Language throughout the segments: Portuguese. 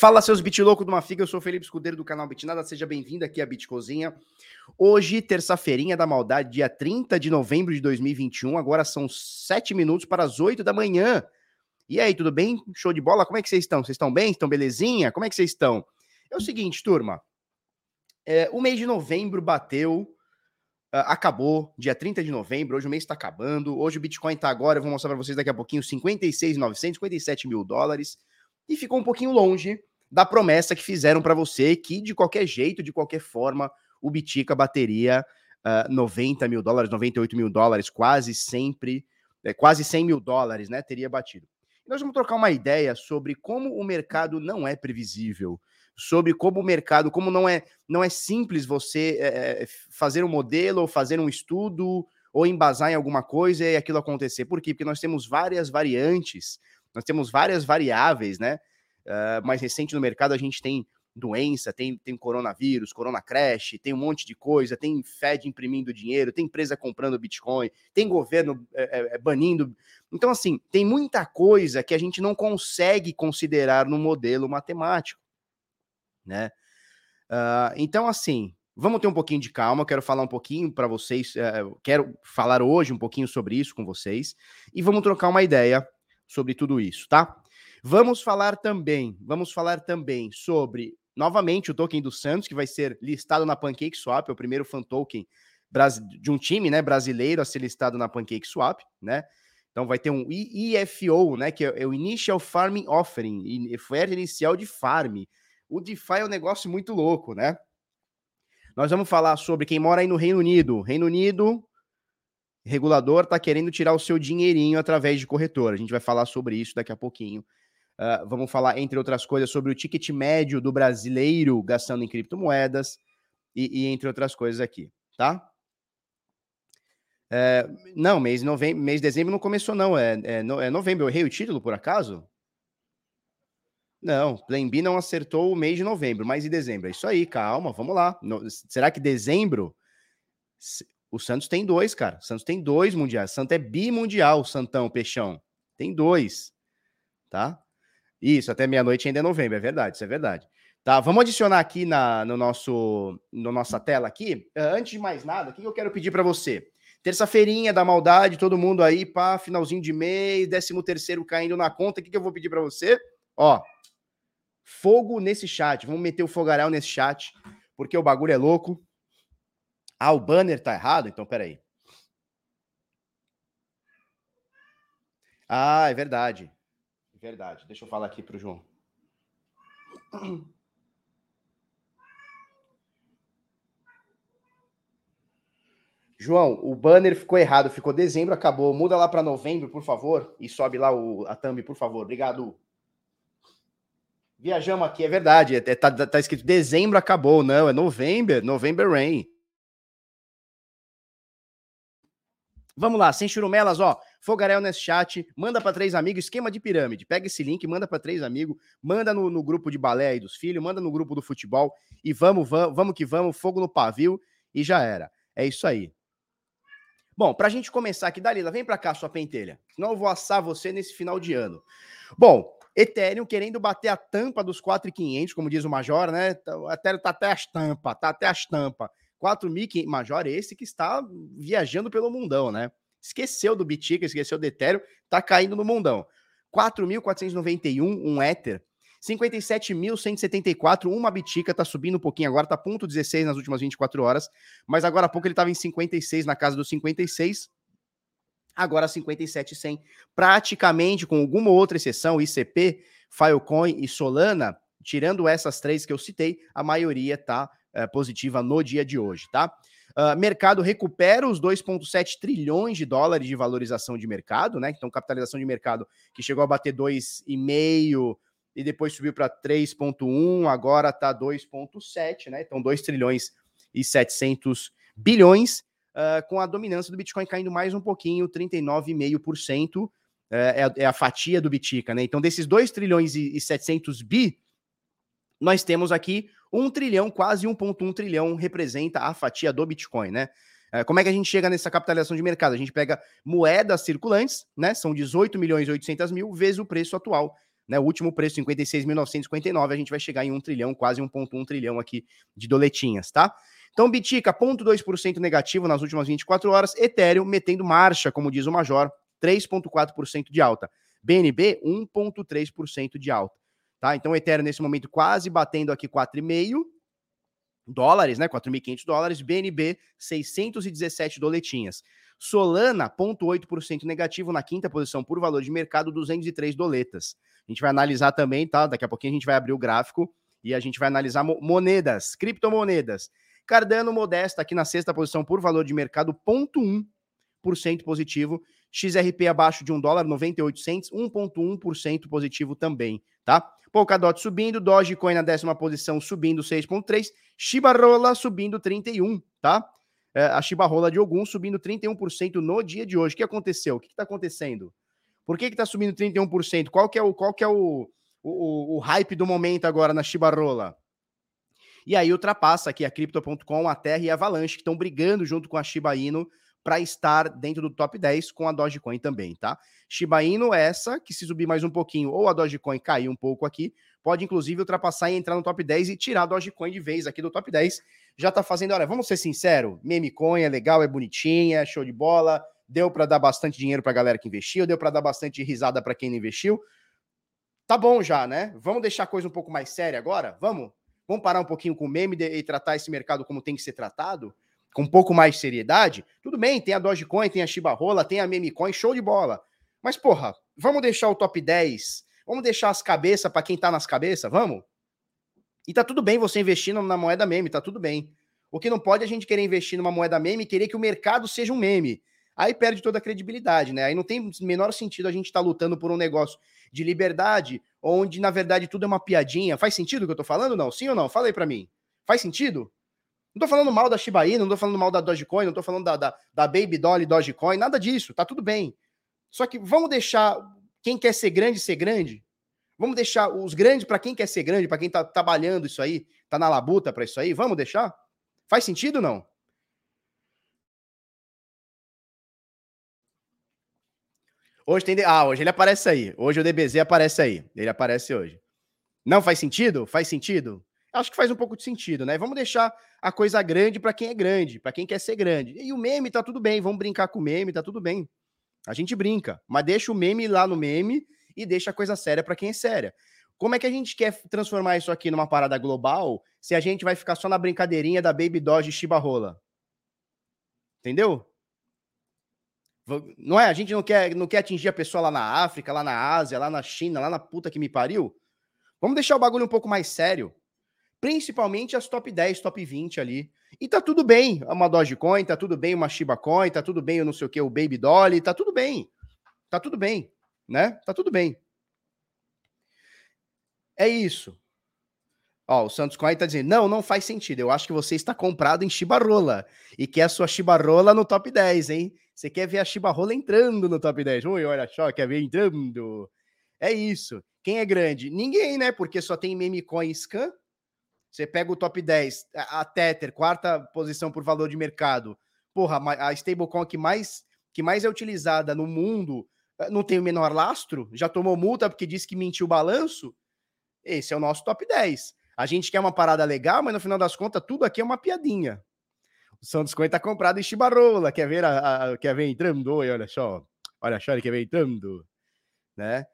Fala seus bit louco de uma figa, eu sou o Felipe Escudeiro do canal Bitnada, seja bem-vindo aqui à Bitcozinha. Hoje, terça-feirinha da maldade, dia 30 de novembro de 2021, agora são 7 minutos para as 8 da manhã. E aí, tudo bem? Show de bola? Como é que vocês estão? Vocês estão bem? Estão belezinha? Como é que vocês estão? É o seguinte, turma, é, o mês de novembro bateu, uh, acabou, dia 30 de novembro, hoje o mês está acabando, hoje o Bitcoin está agora, eu vou mostrar para vocês daqui a pouquinho, 56,900, 57 mil dólares, e ficou um pouquinho longe da promessa que fizeram para você que, de qualquer jeito, de qualquer forma, o Bitica bateria uh, 90 mil dólares, 98 mil dólares, quase sempre, é, quase 100 mil dólares, né? Teria batido. Nós vamos trocar uma ideia sobre como o mercado não é previsível, sobre como o mercado, como não é, não é simples você é, fazer um modelo ou fazer um estudo ou embasar em alguma coisa e aquilo acontecer. Por quê? Porque nós temos várias variantes nós temos várias variáveis, né? Uh, mais recente no mercado a gente tem doença, tem, tem coronavírus, corona crash, tem um monte de coisa, tem Fed imprimindo dinheiro, tem empresa comprando Bitcoin, tem governo é, é, banindo. Então, assim, tem muita coisa que a gente não consegue considerar no modelo matemático, né? Uh, então, assim, vamos ter um pouquinho de calma, quero falar um pouquinho para vocês, uh, quero falar hoje um pouquinho sobre isso com vocês, e vamos trocar uma ideia sobre tudo isso, tá? Vamos falar também, vamos falar também sobre, novamente, o token do Santos, que vai ser listado na PancakeSwap, é o primeiro fan token de um time, né, brasileiro a ser listado na PancakeSwap, né? Então vai ter um IFO, né, que é o Initial Farming Offering, oferta inicial de farm. O DeFi é um negócio muito louco, né? Nós vamos falar sobre quem mora aí no Reino Unido. Reino Unido, regulador está querendo tirar o seu dinheirinho através de corretora. A gente vai falar sobre isso daqui a pouquinho. Uh, vamos falar, entre outras coisas, sobre o ticket médio do brasileiro gastando em criptomoedas e, e entre outras coisas aqui, tá? É, não, mês, novembro, mês de dezembro não começou, não. É, é, é novembro. Eu errei o título, por acaso? Não, Plan B não acertou o mês de novembro, mas em dezembro. É isso aí, calma, vamos lá. No, será que dezembro? O Santos tem dois, cara. O Santos tem dois mundiais. O Santos é bimundial, Santão, Peixão. Tem dois, tá? Isso, até meia-noite ainda é novembro, é verdade, isso é verdade. Tá, vamos adicionar aqui na no nosso no nossa tela aqui. Uh, antes de mais nada, o que eu quero pedir para você? Terça-feirinha da maldade, todo mundo aí, pá, finalzinho de mês, décimo terceiro caindo na conta. O que, que eu vou pedir para você? Ó, fogo nesse chat. Vamos meter o fogaréu nesse chat, porque o bagulho é louco. Ah, o banner tá errado? Então, peraí. Ah, é verdade. Verdade. Deixa eu falar aqui para o João. João, o banner ficou errado, ficou dezembro, acabou. Muda lá para novembro, por favor, e sobe lá o, a thumb, por favor. Obrigado. Viajamos aqui, é verdade. É, tá, tá escrito dezembro acabou, não, é novembro, November Rain. Vamos lá, sem churumelas, ó. Fogarel nesse chat, manda para três amigos, esquema de pirâmide. Pega esse link, manda para três amigos, manda no, no, grupo de balé aí dos filhos, manda no grupo do futebol e vamos, vamos, vamos que vamos, fogo no pavio e já era. É isso aí. Bom, para a gente começar aqui, Dalila, vem para cá sua pentelha, senão eu vou assar você nesse final de ano. Bom, Ethereum querendo bater a tampa dos 4.500, como diz o Major, né? O Ethereum tá até as tampas, tá até as tampas. 4.500, Major esse que está viajando pelo mundão, né? Esqueceu do Bitica, esqueceu do Ethereum, tá caindo no mundão. 4.491, um Ether. 57.174, uma Bitica, tá subindo um pouquinho agora, tá ponto 16 nas últimas 24 horas, mas agora há pouco ele tava em 56, na casa dos 56, agora 57,100. Praticamente, com alguma outra exceção, ICP, Filecoin e Solana, tirando essas três que eu citei, a maioria tá é, positiva no dia de hoje, tá? Uh, mercado recupera os 2,7 trilhões de dólares de valorização de mercado, né? Então, capitalização de mercado que chegou a bater 2,5 e depois subiu para 3,1, agora está 2,7, né? Então, 2 trilhões e 700 bilhões, uh, com a dominância do Bitcoin caindo mais um pouquinho, 39,5%. Uh, é, é a fatia do Bitica, né? Então, desses 2 trilhões e, e 700 bi, nós temos aqui 1 trilhão, quase 1,1 trilhão representa a fatia do Bitcoin, né? É, como é que a gente chega nessa capitalização de mercado? A gente pega moedas circulantes, né? São 18 milhões e 800 mil vezes o preço atual, né? O último preço, 56.959, a gente vai chegar em 1 trilhão, quase 1,1 trilhão aqui de doletinhas, tá? Então, Bitica, 0,2% negativo nas últimas 24 horas. Ethereum metendo marcha, como diz o Major, 3,4% de alta. BNB, 1,3% de alta. Tá? Então, o Ethereum nesse momento quase batendo aqui 4,5 dólares, né? 4.500 dólares. BNB, 617 doletinhas. Solana, 0,8% negativo na quinta posição por valor de mercado, 203 doletas. A gente vai analisar também, tá? Daqui a pouquinho a gente vai abrir o gráfico e a gente vai analisar moedas, criptomoedas. Cardano modesta aqui na sexta posição por valor de mercado, 0,1% positivo. XRP abaixo de 1 dólar, 98 cents, 1,1% positivo também, tá? Polkadot subindo, Dogecoin na décima posição subindo 6,3, Shiba Rola subindo 31, tá? É, a Shiba Rola de Ogum subindo 31% no dia de hoje. O que aconteceu? O que está acontecendo? Por que está subindo 31%? Qual que é o, qual que é o, o, o hype do momento agora na Shiba Rola? E aí ultrapassa aqui a Crypto.com, a Terra e a Avalanche, que estão brigando junto com a Shiba Inu para estar dentro do top 10 com a Dogecoin também, tá? Shiba Inu é essa, que se subir mais um pouquinho ou a Dogecoin cair um pouco aqui, pode inclusive ultrapassar e entrar no top 10 e tirar a Dogecoin de vez aqui do top 10. Já tá fazendo, olha, vamos ser sinceros, meme coin é legal, é bonitinha, é show de bola, deu para dar bastante dinheiro para a galera que investiu, deu para dar bastante risada para quem não investiu. Tá bom já, né? Vamos deixar a coisa um pouco mais séria agora? Vamos? Vamos parar um pouquinho com o meme e tratar esse mercado como tem que ser tratado? Com um pouco mais de seriedade? Tudo bem, tem a Dogecoin, tem a Shiba Rola, tem a Memecoin, show de bola. Mas, porra, vamos deixar o top 10, vamos deixar as cabeças para quem tá nas cabeças, vamos? E tá tudo bem você investir na moeda meme, tá tudo bem. O que não pode é a gente querer investir numa moeda meme e querer que o mercado seja um meme. Aí perde toda a credibilidade, né? Aí não tem menor sentido a gente estar tá lutando por um negócio de liberdade, onde na verdade tudo é uma piadinha. Faz sentido o que eu tô falando? Não? Sim ou não? Fala aí pra mim. Faz sentido? Não tô falando mal da Shiba Inu, não tô falando mal da Dogecoin, não tô falando da, da, da Baby Dolly Dogecoin, nada disso, tá tudo bem. Só que vamos deixar quem quer ser grande ser grande? Vamos deixar os grandes para quem quer ser grande, para quem tá trabalhando isso aí, tá na labuta para isso aí, vamos deixar? Faz sentido não? Hoje tem. Ah, hoje ele aparece aí. Hoje o DBZ aparece aí. Ele aparece hoje. Não faz sentido? Faz sentido? Acho que faz um pouco de sentido, né? Vamos deixar a coisa grande para quem é grande, para quem quer ser grande. E o meme tá tudo bem, vamos brincar com o meme, tá tudo bem. A gente brinca, mas deixa o meme lá no meme e deixa a coisa séria para quem é séria. Como é que a gente quer transformar isso aqui numa parada global se a gente vai ficar só na brincadeirinha da Baby Doge Rola? Entendeu? Não é? A gente não quer, não quer atingir a pessoa lá na África, lá na Ásia, lá na China, lá na puta que me pariu. Vamos deixar o bagulho um pouco mais sério. Principalmente as top 10, top 20 ali. E tá tudo bem uma Dogecoin, tá tudo bem uma Shiba Coin, tá tudo bem eu não sei o que, o Baby Dolly, tá tudo bem. Tá tudo bem, né? Tá tudo bem. É isso. Ó, o Santos Coin tá dizendo: não, não faz sentido. Eu acho que você está comprado em Chibarola e quer a sua Chibarola no top 10, hein? Você quer ver a Chibarola entrando no top 10. Ui, olha só, quer ver entrando. É isso. Quem é grande? Ninguém, né? Porque só tem meme coin scan. Você pega o top 10, a Tether, quarta posição por valor de mercado. Porra, a stablecoin que mais, que mais é utilizada no mundo eh, não tem o menor lastro? Já tomou multa porque disse que mentiu o balanço? Esse é o nosso top 10. A gente quer uma parada legal, mas no final das contas, tudo aqui é uma piadinha. O Santos Coin tá comprado em Chibarola. Quer ver, a, a, quer ver entrando? Oi, olha só. Olha só, ele quer ver entrando. Né?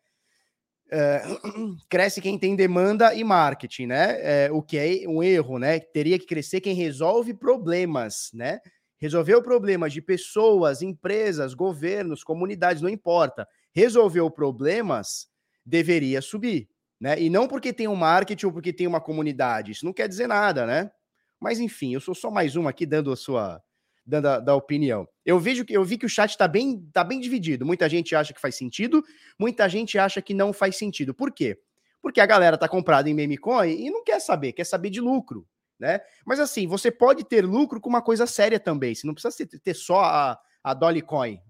É, cresce quem tem demanda e marketing, né? É, o que é um erro, né? Teria que crescer quem resolve problemas, né? Resolveu problemas de pessoas, empresas, governos, comunidades, não importa. Resolveu problemas, deveria subir né? E não porque tem um marketing ou porque tem uma comunidade. Isso não quer dizer nada, né? Mas enfim, eu sou só mais um aqui dando a sua dando a, da opinião. Eu vejo que eu vi que o chat está bem tá bem dividido. Muita gente acha que faz sentido, muita gente acha que não faz sentido. Por quê? Porque a galera tá comprada em meme coin e não quer saber, quer saber de lucro, né? Mas assim, você pode ter lucro com uma coisa séria também. Você não precisa ter, só a, a Dolly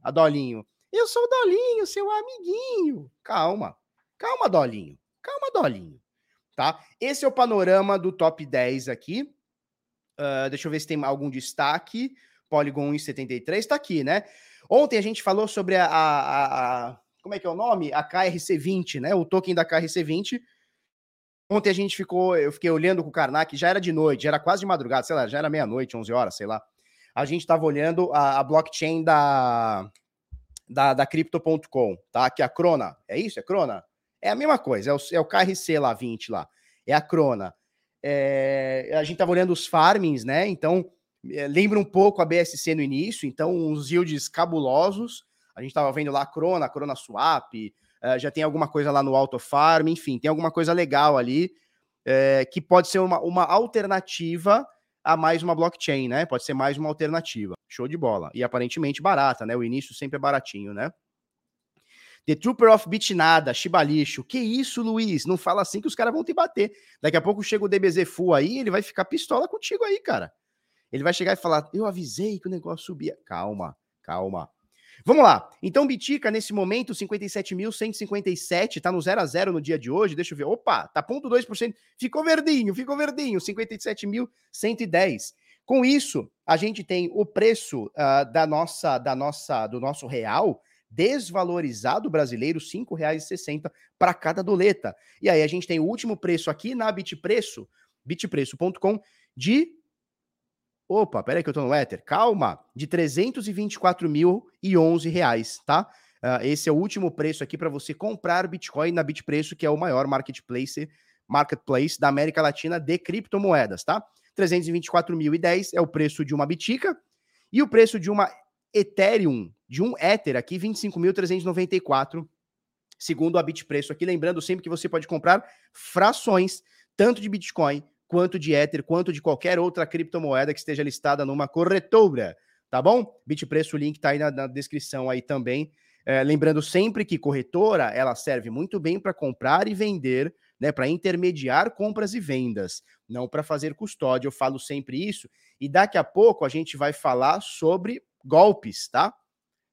a Dolinho. Eu sou o Dolinho, seu amiguinho. Calma. Calma, Dolinho. Calma, Dolinho. Tá? Esse é o panorama do top 10 aqui. Uh, deixa eu ver se tem algum destaque. Polygon 1,73 está aqui, né? Ontem a gente falou sobre a, a, a, como é que é o nome? A KRC20, né? O token da KRC20. Ontem a gente ficou, eu fiquei olhando com o Karnak, já era de noite, já era quase de madrugada, sei lá, já era meia-noite, 11 horas, sei lá. A gente estava olhando a, a, blockchain da, da, da Crypto.com, tá? Que é a Crona. É isso? É Crona? É a mesma coisa, é o, é o KRC lá, 20 lá. É a Crona. É, a gente estava olhando os farmings, né? Então, lembra um pouco a BSC no início, então uns yields cabulosos. A gente estava vendo lá a Crona, a Crona Swap, uh, já tem alguma coisa lá no Auto Farm, enfim, tem alguma coisa legal ali é, que pode ser uma, uma alternativa a mais uma blockchain, né? Pode ser mais uma alternativa. Show de bola. E aparentemente barata, né? O início sempre é baratinho, né? The Trooper of Bitnada, Chibalixo. Que isso, Luiz? Não fala assim que os caras vão te bater. Daqui a pouco chega o DBZ Full aí, ele vai ficar pistola contigo aí, cara. Ele vai chegar e falar: Eu avisei que o negócio subia. Calma, calma. Vamos lá. Então, Bitica, nesse momento, 57.157, tá no 0 a 0 no dia de hoje. Deixa eu ver. Opa, tá 0,2%. Ficou verdinho, ficou verdinho. 57.110. Com isso, a gente tem o preço uh, da nossa, da nossa, do nosso real desvalorizado brasileiro, R$ 5,60 para cada doleta. E aí a gente tem o último preço aqui na Bitpreço, bitpreço.com, de Opa, peraí que eu tô no Ether. Calma, de 324.011 reais, tá? Uh, esse é o último preço aqui para você comprar Bitcoin na Bitpreço, que é o maior marketplace, marketplace da América Latina de criptomoedas, tá? 324.010 é o preço de uma Bitica e o preço de uma Ethereum, de um Ether aqui, 25.394, segundo a Bitpreço aqui. Lembrando sempre que você pode comprar frações, tanto de Bitcoin quanto de Ether, quanto de qualquer outra criptomoeda que esteja listada numa corretora, tá bom? Bitpreço, o link tá aí na, na descrição aí também. É, lembrando sempre que corretora, ela serve muito bem para comprar e vender, né, para intermediar compras e vendas, não para fazer custódia. Eu falo sempre isso. E daqui a pouco a gente vai falar sobre golpes, tá?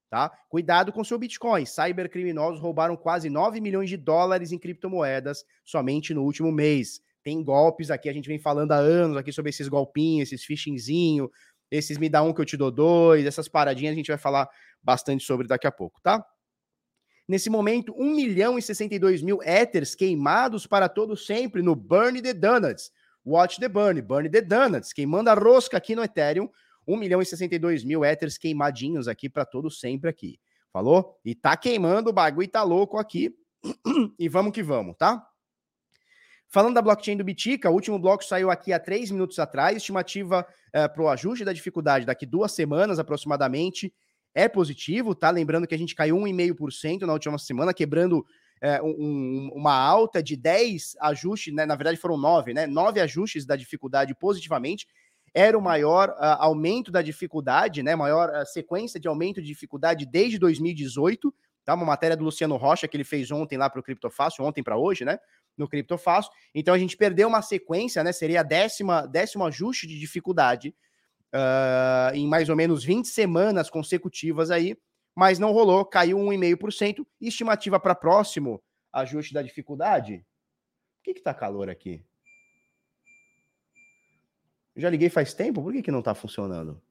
Tá? Cuidado com seu Bitcoin. Cybercriminosos roubaram quase 9 milhões de dólares em criptomoedas somente no último mês. Tem golpes aqui, a gente vem falando há anos aqui sobre esses golpinhos, esses phishingzinho, esses me dá um que eu te dou dois, essas paradinhas a gente vai falar bastante sobre daqui a pouco, tá? Nesse momento, 1 milhão e 62 mil Ethers queimados para todo sempre no Burn the Donuts. Watch the Burn, Burn the Donuts. Quem manda rosca aqui no Ethereum, 1 milhão e 62 mil Ethers queimadinhos aqui para todo sempre aqui. Falou? E tá queimando, o bagulho tá louco aqui. e vamos que vamos, tá? Falando da blockchain do Bitica, o último bloco saiu aqui há três minutos atrás. Estimativa é, para o ajuste da dificuldade daqui duas semanas aproximadamente é positivo, tá? Lembrando que a gente caiu 1,5% na última semana, quebrando é, um, uma alta de 10 ajustes, né? Na verdade foram 9, né? 9 ajustes da dificuldade positivamente. Era o maior uh, aumento da dificuldade, né? Maior uh, sequência de aumento de dificuldade desde 2018. Tá? Uma matéria do Luciano Rocha que ele fez ontem lá para o Criptofácil, ontem para hoje, né? No Criptofácil. Então a gente perdeu uma sequência, né? Seria a décima, décimo ajuste de dificuldade uh, em mais ou menos 20 semanas consecutivas aí, mas não rolou, caiu 1,5%. Estimativa para próximo ajuste da dificuldade? Por que, que tá calor aqui? Eu já liguei faz tempo, por que, que não tá funcionando?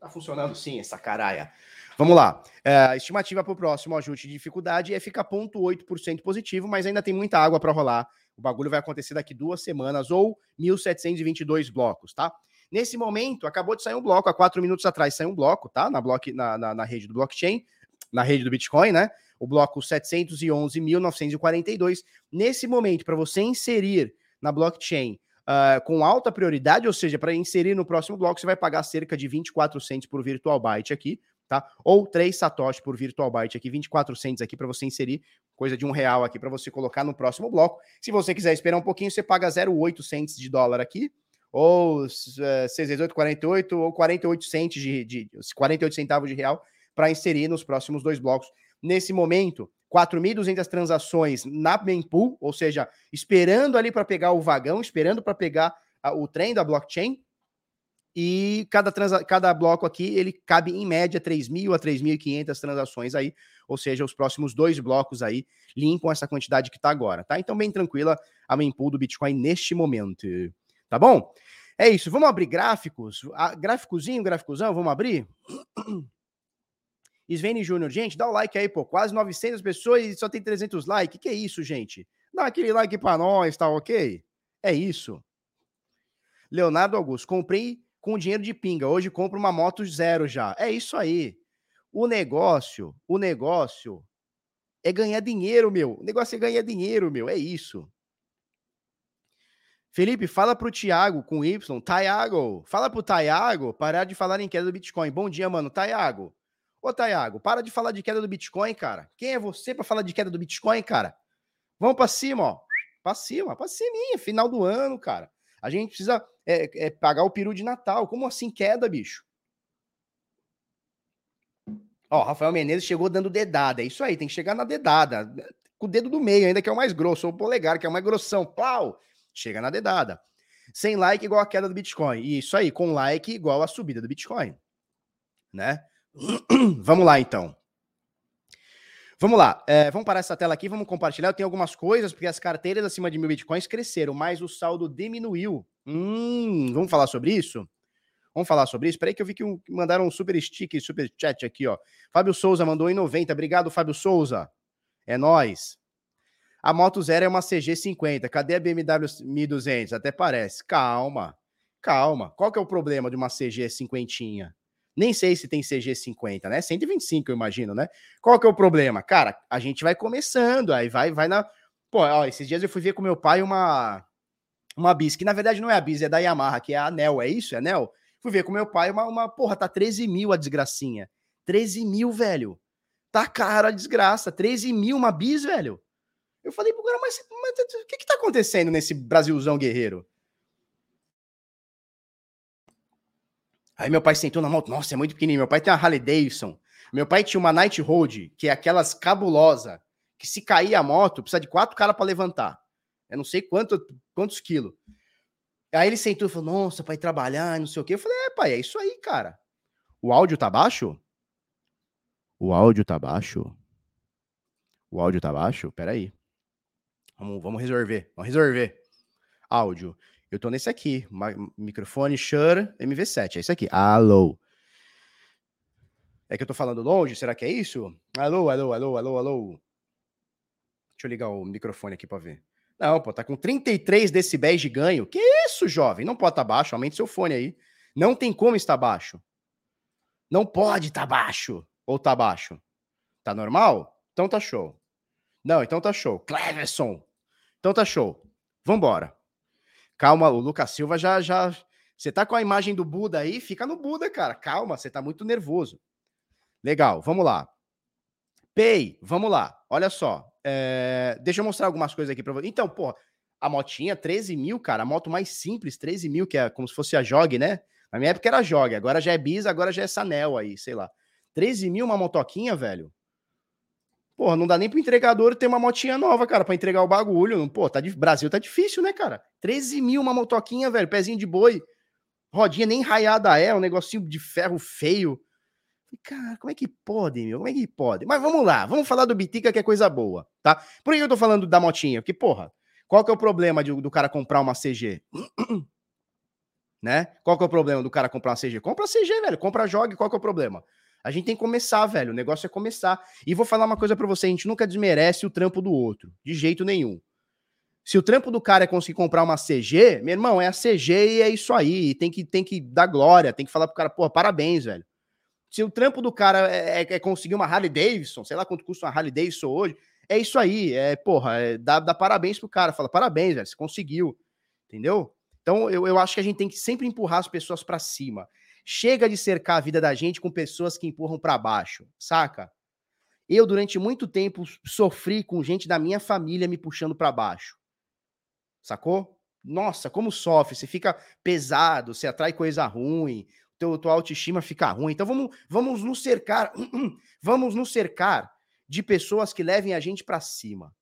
Tá funcionando sim, essa caralha. Vamos lá. É, estimativa para o próximo ajuste de dificuldade é ficar 0,8% positivo, mas ainda tem muita água para rolar. O bagulho vai acontecer daqui duas semanas ou 1.722 blocos, tá? Nesse momento, acabou de sair um bloco, há quatro minutos atrás saiu um bloco, tá? Na, na, na, na rede do blockchain, na rede do Bitcoin, né? O bloco 711.942. Nesse momento, para você inserir na blockchain uh, com alta prioridade, ou seja, para inserir no próximo bloco, você vai pagar cerca de 24 centos por virtual byte aqui, tá? Ou 3 satoshi por virtual byte aqui, 24 cents aqui para você inserir, coisa de um real aqui para você colocar no próximo bloco. Se você quiser esperar um pouquinho, você paga 0,8 cents de dólar aqui, ou uh, eh, 6,1848 ou 48 cents de, de 48 centavos de real para inserir nos próximos dois blocos. Nesse momento, 4.200 transações na mempool, ou seja, esperando ali para pegar o vagão, esperando para pegar a, o trem da blockchain, e cada, transa, cada bloco aqui, ele cabe em média 3.000 a 3.500 transações aí, ou seja, os próximos dois blocos aí limpam essa quantidade que está agora, tá? Então, bem tranquila a mempool do Bitcoin neste momento, tá bom? É isso, vamos abrir gráficos, gráficozinho, gráficozão, vamos abrir? Svene Júnior, gente, dá o like aí, pô. Quase 900 pessoas e só tem 300 likes. Que é isso, gente? Dá aquele like pra nós, tá ok? É isso. Leonardo Augusto, comprei com dinheiro de pinga. Hoje compro uma moto zero já. É isso aí. O negócio, o negócio é ganhar dinheiro, meu. O negócio é ganhar dinheiro, meu. É isso. Felipe, fala pro Thiago com Y. Thiago, fala pro Thiago parar de falar em queda do Bitcoin. Bom dia, mano. Thiago. Ô, Thiago, para de falar de queda do Bitcoin, cara. Quem é você para falar de queda do Bitcoin, cara? Vamos para cima, ó. Para cima, para cima, final do ano, cara. A gente precisa é, é, pagar o peru de Natal. Como assim queda, bicho? Ó, Rafael Menezes chegou dando dedada. É isso aí, tem que chegar na dedada. Com o dedo do meio, ainda que é o mais grosso, ou o polegar, que é o mais grossão. Pau! Chega na dedada. Sem like igual a queda do Bitcoin. E isso aí, com like igual a subida do Bitcoin. Né? vamos lá, então. Vamos lá, é, vamos parar essa tela aqui, vamos compartilhar. Eu tenho algumas coisas, porque as carteiras acima de mil bitcoins cresceram, mas o saldo diminuiu. Hum, vamos falar sobre isso? Vamos falar sobre isso? Peraí que eu vi que mandaram um super stick, super chat aqui, ó. Fábio Souza mandou em 90. Obrigado, Fábio Souza. É nós. A Moto Zero é uma CG50. Cadê a BMW 1200? Até parece. Calma. Calma. Qual que é o problema de uma CG cinquentinha? Nem sei se tem CG50, né? 125, eu imagino, né? Qual que é o problema? Cara, a gente vai começando, aí vai vai na Pô, ó, esses dias eu fui ver com meu pai uma uma bis, que na verdade não é a bis, é da Yamaha, que é a Anel, é isso? É Anel? Fui ver com meu pai uma, uma porra, tá 13 mil a desgracinha. 13 mil, velho. Tá cara a desgraça. 13 mil uma bis, velho. Eu falei pro cara, mas o que que tá acontecendo nesse Brasilzão guerreiro? Aí meu pai sentou na moto. Nossa, é muito pequenininho. Meu pai tem uma Harley Davidson. Meu pai tinha uma Night Road, que é aquelas cabulosa, que se cair a moto, precisa de quatro caras para levantar. Eu não sei quanto, quantos quilos. Aí ele sentou e falou: Nossa, pai, trabalhar, não sei o quê. Eu falei: É, pai, é isso aí, cara. O áudio tá baixo? O áudio tá baixo? O áudio tá baixo? Peraí. Vamos, vamos resolver. Vamos resolver. Áudio. Eu tô nesse aqui. Microfone Shure MV7. É isso aqui. Alô. É que eu tô falando longe? Será que é isso? Alô, alô, alô, alô, alô. Deixa eu ligar o microfone aqui para ver. Não, pô, tá com 33 decibéis de ganho. Que isso, jovem? Não pode estar tá baixo, aumente seu fone aí. Não tem como estar baixo. Não pode estar tá baixo. Ou tá baixo? Tá normal? Então tá show. Não, então tá show. Cleverson. Então tá show. Vambora. Calma, o Lucas Silva já já você tá com a imagem do Buda aí, fica no Buda, cara. Calma, você tá muito nervoso. Legal, vamos lá. Pay, vamos lá. Olha só. É, deixa eu mostrar algumas coisas aqui para você. Então, pô, a motinha 13 mil, cara, a moto mais simples, 13 mil, que é como se fosse a Jog, né? Na minha época era Jog, agora já é Bis, agora já é Sanel aí, sei lá. 13 mil uma motoquinha, velho. Porra, não dá nem pro entregador ter uma motinha nova, cara, para entregar o bagulho. Pô, tá de... Brasil tá difícil, né, cara? 13 mil uma motoquinha, velho, pezinho de boi. Rodinha nem raiada é, um negocinho de ferro feio. Cara, como é que pode, meu? Como é que pode? Mas vamos lá, vamos falar do Bitica, que é coisa boa, tá? Por que eu tô falando da motinha? Porque, porra, qual que é o problema de, do cara comprar uma CG? né? Qual que é o problema do cara comprar uma CG? Compra a CG, velho, compra a Jog, qual que é o problema? A gente tem que começar, velho, o negócio é começar. E vou falar uma coisa para você, a gente nunca desmerece o trampo do outro, de jeito nenhum. Se o trampo do cara é conseguir comprar uma CG, meu irmão, é a CG e é isso aí. Tem que, tem que dar glória, tem que falar pro cara, pô, parabéns, velho. Se o trampo do cara é, é, é, conseguir uma Harley Davidson, sei lá quanto custa uma Harley Davidson hoje, é isso aí. É, porra, é, dá, dá parabéns pro cara. Fala, parabéns, velho, você conseguiu. Entendeu? Então, eu, eu acho que a gente tem que sempre empurrar as pessoas para cima. Chega de cercar a vida da gente com pessoas que empurram para baixo, saca? Eu, durante muito tempo, sofri com gente da minha família me puxando para baixo. Sacou? Nossa, como sofre, você fica pesado, você atrai coisa ruim, teu, tua autoestima fica ruim. Então vamos, vamos nos cercar, vamos nos cercar de pessoas que levem a gente para cima.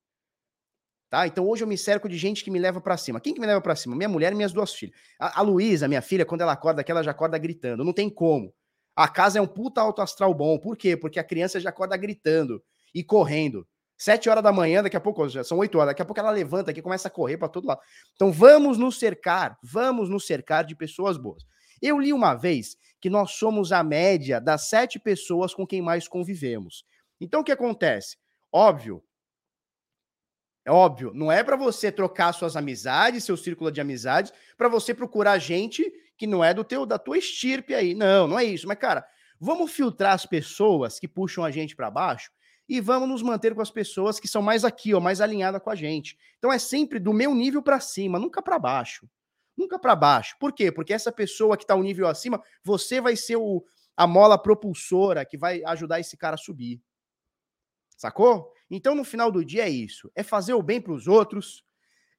Tá? Então hoje eu me cerco de gente que me leva para cima. Quem que me leva para cima? Minha mulher e minhas duas filhas. A, a Luísa, minha filha, quando ela acorda aqui, ela já acorda gritando. Não tem como. A casa é um puta alto astral bom. Por quê? Porque a criança já acorda gritando e correndo. Sete horas da manhã, daqui a pouco, já são oito horas, daqui a pouco ela levanta aqui começa a correr para todo lado. Então vamos nos cercar, vamos nos cercar de pessoas boas. Eu li uma vez que nós somos a média das sete pessoas com quem mais convivemos. Então, o que acontece? Óbvio, é óbvio, não é para você trocar suas amizades, seu círculo de amizades, para você procurar gente que não é do teu da tua estirpe aí. Não, não é isso. Mas cara, vamos filtrar as pessoas que puxam a gente para baixo e vamos nos manter com as pessoas que são mais aqui, ó, mais alinhadas com a gente. Então é sempre do meu nível para cima, nunca para baixo. Nunca para baixo. Por quê? Porque essa pessoa que está um nível acima, você vai ser o, a mola propulsora que vai ajudar esse cara a subir. Sacou? Então, no final do dia é isso: é fazer o bem para os outros,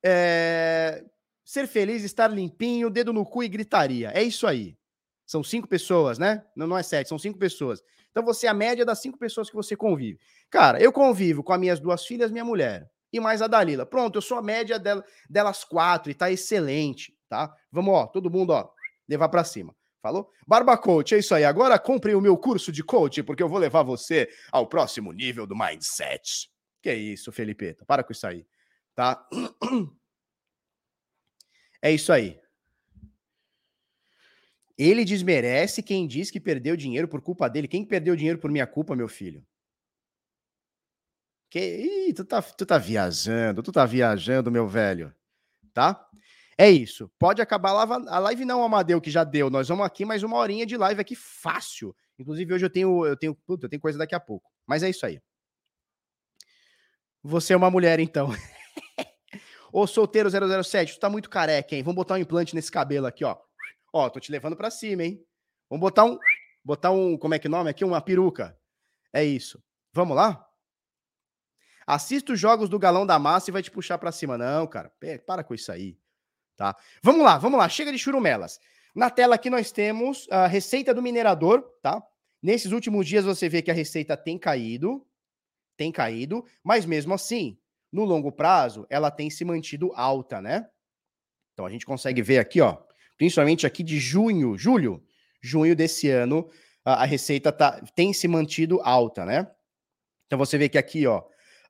é... ser feliz, estar limpinho, dedo no cu e gritaria. É isso aí. São cinco pessoas, né? Não, não é sete, são cinco pessoas. Então você é a média das cinco pessoas que você convive. Cara, eu convivo com as minhas duas filhas, minha mulher e mais a Dalila. Pronto, eu sou a média dela, delas quatro e tá excelente, tá? Vamos, ó, todo mundo, ó, levar para cima. Falou? Barba Coach, é isso aí. Agora compre o meu curso de coach, porque eu vou levar você ao próximo nível do mindset. Que é isso, Felipeta. Para com isso aí. Tá? É isso aí. Ele desmerece quem diz que perdeu dinheiro por culpa dele. Quem perdeu dinheiro por minha culpa, meu filho? Que... Ih, tu tá, tu tá viajando, tu tá viajando, meu velho. Tá? É isso. Pode acabar a live, não, Amadeu, que já deu. Nós vamos aqui mais uma horinha de live aqui fácil. Inclusive hoje eu tenho eu tenho, puta, eu tenho coisa daqui a pouco. Mas é isso aí. Você é uma mulher então. Ô solteiro 007, tu tá muito careca, hein? Vamos botar um implante nesse cabelo aqui, ó. Ó, tô te levando para cima, hein? Vamos botar um botar um, como é que é nome aqui? Uma peruca. É isso. Vamos lá? Assista os jogos do Galão da Massa e vai te puxar para cima. Não, cara. Para com isso aí tá? Vamos lá, vamos lá, chega de churumelas. Na tela aqui nós temos a receita do minerador, tá? Nesses últimos dias você vê que a receita tem caído, tem caído, mas mesmo assim, no longo prazo, ela tem se mantido alta, né? Então a gente consegue ver aqui, ó, principalmente aqui de junho, julho, junho desse ano, a, a receita tá, tem se mantido alta, né? Então você vê que aqui, ó,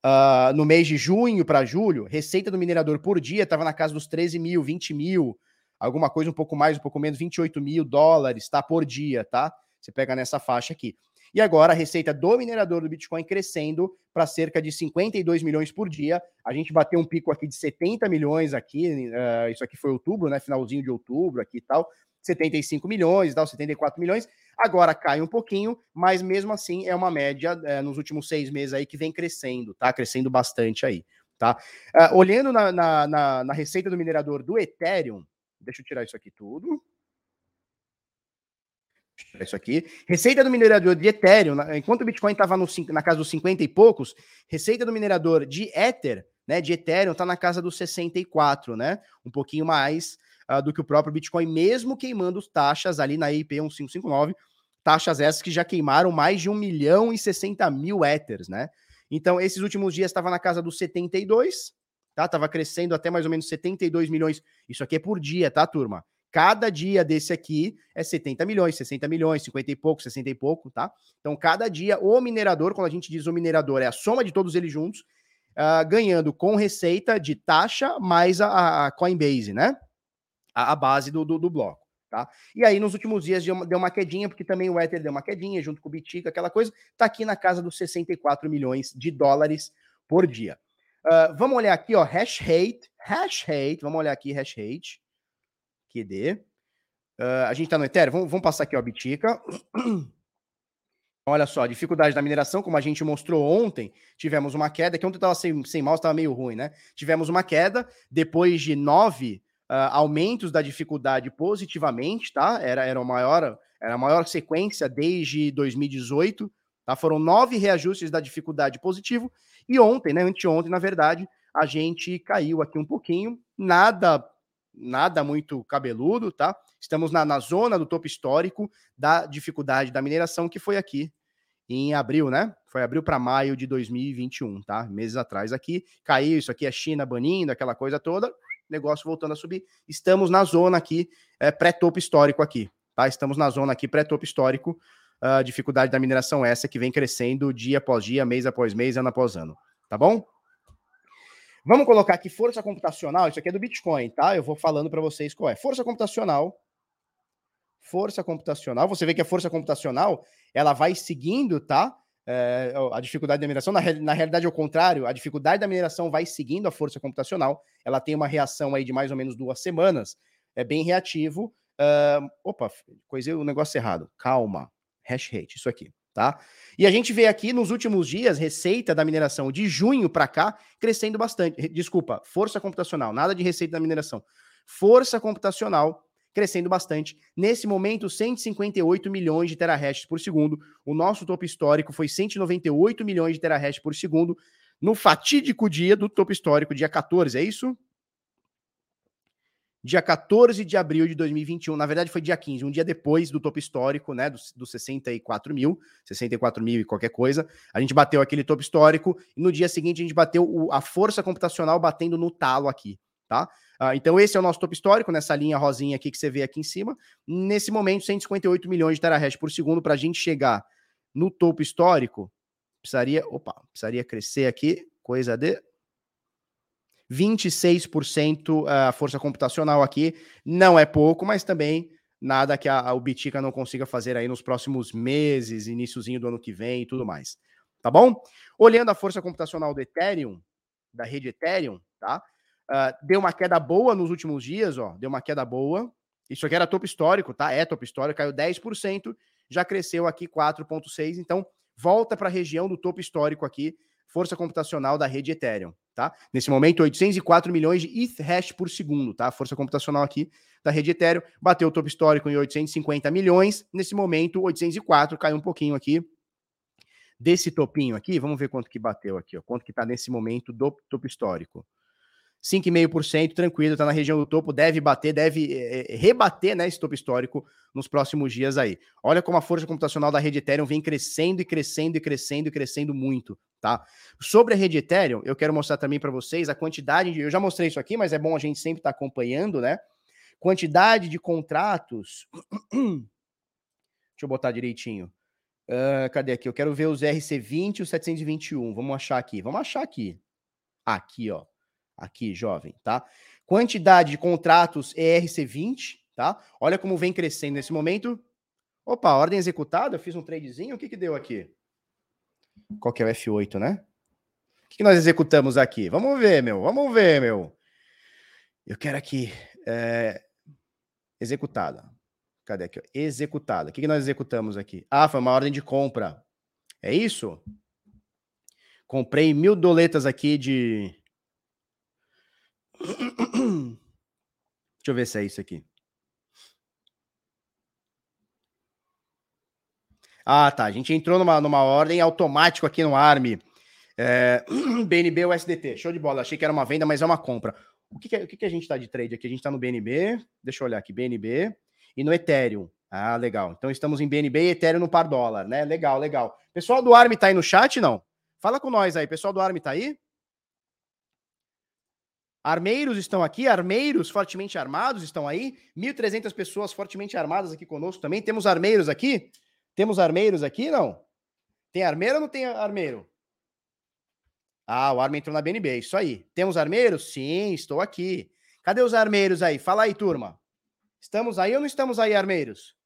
Uh, no mês de junho para julho, receita do minerador por dia estava na casa dos 13 mil, 20 mil, alguma coisa um pouco mais, um pouco menos, 28 mil dólares, tá? Por dia, tá? Você pega nessa faixa aqui. E agora a receita do minerador do Bitcoin crescendo para cerca de 52 milhões por dia. A gente bateu um pico aqui de 70 milhões aqui, uh, isso aqui foi outubro, né? Finalzinho de outubro aqui e tal. 75 milhões, tal, 74 milhões. Agora cai um pouquinho, mas mesmo assim é uma média é, nos últimos seis meses aí que vem crescendo, tá? Crescendo bastante aí, tá? Uh, olhando na, na, na, na receita do minerador do Ethereum, deixa eu tirar isso aqui tudo isso aqui. Receita do minerador de Ethereum, enquanto o Bitcoin estava na casa dos 50 e poucos, receita do minerador de Ether, né, de Ethereum, está na casa dos 64, né? Um pouquinho mais uh, do que o próprio Bitcoin, mesmo queimando taxas ali na IP 1559, taxas essas que já queimaram mais de 1 milhão e 60 mil Ethers, né? Então, esses últimos dias estava na casa dos 72, tá? Tava crescendo até mais ou menos 72 milhões. Isso aqui é por dia, tá, turma? Cada dia desse aqui é 70 milhões, 60 milhões, 50 e pouco, 60 e pouco, tá? Então, cada dia, o minerador, quando a gente diz o minerador, é a soma de todos eles juntos, uh, ganhando com receita de taxa mais a, a Coinbase, né? A, a base do, do, do, bloco. Tá? E aí, nos últimos dias, deu uma, deu uma quedinha, porque também o Ether deu uma quedinha, junto com o Bitica, aquela coisa, tá aqui na casa dos 64 milhões de dólares por dia. Uh, vamos olhar aqui, ó, hash rate, hash rate, vamos olhar aqui, hash rate, QD. Uh, a gente tá no Ethereum, vamos, vamos passar aqui, ó, Bitica. Olha só, dificuldade da mineração, como a gente mostrou ontem, tivemos uma queda, que ontem estava sem, sem mouse, estava meio ruim, né? Tivemos uma queda, depois de nove uh, aumentos da dificuldade positivamente, tá? Era, era, a maior, era a maior sequência desde 2018, tá? Foram nove reajustes da dificuldade positivo, e ontem, né? Anteontem, na verdade, a gente caiu aqui um pouquinho, nada nada muito cabeludo, tá? Estamos na, na zona do topo histórico da dificuldade da mineração, que foi aqui em abril, né? Foi abril para maio de 2021, tá? Meses atrás aqui. Caiu, isso aqui é China banindo, aquela coisa toda negócio voltando a subir. Estamos na zona aqui, é, pré-topo histórico aqui, tá? Estamos na zona aqui, pré-topo histórico. A uh, dificuldade da mineração é essa que vem crescendo dia após dia, mês após mês, ano após ano, tá bom? Vamos colocar aqui força computacional, isso aqui é do Bitcoin, tá? Eu vou falando para vocês qual é. Força computacional, força computacional. Você vê que a força computacional ela vai seguindo, tá? É, a dificuldade da mineração, na, na realidade, ao contrário, a dificuldade da mineração vai seguindo a força computacional. Ela tem uma reação aí de mais ou menos duas semanas. É bem reativo. Uh, opa, coisei o negócio errado. Calma. Hash rate, isso aqui, tá? E a gente vê aqui nos últimos dias, receita da mineração de junho para cá crescendo bastante. Desculpa, força computacional, nada de receita da mineração. Força computacional crescendo bastante. Nesse momento, 158 milhões de terahashes por segundo. O nosso topo histórico foi 198 milhões de terahashes por segundo no fatídico dia do topo histórico, dia 14, é isso? Dia 14 de abril de 2021, na verdade foi dia 15, um dia depois do topo histórico, né, dos do 64 mil, 64 mil e qualquer coisa, a gente bateu aquele topo histórico e no dia seguinte a gente bateu o, a força computacional batendo no talo aqui, tá? Uh, então, esse é o nosso topo histórico, nessa linha rosinha aqui que você vê aqui em cima. Nesse momento, 158 milhões de terahash por segundo para a gente chegar no topo histórico. Precisaria, opa, precisaria crescer aqui, coisa de 26% a força computacional aqui. Não é pouco, mas também nada que a, a, o Bitica não consiga fazer aí nos próximos meses, iníciozinho do ano que vem e tudo mais. Tá bom? Olhando a força computacional do Ethereum, da rede Ethereum, tá? Uh, deu uma queda boa nos últimos dias, ó. Deu uma queda boa. Isso aqui era topo histórico, tá? É topo histórico, caiu 10%, já cresceu aqui 4,6%. Então, volta para a região do topo histórico aqui, força computacional da rede Ethereum, tá? Nesse momento, 804 milhões de ETH hash por segundo, tá? Força computacional aqui da rede Ethereum bateu o topo histórico em 850 milhões. Nesse momento, 804, caiu um pouquinho aqui. Desse topinho aqui, vamos ver quanto que bateu aqui, ó. Quanto que tá nesse momento do topo histórico. 5,5%, tranquilo, está na região do topo, deve bater, deve é, rebater né, esse topo histórico nos próximos dias aí. Olha como a força computacional da rede Ethereum vem crescendo e crescendo e crescendo e crescendo muito, tá? Sobre a rede Ethereum, eu quero mostrar também para vocês a quantidade de. Eu já mostrei isso aqui, mas é bom a gente sempre estar tá acompanhando, né? Quantidade de contratos. Deixa eu botar direitinho. Uh, cadê aqui? Eu quero ver os RC20 e os 721. Vamos achar aqui. Vamos achar aqui. Aqui, ó aqui, jovem, tá? Quantidade de contratos ERC20, tá? Olha como vem crescendo nesse momento. Opa, ordem executada, eu fiz um tradezinho, o que que deu aqui? Qual que é o F8, né? O que, que nós executamos aqui? Vamos ver, meu, vamos ver, meu. Eu quero aqui, é... executada. Cadê aqui? Executada. O que, que nós executamos aqui? Ah, foi uma ordem de compra. É isso? Comprei mil doletas aqui de Deixa eu ver se é isso aqui. Ah, tá. A gente entrou numa, numa ordem automático aqui no ARM. É, BNB ou SDT. Show de bola. Achei que era uma venda, mas é uma compra. O que, que, o que, que a gente está de trade aqui? A gente está no BNB. Deixa eu olhar aqui. BNB e no Ethereum. Ah, legal. Então estamos em BNB e Ethereum no par dólar, né? Legal, legal. Pessoal do ARM tá aí no chat, não? Fala com nós aí. Pessoal do ARM tá aí? Armeiros estão aqui, armeiros fortemente armados estão aí, 1.300 pessoas fortemente armadas aqui conosco também. Temos armeiros aqui? Temos armeiros aqui, não? Tem armeiro ou não tem armeiro? Ah, o Arma entrou na BNB, isso aí. Temos armeiros? Sim, estou aqui. Cadê os armeiros aí? Fala aí, turma. Estamos aí ou não estamos aí, armeiros?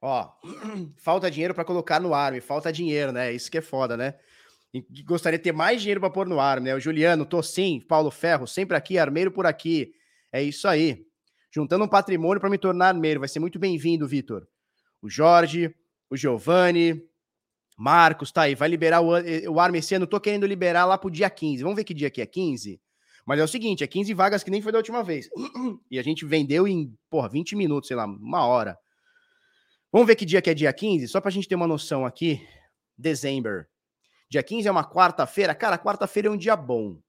Ó, falta dinheiro para colocar no ARM, falta dinheiro, né? Isso que é foda, né? E gostaria de ter mais dinheiro para pôr no ARM, né? O Juliano, tô sim, Paulo Ferro, sempre aqui, armeiro por aqui. É isso aí. Juntando um patrimônio para me tornar armeiro. Vai ser muito bem-vindo, Vitor. O Jorge, o Giovanni, Marcos, tá aí. Vai liberar o, o ARM esse ano. Tô querendo liberar lá pro dia 15. Vamos ver que dia que é 15? Mas é o seguinte, é 15 vagas que nem foi da última vez. E a gente vendeu em, porra, 20 minutos, sei lá, uma hora. Vamos ver que dia que é dia 15, só para a gente ter uma noção aqui. Dezembro. Dia 15 é uma quarta-feira. Cara, quarta-feira é um dia bom.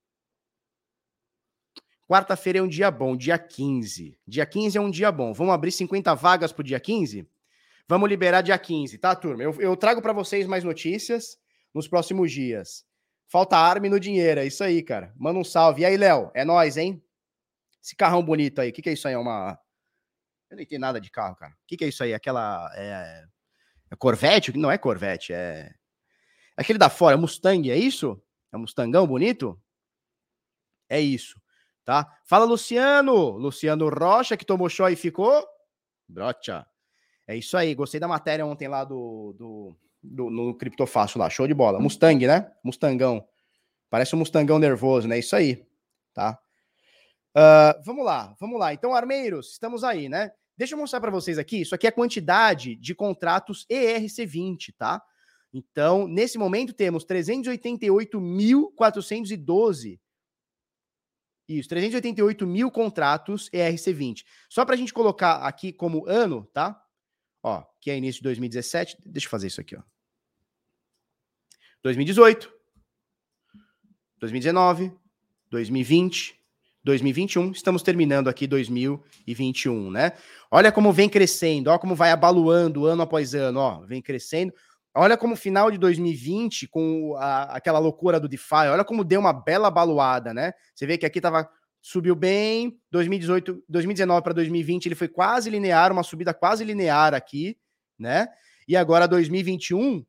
Quarta-feira é um dia bom, dia 15. Dia 15 é um dia bom. Vamos abrir 50 vagas pro dia 15? Vamos liberar dia 15, tá, turma? Eu, eu trago para vocês mais notícias nos próximos dias. Falta arma no dinheiro, é isso aí, cara. Manda um salve. E aí, Léo? É nós, hein? Esse carrão bonito aí, o que, que é isso aí? É uma eu não entendo nada de carro, cara. O que, que é isso aí? Aquela. É, é Corvette? Não é Corvette, é. Aquele da fora, é Mustang, é isso? É um Mustangão bonito? É isso. tá? Fala, Luciano! Luciano Rocha, que tomou show e ficou. Brocha. É isso aí. Gostei da matéria ontem lá do, do, do no Criptofácil lá. Show de bola. Mustang, né? Mustangão. Parece um Mustangão nervoso, né? Isso aí, tá? Uh, vamos lá, vamos lá. Então, armeiros, estamos aí, né? Deixa eu mostrar para vocês aqui. Isso aqui é a quantidade de contratos ERC20, tá? Então, nesse momento, temos 388.412. Isso, 388 mil contratos ERC20. Só para a gente colocar aqui como ano, tá? Ó, que é início de 2017. Deixa eu fazer isso aqui, ó. 2018, 2019, 2020, 2021, estamos terminando aqui 2021, né? Olha como vem crescendo, olha como vai abaluando ano após ano, ó, vem crescendo. Olha como final de 2020, com a, aquela loucura do DeFi, olha como deu uma bela abaluada, né? Você vê que aqui tava subiu bem, 2018, 2019 para 2020 ele foi quase linear, uma subida quase linear aqui, né? E agora 2021,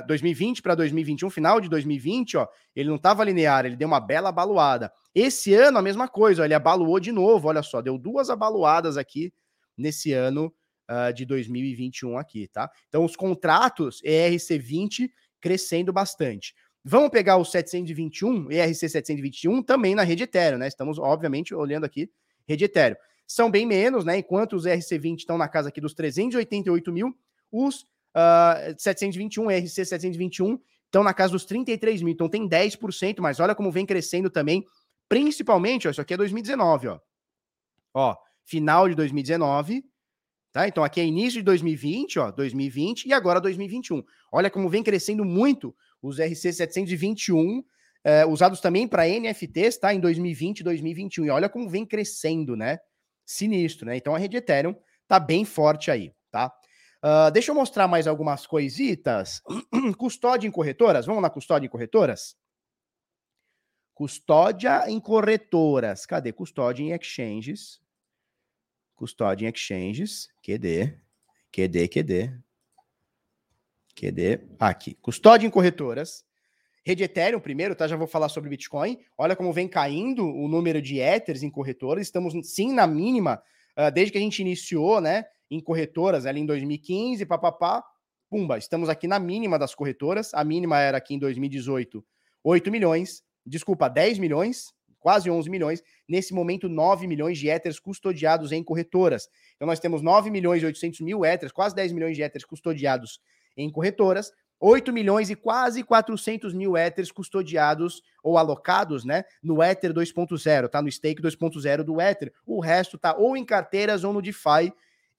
2020 para 2021, final de 2020, ó, ele não estava linear, ele deu uma bela abaluada. Esse ano a mesma coisa, ó, ele abaluou de novo, olha só, deu duas abaluadas aqui nesse ano uh, de 2021 aqui, tá? Então os contratos ERC20 crescendo bastante. Vamos pegar o 721, ERC 721, também na rede Ethereum, né? Estamos, obviamente, olhando aqui rede Ethereum. São bem menos, né? Enquanto os ERC20 estão na casa aqui dos 388 mil, os uh, 721, ERC 721, estão na casa dos 33 mil. Então tem 10%, mas olha como vem crescendo também, principalmente, ó, isso aqui é 2019, ó. Ó, final de 2019, tá? Então aqui é início de 2020, ó, 2020 e agora 2021. Olha como vem crescendo muito os RC 721, é, usados também para NFTs, tá? Em 2020 e 2021. E olha como vem crescendo, né? Sinistro, né? Então a rede Ethereum tá bem forte aí? Uh, deixa eu mostrar mais algumas coisitas. custódia em corretoras. Vamos na custódia em corretoras? Custódia em corretoras. Cadê? Custódia em exchanges. Custódia em exchanges. QD. QD, QD. QD. Aqui. Custódia em corretoras. Rede Ethereum primeiro, tá? Já vou falar sobre Bitcoin. Olha como vem caindo o número de Ethers em corretoras. Estamos sim na mínima, uh, desde que a gente iniciou, né? Em corretoras ali em 2015, papapá, pumba, estamos aqui na mínima das corretoras. A mínima era aqui em 2018, 8 milhões, desculpa, 10 milhões, quase 11 milhões. Nesse momento, 9 milhões de Ethers custodiados em corretoras. Então, nós temos 9 milhões e 800 mil Ethers, quase 10 milhões de Ethers custodiados em corretoras. 8 milhões e quase 400 mil Ethers custodiados ou alocados, né, no Ether 2.0, tá no stake 2.0 do Ether. O resto tá ou em carteiras ou no DeFi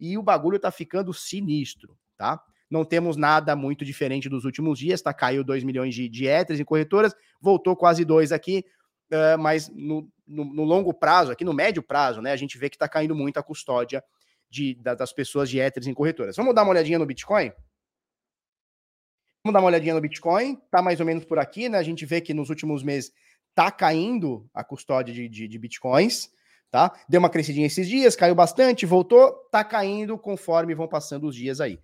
e o bagulho tá ficando sinistro, tá? Não temos nada muito diferente dos últimos dias, tá? Caiu 2 milhões de, de Ethers em corretoras, voltou quase 2 aqui, uh, mas no, no, no, longo prazo, aqui no médio prazo, né, a gente vê que tá caindo muito a custódia de, da, das pessoas de Ethers em corretoras. Vamos dar uma olhadinha no Bitcoin? Vamos dar uma olhadinha no Bitcoin, tá mais ou menos por aqui, né? A gente vê que nos últimos meses tá caindo a custódia de, de, de Bitcoins tá? Deu uma crescidinha esses dias, caiu bastante, voltou, tá caindo conforme vão passando os dias aí.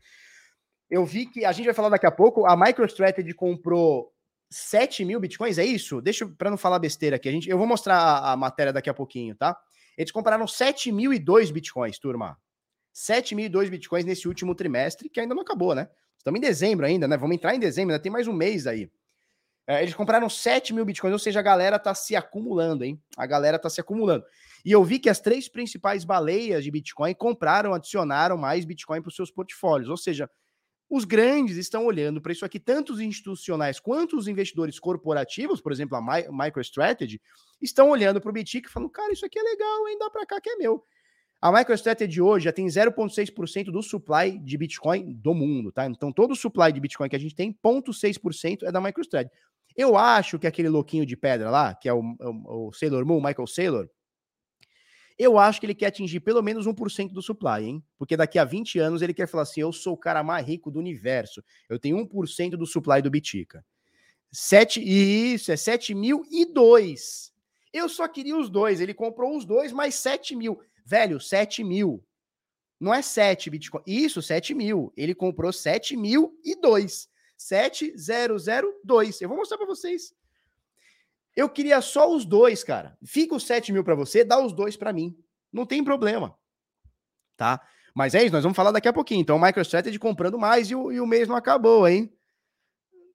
Eu vi que a gente vai falar daqui a pouco, a MicroStrategy comprou 7 mil bitcoins, é isso? Deixa para não falar besteira aqui, a gente, eu vou mostrar a, a matéria daqui a pouquinho, tá? Eles compraram 7.002 bitcoins, turma. 7.002 bitcoins nesse último trimestre, que ainda não acabou, né? Estamos em dezembro ainda, né? Vamos entrar em dezembro, ainda tem mais um mês aí. É, eles compraram 7 mil bitcoins, ou seja, a galera tá se acumulando, hein? A galera tá se acumulando. E eu vi que as três principais baleias de Bitcoin compraram, adicionaram mais Bitcoin para os seus portfólios. Ou seja, os grandes estão olhando para isso aqui, tanto os institucionais quanto os investidores corporativos, por exemplo, a MicroStrategy, estão olhando para o Bitcoin e falando, cara, isso aqui é legal, hein? Dá para cá que é meu. A MicroStrategy hoje já tem 0,6% do supply de Bitcoin do mundo, tá? Então, todo o supply de Bitcoin que a gente tem, 0,6% é da MicroStrategy. Eu acho que aquele louquinho de pedra lá, que é o, o, o Sailor Moon, Michael Sailor, eu acho que ele quer atingir pelo menos 1% do supply, hein? Porque daqui a 20 anos ele quer falar assim: eu sou o cara mais rico do universo. Eu tenho 1% do supply do Bitica. 7, isso, é 7 mil e 2. Eu só queria os dois. Ele comprou os dois mais 7 mil. Velho, 7 mil. Não é 7 Bitcoin. Isso, 7 mil. Ele comprou 7 mil e 2. 7002. Eu vou mostrar para vocês. Eu queria só os dois, cara. Fica os 7 mil para você, dá os dois para mim. Não tem problema. Tá? Mas é isso, nós vamos falar daqui a pouquinho. Então, o MicroStrategy comprando mais e o, e o mês não acabou, hein?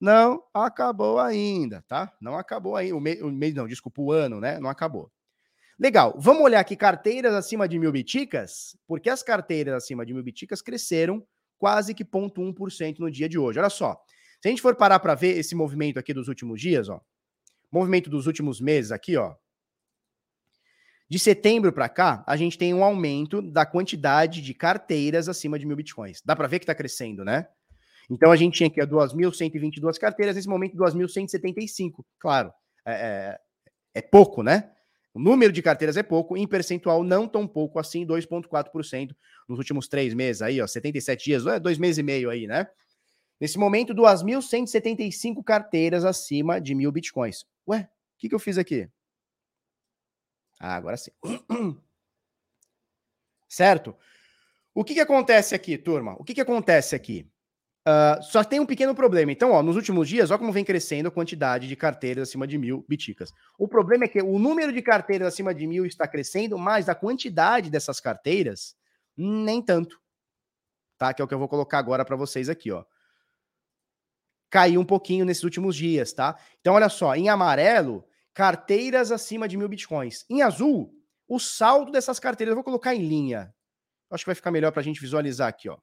Não acabou ainda, tá? Não acabou ainda. O, me, o mês, não, desculpa, o ano, né? Não acabou. Legal. Vamos olhar aqui carteiras acima de mil biticas, porque as carteiras acima de mil biticas cresceram quase que 0,1% no dia de hoje. Olha só. Se a gente for parar para ver esse movimento aqui dos últimos dias, ó, movimento dos últimos meses aqui, ó. De setembro para cá, a gente tem um aumento da quantidade de carteiras acima de mil bitcoins. Dá para ver que está crescendo, né? Então a gente tinha aqui 2.122 carteiras, nesse momento 2.175. Claro, é, é, é pouco, né? O número de carteiras é pouco, em percentual não tão pouco assim, 2,4% nos últimos três meses aí, ó, 77 dias, é dois meses e meio aí, né? Nesse momento, 2.175 carteiras acima de mil bitcoins. Ué, o que, que eu fiz aqui? Ah, agora sim. certo? O que, que acontece aqui, turma? O que, que acontece aqui? Uh, só tem um pequeno problema. Então, ó, nos últimos dias, olha como vem crescendo a quantidade de carteiras acima de mil biticas. O problema é que o número de carteiras acima de mil está crescendo, mas a quantidade dessas carteiras, nem tanto. Tá? Que é o que eu vou colocar agora para vocês aqui, ó caiu um pouquinho nesses últimos dias, tá? Então, olha só, em amarelo, carteiras acima de mil bitcoins. Em azul, o saldo dessas carteiras, eu vou colocar em linha. Acho que vai ficar melhor para a gente visualizar aqui, ó.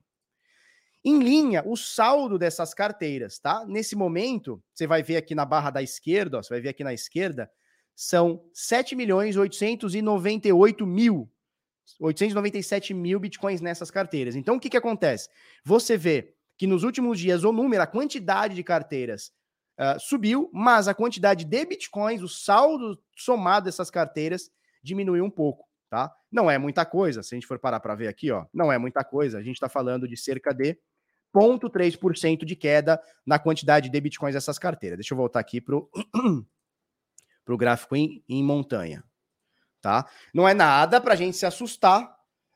Em linha, o saldo dessas carteiras, tá? Nesse momento, você vai ver aqui na barra da esquerda, ó, você vai ver aqui na esquerda, são 7 milhões 898 mil 897 mil bitcoins nessas carteiras. Então, o que, que acontece? Você vê que nos últimos dias o número, a quantidade de carteiras uh, subiu, mas a quantidade de bitcoins, o saldo somado dessas carteiras, diminuiu um pouco, tá? Não é muita coisa, se a gente for parar para ver aqui, ó, não é muita coisa. A gente está falando de cerca de 0,3% de queda na quantidade de bitcoins dessas carteiras. Deixa eu voltar aqui para o gráfico em, em montanha, tá? Não é nada para a gente se assustar,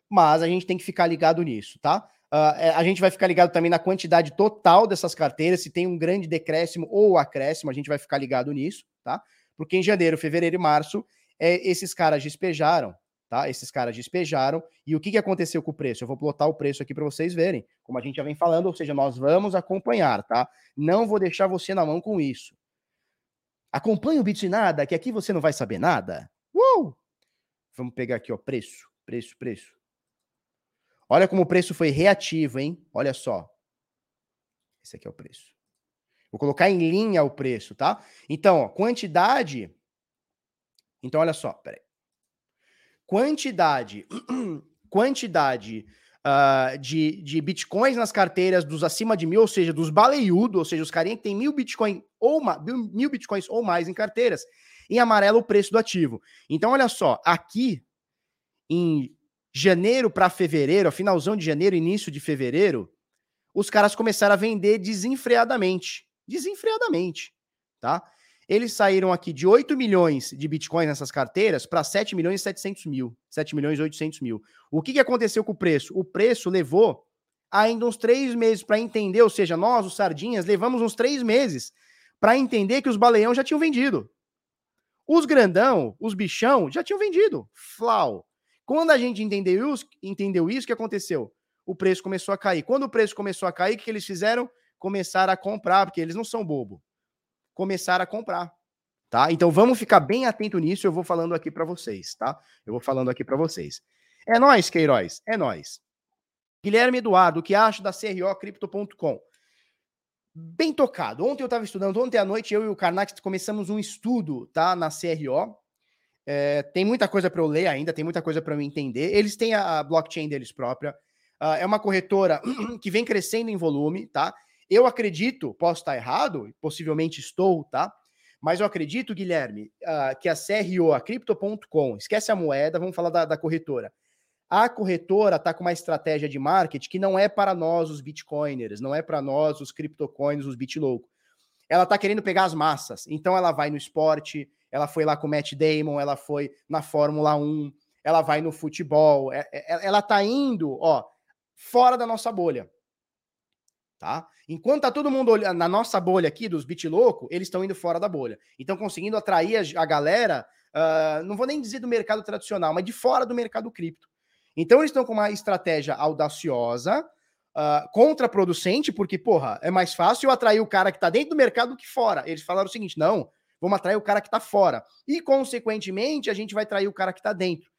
mas a gente tem que ficar ligado nisso, tá? Uh, a gente vai ficar ligado também na quantidade total dessas carteiras, se tem um grande decréscimo ou acréscimo, a gente vai ficar ligado nisso, tá? Porque em janeiro, fevereiro e março, é, esses caras despejaram, tá? Esses caras despejaram. E o que, que aconteceu com o preço? Eu vou plotar o preço aqui para vocês verem, como a gente já vem falando, ou seja, nós vamos acompanhar, tá? Não vou deixar você na mão com isso. Acompanhe o Bitnada, que aqui você não vai saber nada. Uh! Vamos pegar aqui, ó, preço, preço, preço. Olha como o preço foi reativo, hein? Olha só. Esse aqui é o preço. Vou colocar em linha o preço, tá? Então, ó, quantidade. Então, olha só, peraí. Quantidade. quantidade uh, de, de bitcoins nas carteiras dos acima de mil, ou seja, dos baleiudos, ou seja, os carinha que tem mil bitcoins ou mil bitcoins ou mais em carteiras. Em amarelo, o preço do ativo. Então, olha só, aqui em janeiro para fevereiro, finalzão de janeiro, início de fevereiro, os caras começaram a vender desenfreadamente. Desenfreadamente, tá? Eles saíram aqui de 8 milhões de bitcoins nessas carteiras para 7 milhões e 700 mil, 7 milhões e 800 mil. O que, que aconteceu com o preço? O preço levou ainda uns três meses para entender, ou seja, nós, os sardinhas, levamos uns três meses para entender que os baleão já tinham vendido. Os grandão, os bichão, já tinham vendido. Flau. Quando a gente entendeu isso, entendeu isso, o que aconteceu? O preço começou a cair. Quando o preço começou a cair, o que eles fizeram? Começaram a comprar, porque eles não são bobo. Começaram a comprar. Tá? Então vamos ficar bem atento nisso, eu vou falando aqui para vocês, tá? Eu vou falando aqui para vocês. É nós, Queiroz, é nós. Guilherme Eduardo, o que acha da CROcrypto.com? Bem tocado. Ontem eu estava estudando, ontem à noite eu e o Karnak começamos um estudo, tá, na CRO. É, tem muita coisa para eu ler ainda, tem muita coisa para eu entender. Eles têm a, a blockchain deles própria. Uh, é uma corretora que vem crescendo em volume, tá? Eu acredito, posso estar errado, possivelmente estou, tá? Mas eu acredito, Guilherme, uh, que a CRO, a Crypto.com, esquece a moeda, vamos falar da, da corretora. A corretora está com uma estratégia de marketing que não é para nós, os bitcoiners, não é para nós, os criptocoins, os bitloucos. Ela está querendo pegar as massas. Então ela vai no esporte, ela foi lá com o Matt Damon, ela foi na Fórmula 1, ela vai no futebol, é, é, ela tá indo, ó, fora da nossa bolha. Tá? Enquanto tá todo mundo olhando na nossa bolha aqui dos bit louco, eles estão indo fora da bolha. Então conseguindo atrair a, a galera, uh, não vou nem dizer do mercado tradicional, mas de fora do mercado cripto. Então eles estão com uma estratégia audaciosa, uh, contraproducente, porque, porra, é mais fácil atrair o cara que tá dentro do mercado do que fora. Eles falaram o seguinte: não, vamos atrair o cara que tá fora. E, consequentemente, a gente vai atrair o cara que tá dentro.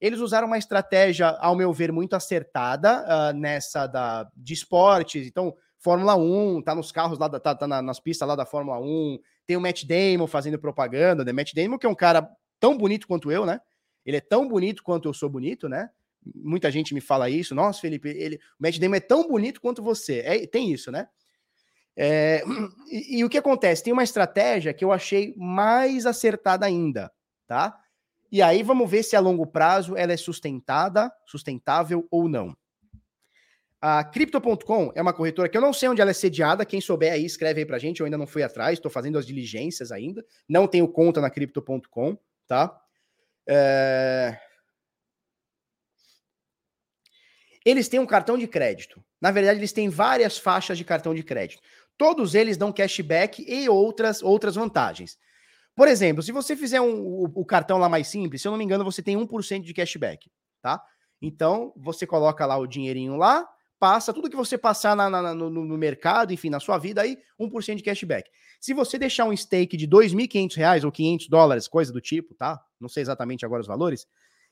Eles usaram uma estratégia, ao meu ver, muito acertada uh, nessa da, de esportes. Então, Fórmula 1, tá nos carros lá, da, tá, tá nas pistas lá da Fórmula 1. Tem o Matt Damon fazendo propaganda, né? Matt Damon, que é um cara tão bonito quanto eu, né? Ele é tão bonito quanto eu sou bonito, né? Muita gente me fala isso. Nossa, Felipe, ele, o Matt Damon é tão bonito quanto você. É, tem isso, né? É, e, e, o que acontece? Tem uma estratégia que eu achei mais acertada ainda, tá? E aí vamos ver se a longo prazo ela é sustentada, sustentável ou não. A Crypto.com é uma corretora que eu não sei onde ela é sediada. Quem souber aí, escreve aí pra gente. Eu ainda não fui atrás, estou fazendo as diligências ainda. Não tenho conta na Crypto.com, tá? É... Eles têm um cartão de crédito. Na verdade, eles têm várias faixas de cartão de crédito. Todos eles dão cashback e outras, outras vantagens. Por exemplo, se você fizer um, o, o, cartão lá mais simples, se eu não me engano, você tem 1% de cashback, tá? Então, você coloca lá o dinheirinho lá, passa tudo que você passar na, na, no, no, mercado, enfim, na sua vida aí, 1% de cashback. Se você deixar um stake de R$ 2.500 ou 500 dólares, coisa do tipo, tá? Não sei exatamente agora os valores,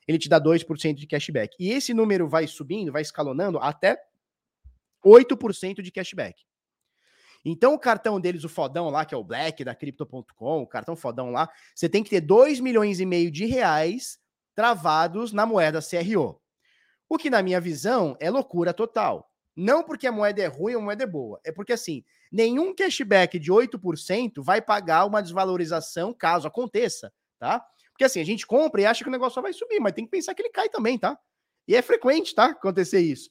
ele te dá 2% de cashback. E esse número vai subindo, vai escalonando até 8% de cashback. Então, o cartão deles, o fodão lá, que é o Black da Crypto.com, o cartão fodão lá, você tem que ter 2 milhões e meio de reais travados na moeda CRO. O que, na minha visão, é loucura total. Não porque a moeda é ruim ou a moeda é boa. É porque, assim, nenhum cashback de 8% vai pagar uma desvalorização caso aconteça, tá? Porque, assim, a gente compra e acha que o negócio só vai subir, mas tem que pensar que ele cai também, tá? E é frequente, tá? Acontecer isso.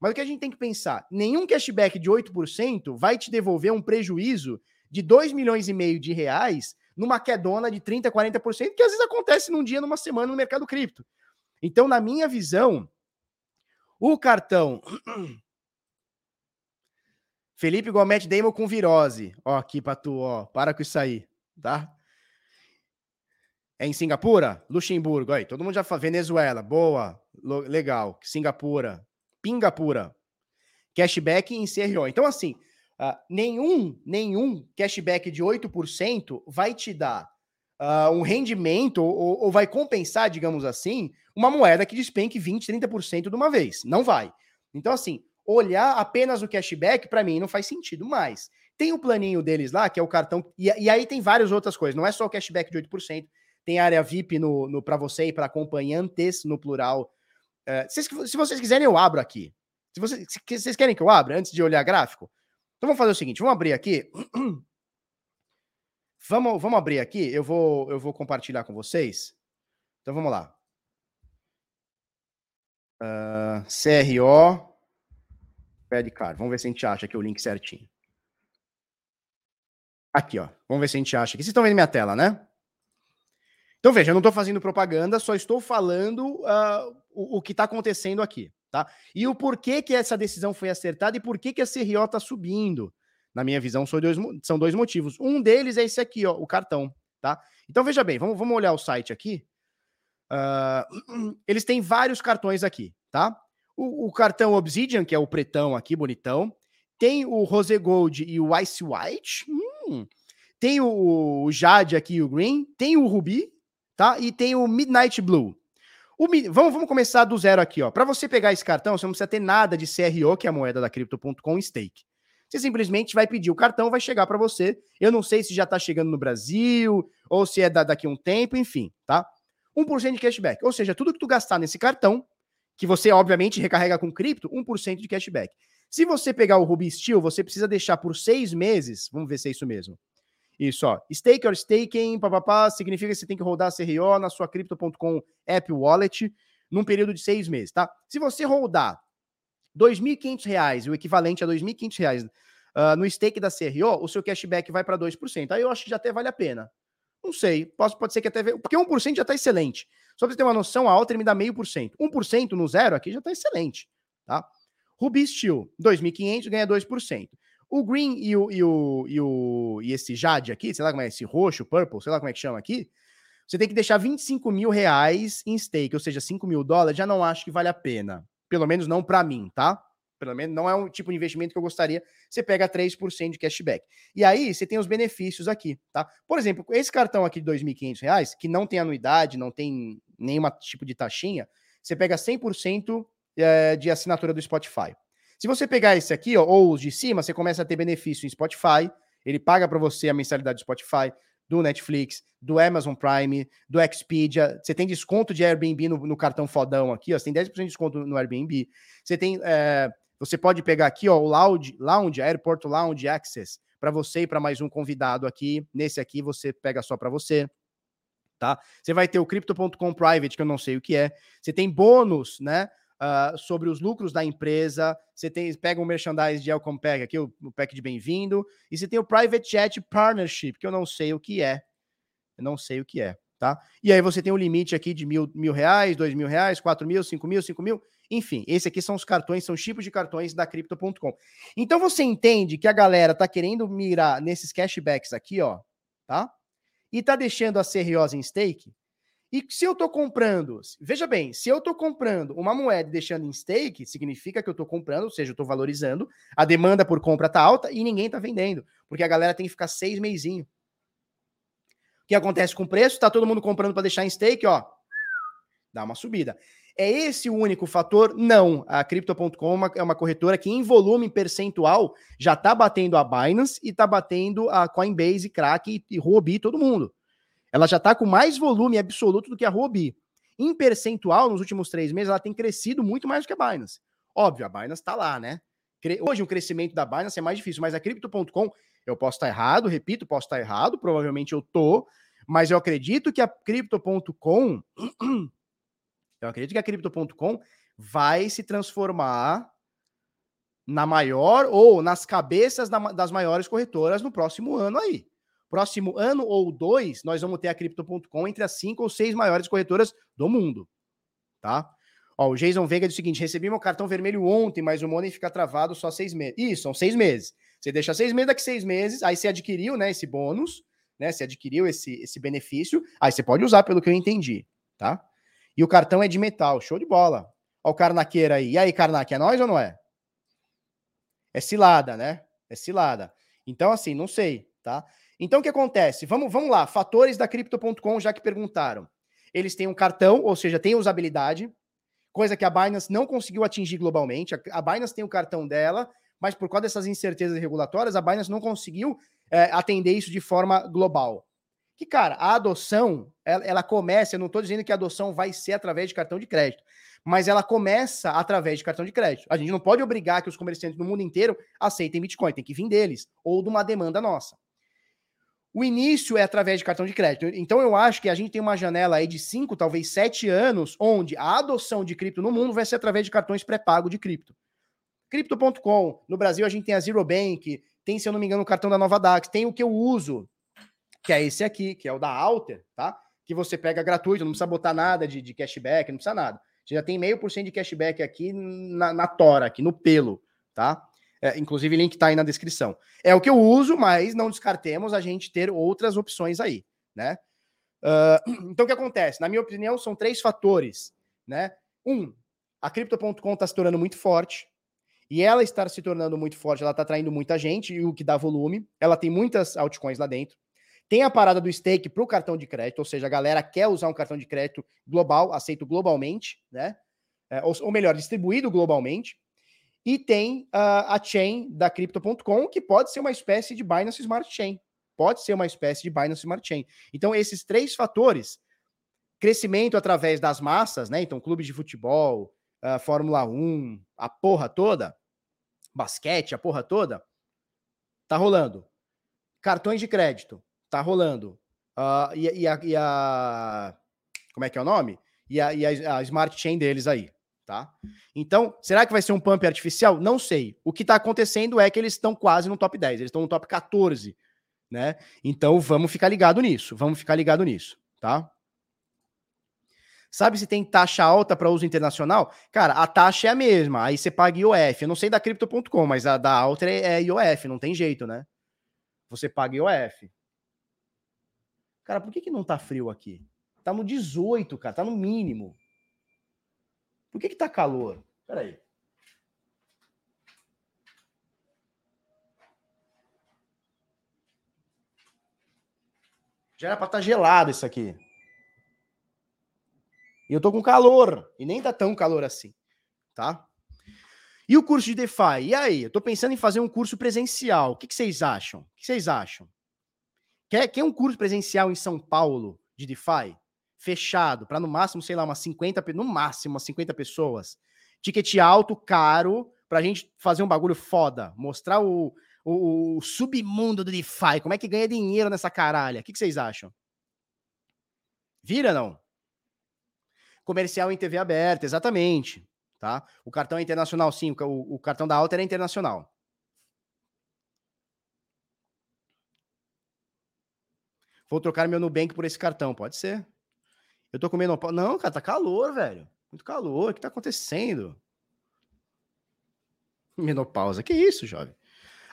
Mas o que a gente tem que pensar? Nenhum cashback de 8% vai te devolver um prejuízo de 2 milhões e meio de reais numa quedona de 30%, 40%, que às vezes acontece num dia, numa semana no mercado cripto. Então, na minha visão, o cartão Felipe Gomet Damon com virose. Ó, aqui pra tu, ó. Para com isso aí, tá? É em Singapura? Luxemburgo, aí. Todo mundo já fala. Venezuela, boa. Legal. Singapura. Pingapura. Cashback em CRO. Então, assim, uh, nenhum, nenhum cashback de 8% vai te dar uh, um rendimento ou, ou, vai compensar, digamos assim, uma moeda que despenque 20%, 30% de uma vez. Não vai. Então, assim, olhar apenas o cashback, para mim, não faz sentido mais. Tem o planinho deles lá, que é o cartão. E, e aí tem várias outras coisas. Não é só o cashback de 8%. Tem área VIP no, no para você e para acompanhantes, no plural, é, se, se, vocês quiserem, eu abro aqui. Se vocês, se vocês querem que eu abra antes de olhar gráfico, então vamos fazer o seguinte: vamos abrir aqui. Vamos, vamos abrir aqui. Eu vou, eu vou compartilhar com vocês. Então vamos lá. Uh, CRO. Pede card. Vamos ver se a gente acha aqui o link certinho. Aqui, ó. Vamos ver se a gente acha aqui. Vocês estão vendo minha tela, né? Então, veja, eu não estou fazendo propaganda, só estou falando uh, o, o, que está acontecendo aqui, tá? E o porquê que essa decisão foi acertada e por que, a CRO está subindo. Na minha visão, são dois, são dois motivos. Um deles é esse aqui, ó, o cartão, tá? Então, veja bem, vamos, vamos olhar o site aqui. Uh, eles têm vários cartões aqui, tá? O, o, cartão Obsidian, que é o pretão aqui, bonitão. Tem o Rose Gold e o Ice White. Hum. Tem o, o Jade aqui, o Green. Tem o Ruby, tá? E tem o Midnight Blue. O, vamos, vamos começar do zero aqui, ó. Para você pegar esse cartão, você não precisa ter nada de CRO, que é a moeda da Crypto.com stake. Você simplesmente vai pedir o cartão, vai chegar para você. Eu não sei se já está chegando no Brasil ou se é daqui a um tempo, enfim, tá? 1% de cashback. Ou seja, tudo que tu gastar nesse cartão, que você obviamente recarrega com cripto, 1% de cashback. Se você pegar o Ruby Steel, você precisa deixar por seis meses, vamos ver se é isso mesmo. Isso, ó. Stake or staking, papapá, significa que você tem que rodar CRO na sua Crypto.com App Wallet num período de seis meses, tá? Se você rodar R$ 2.500, o equivalente a R$ 2.500 uh, no stake da CRO, o seu cashback vai para 2%. Aí eu acho que já até vale a pena. Não sei, pode, pode ser que até... Porque 1% já está excelente. Só para você ter uma noção, a outra me dá meio por cento. 1% no zero aqui já está excelente, tá? Ruby Steel, 2.500, ganha 2%. O Green e o, e o, e o e esse Jade aqui, sei lá como é esse roxo, purple, sei lá como é que chama aqui, você tem que deixar 25 mil reais em stake, ou seja, 5 mil dólares, já não acho que vale a pena. Pelo menos não para mim, tá? Pelo menos não é um tipo de investimento que eu gostaria. Você pega 3% de cashback. E aí você tem os benefícios aqui, tá? Por exemplo, esse cartão aqui de R$ 2.500, que não tem anuidade, não tem nenhum tipo de taxinha, você pega 100% eh, de assinatura do Spotify. Se você pegar esse aqui, ó, ou os de cima, você começa a ter benefício em Spotify, ele paga para você a mensalidade do Spotify, do Netflix, do Amazon Prime, do Expedia. Você tem desconto de Airbnb no, no cartão fodão aqui, ó. Você tem 10% de desconto no Airbnb. Você tem. É, você pode pegar aqui, ó, o Lounge, Lounge Airport Lounge Access, para você e para mais um convidado aqui. Nesse aqui você pega só para você. Tá? Você vai ter o Crypto.com Private, que eu não sei o que é. Você tem bônus, né? Uh, sobre os lucros da empresa. Você tem, pega um merchandise de Elcom Pack aqui, o, o pack de bem-vindo. E você tem o Private Chat Partnership, que eu não sei o que é. Eu não sei o que é, tá? E aí você tem um limite aqui de mil, mil reais, dois mil reais, quatro mil, cinco mil, cinco mil. Enfim, esse aqui são os cartões, são os tipos de cartões da Crypto.com. Então você entende que a galera tá querendo mirar nesses cashbacks aqui, ó, tá? E tá deixando a CROs em stake e se eu estou comprando, veja bem, se eu estou comprando uma moeda e deixando em stake, significa que eu estou comprando, ou seja, eu estou valorizando, a demanda por compra está alta e ninguém está vendendo, porque a galera tem que ficar seis meizinho. O que acontece com o preço? Está todo mundo comprando para deixar em stake, ó, dá uma subida. É esse o único fator? Não. A Crypto.com é, é uma corretora que, em volume percentual, já está batendo a Binance e está batendo a Coinbase, Crack e, Huobi, todo mundo. Ela já está com mais volume absoluto do que a Huobi. Em percentual, nos últimos três meses, ela tem crescido muito mais do que a Binance. Óbvio, a Binance está lá, né? Hoje o crescimento da Binance é mais difícil, mas a Crypto.com, eu posso estar errado, repito, posso estar errado, provavelmente eu tô, mas eu acredito que a Crypto.com, eu acredito que a Crypto.com vai se transformar na maior ou nas cabeças das maiores corretoras no próximo ano aí. Próximo ano ou dois, nós vamos ter a Crypto.com entre as cinco ou seis maiores corretoras do mundo. Tá? Ó, o Jason Veiga diz o seguinte: recebi meu cartão vermelho ontem, mas o Money fica travado só seis meses. Isso, são seis meses. Você deixa seis meses, daqui seis meses, aí você adquiriu né, esse bônus, né? Você adquiriu esse, esse benefício, aí você pode usar, pelo que eu entendi, tá? E o cartão é de metal, show de bola. Ó, o Carnaqueira aí. E aí, Karnak, é nós ou não é? É cilada, né? É cilada. Então, assim, não sei, tá? Então, o que acontece? Vamos, vamos lá, fatores da Crypto.com, já que perguntaram. Eles têm um cartão, ou seja, têm usabilidade, coisa que a Binance não conseguiu atingir globalmente. A Binance tem o cartão dela, mas por causa dessas incertezas regulatórias, a Binance não conseguiu é, atender isso de forma global. Que, cara, a adoção, ela, ela começa, eu não estou dizendo que a adoção vai ser através de cartão de crédito, mas ela começa através de cartão de crédito. A gente não pode obrigar que os comerciantes no mundo inteiro aceitem Bitcoin, tem que vir deles, ou de uma demanda nossa. O início é através de cartão de crédito. Então eu acho que a gente tem uma janela aí de 5, talvez 7 anos, onde a adoção de cripto no mundo vai ser através de cartões pré-pago de cripto. Crypto.com, no Brasil a gente tem a Zero Bank, tem, se eu não me engano, o cartão da Nova Dax, tem o que eu uso, que é esse aqui, que é o da Alter, tá? Que você pega gratuito, não precisa botar nada de, de cashback, não precisa nada. Você já tem meio por cento de cashback aqui na, na tora, aqui no pelo, tá? É, inclusive, link está aí na descrição. É o que eu uso, mas não descartemos a gente ter outras opções aí, né? Uh, então, o que acontece? Na minha opinião, são três fatores, né? Um, a Crypto.com está se tornando muito forte, e ela estar se tornando muito forte, ela está atraindo muita gente, e o que dá volume. Ela tem muitas altcoins lá dentro. Tem a parada do stake para o cartão de crédito, ou seja, a galera quer usar um cartão de crédito global, aceito globalmente, né? É, ou, ou melhor, distribuído globalmente. E tem uh, a chain da Crypto.com, que pode ser uma espécie de Binance Smart Chain. Pode ser uma espécie de Binance Smart Chain. Então, esses três fatores, crescimento através das massas, né? Então, clubes de futebol, uh, Fórmula 1, a porra toda, basquete, a porra toda, tá rolando. Cartões de crédito, tá rolando. Uh, e, e, a, e, a, Como é que é o nome? E a, e a, a Smart Chain deles aí tá? Então, será que vai ser um pump artificial? Não sei. O que está acontecendo é que eles estão quase no top 10, eles estão no top 14, né? Então, vamos ficar ligado nisso, vamos ficar ligado nisso, tá? Sabe se tem taxa alta para uso internacional? Cara, a taxa é a mesma. Aí você paga IOF. Eu não sei da Crypto.com, mas a da Alter é, IOF, não tem jeito, né? Você paga IOF. Cara, por que, que não tá frio aqui? Tá no 18, cara, tá no mínimo. Por que que tá calor? Peraí. Já era pra estar tá gelado isso aqui. E eu tô com calor. E nem tá tão calor assim. Tá? E o curso de DeFi? E aí? Eu tô pensando em fazer um curso presencial. O que, que vocês acham? O que vocês acham? Quer, quer um curso presencial em São Paulo de DeFi? Fechado, para no máximo, sei lá, umas 50, no máximo, umas 50 pessoas. Ticket alto, caro, pra gente fazer um bagulho foda. Mostrar o, o, o submundo do DeFi. Como é que ganha dinheiro nessa caralha? O que, que vocês acham? Vira, não? Comercial em TV aberta, exatamente. Tá? O cartão é internacional, sim. O, o cartão da Alta é internacional. Vou trocar meu Nubank por esse cartão, pode ser. Eu tô comendo. Não, cara, tá calor, velho. Muito calor. O que tá acontecendo? Menopausa. Que isso, jovem?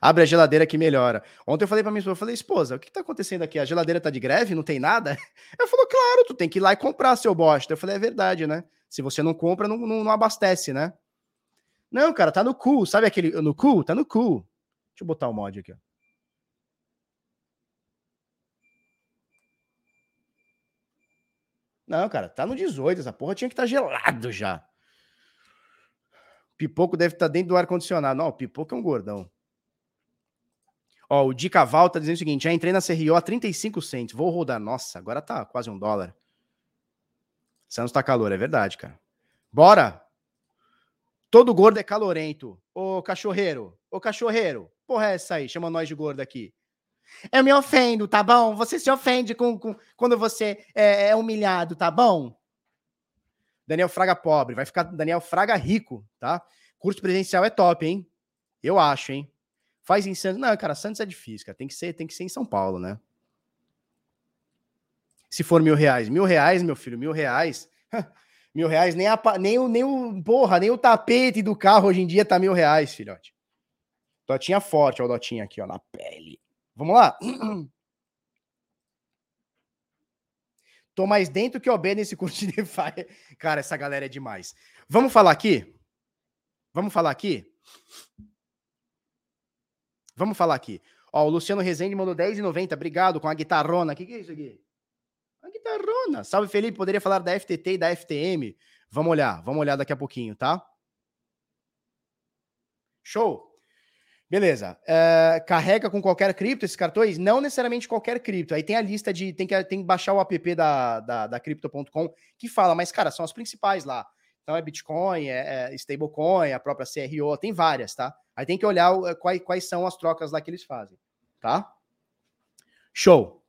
Abre a geladeira que melhora. Ontem eu falei pra minha esposa, eu falei, esposa, o que tá acontecendo aqui? A geladeira tá de greve? Não tem nada? Ela falou, claro, tu tem que ir lá e comprar, seu bosta. Eu falei, é verdade, né? Se você não compra, não, não, não abastece, né? Não, cara, tá no cu. Sabe aquele no cu? Tá no cu. Deixa eu botar o mod aqui, ó. Não, cara, tá no 18. Essa porra tinha que estar tá gelado já. Pipoco deve estar tá dentro do ar-condicionado. Não, Pipoco é um gordão. Ó, o Dica Val tá dizendo o seguinte: já entrei na CRO a 35 centos. Vou rodar. Nossa, agora tá quase um dólar. Santos tá calor, é verdade, cara. Bora! Todo gordo é calorento. Ô cachorreiro, ô cachorreiro. Porra, é essa aí? Chama nós de gordo aqui. Eu me ofendo, tá bom? Você se ofende com, com quando você é, é humilhado, tá bom? Daniel Fraga pobre, vai ficar Daniel Fraga rico, tá? Curso presencial é top, hein? Eu acho, hein? Faz em Santos. Não, cara, Santos é difícil, cara. Tem que ser, tem que ser em São Paulo, né? Se for mil reais. Mil reais, meu filho, mil reais. mil reais, nem, a, nem, o, nem o. Porra, nem o tapete do carro hoje em dia tá mil reais, filhote. Dotinha forte, ó, o Dotinha aqui, ó, na pele. Vamos lá? Tô mais dentro que OB nesse curso de DeFi. Cara, essa galera é demais. Vamos falar aqui? Vamos falar aqui? Vamos falar aqui. Ó, o Luciano Rezende mandou 10,90. Obrigado com a guitarrona. O que, que é isso aqui? A guitarrona. Salve, Felipe. Poderia falar da FTT e da FTM. Vamos olhar. Vamos olhar daqui a pouquinho, tá? Show. Beleza. Uh, carrega com qualquer cripto esses cartões? Não necessariamente qualquer cripto. Aí tem a lista de. Tem que, tem que baixar o app da, da, da Crypto.com que fala, mas, cara, são as principais lá. Então é Bitcoin, é, é stablecoin, a própria CRO, tem várias, tá? Aí tem que olhar o, quais, quais são as trocas lá que eles fazem, tá? Show.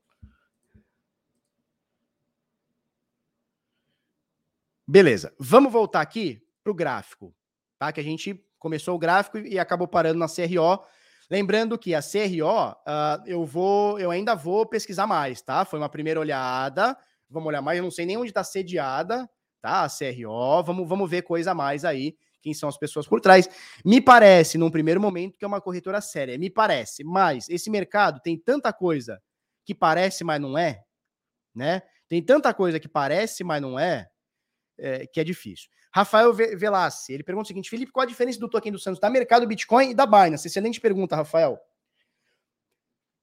Beleza. Vamos voltar aqui para o gráfico, tá? Que a gente começou o gráfico e acabou parando na CRO. Lembrando que a CRO, uh, ah, eu vou, eu ainda vou pesquisar mais, tá? Foi uma primeira olhada. Vamos olhar mais. Eu não sei nem onde está sediada tá? A CRO, vamos, vamos ver coisa a mais aí, quem são as pessoas por trás. Me parece, num primeiro momento, que é uma corretora séria, me parece, mas esse mercado tem tanta coisa que parece, mas não é, né? Tem tanta coisa que parece, mas não é, é que é difícil. Rafael Velassi, ele pergunta o seguinte: Felipe, qual a diferença do token do Santos da mercado Bitcoin e da Binance? Excelente pergunta, Rafael.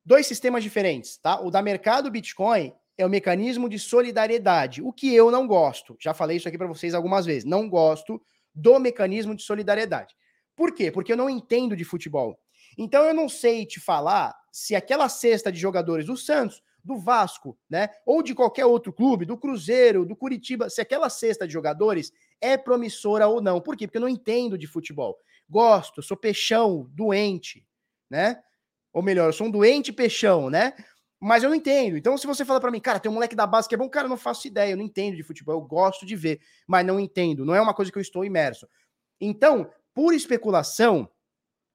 Dois sistemas diferentes, tá? O da mercado Bitcoin é o mecanismo de solidariedade, o que eu não gosto. Já falei isso aqui para vocês algumas vezes. Não gosto do mecanismo de solidariedade. Por quê? Porque eu não entendo de futebol. Então eu não sei te falar se aquela cesta de jogadores do Santos, do Vasco, né, ou de qualquer outro clube, do Cruzeiro, do Curitiba, se aquela cesta de jogadores é promissora ou não. Por quê? Porque eu não entendo de futebol. Gosto, sou peixão, doente, né? Ou melhor, eu sou um doente peixão, né? mas eu não entendo. Então, se você fala para mim, cara, tem um moleque da base que é bom, cara, eu não faço ideia, eu não entendo de futebol, eu gosto de ver, mas não entendo, não é uma coisa que eu estou imerso. Então, por especulação,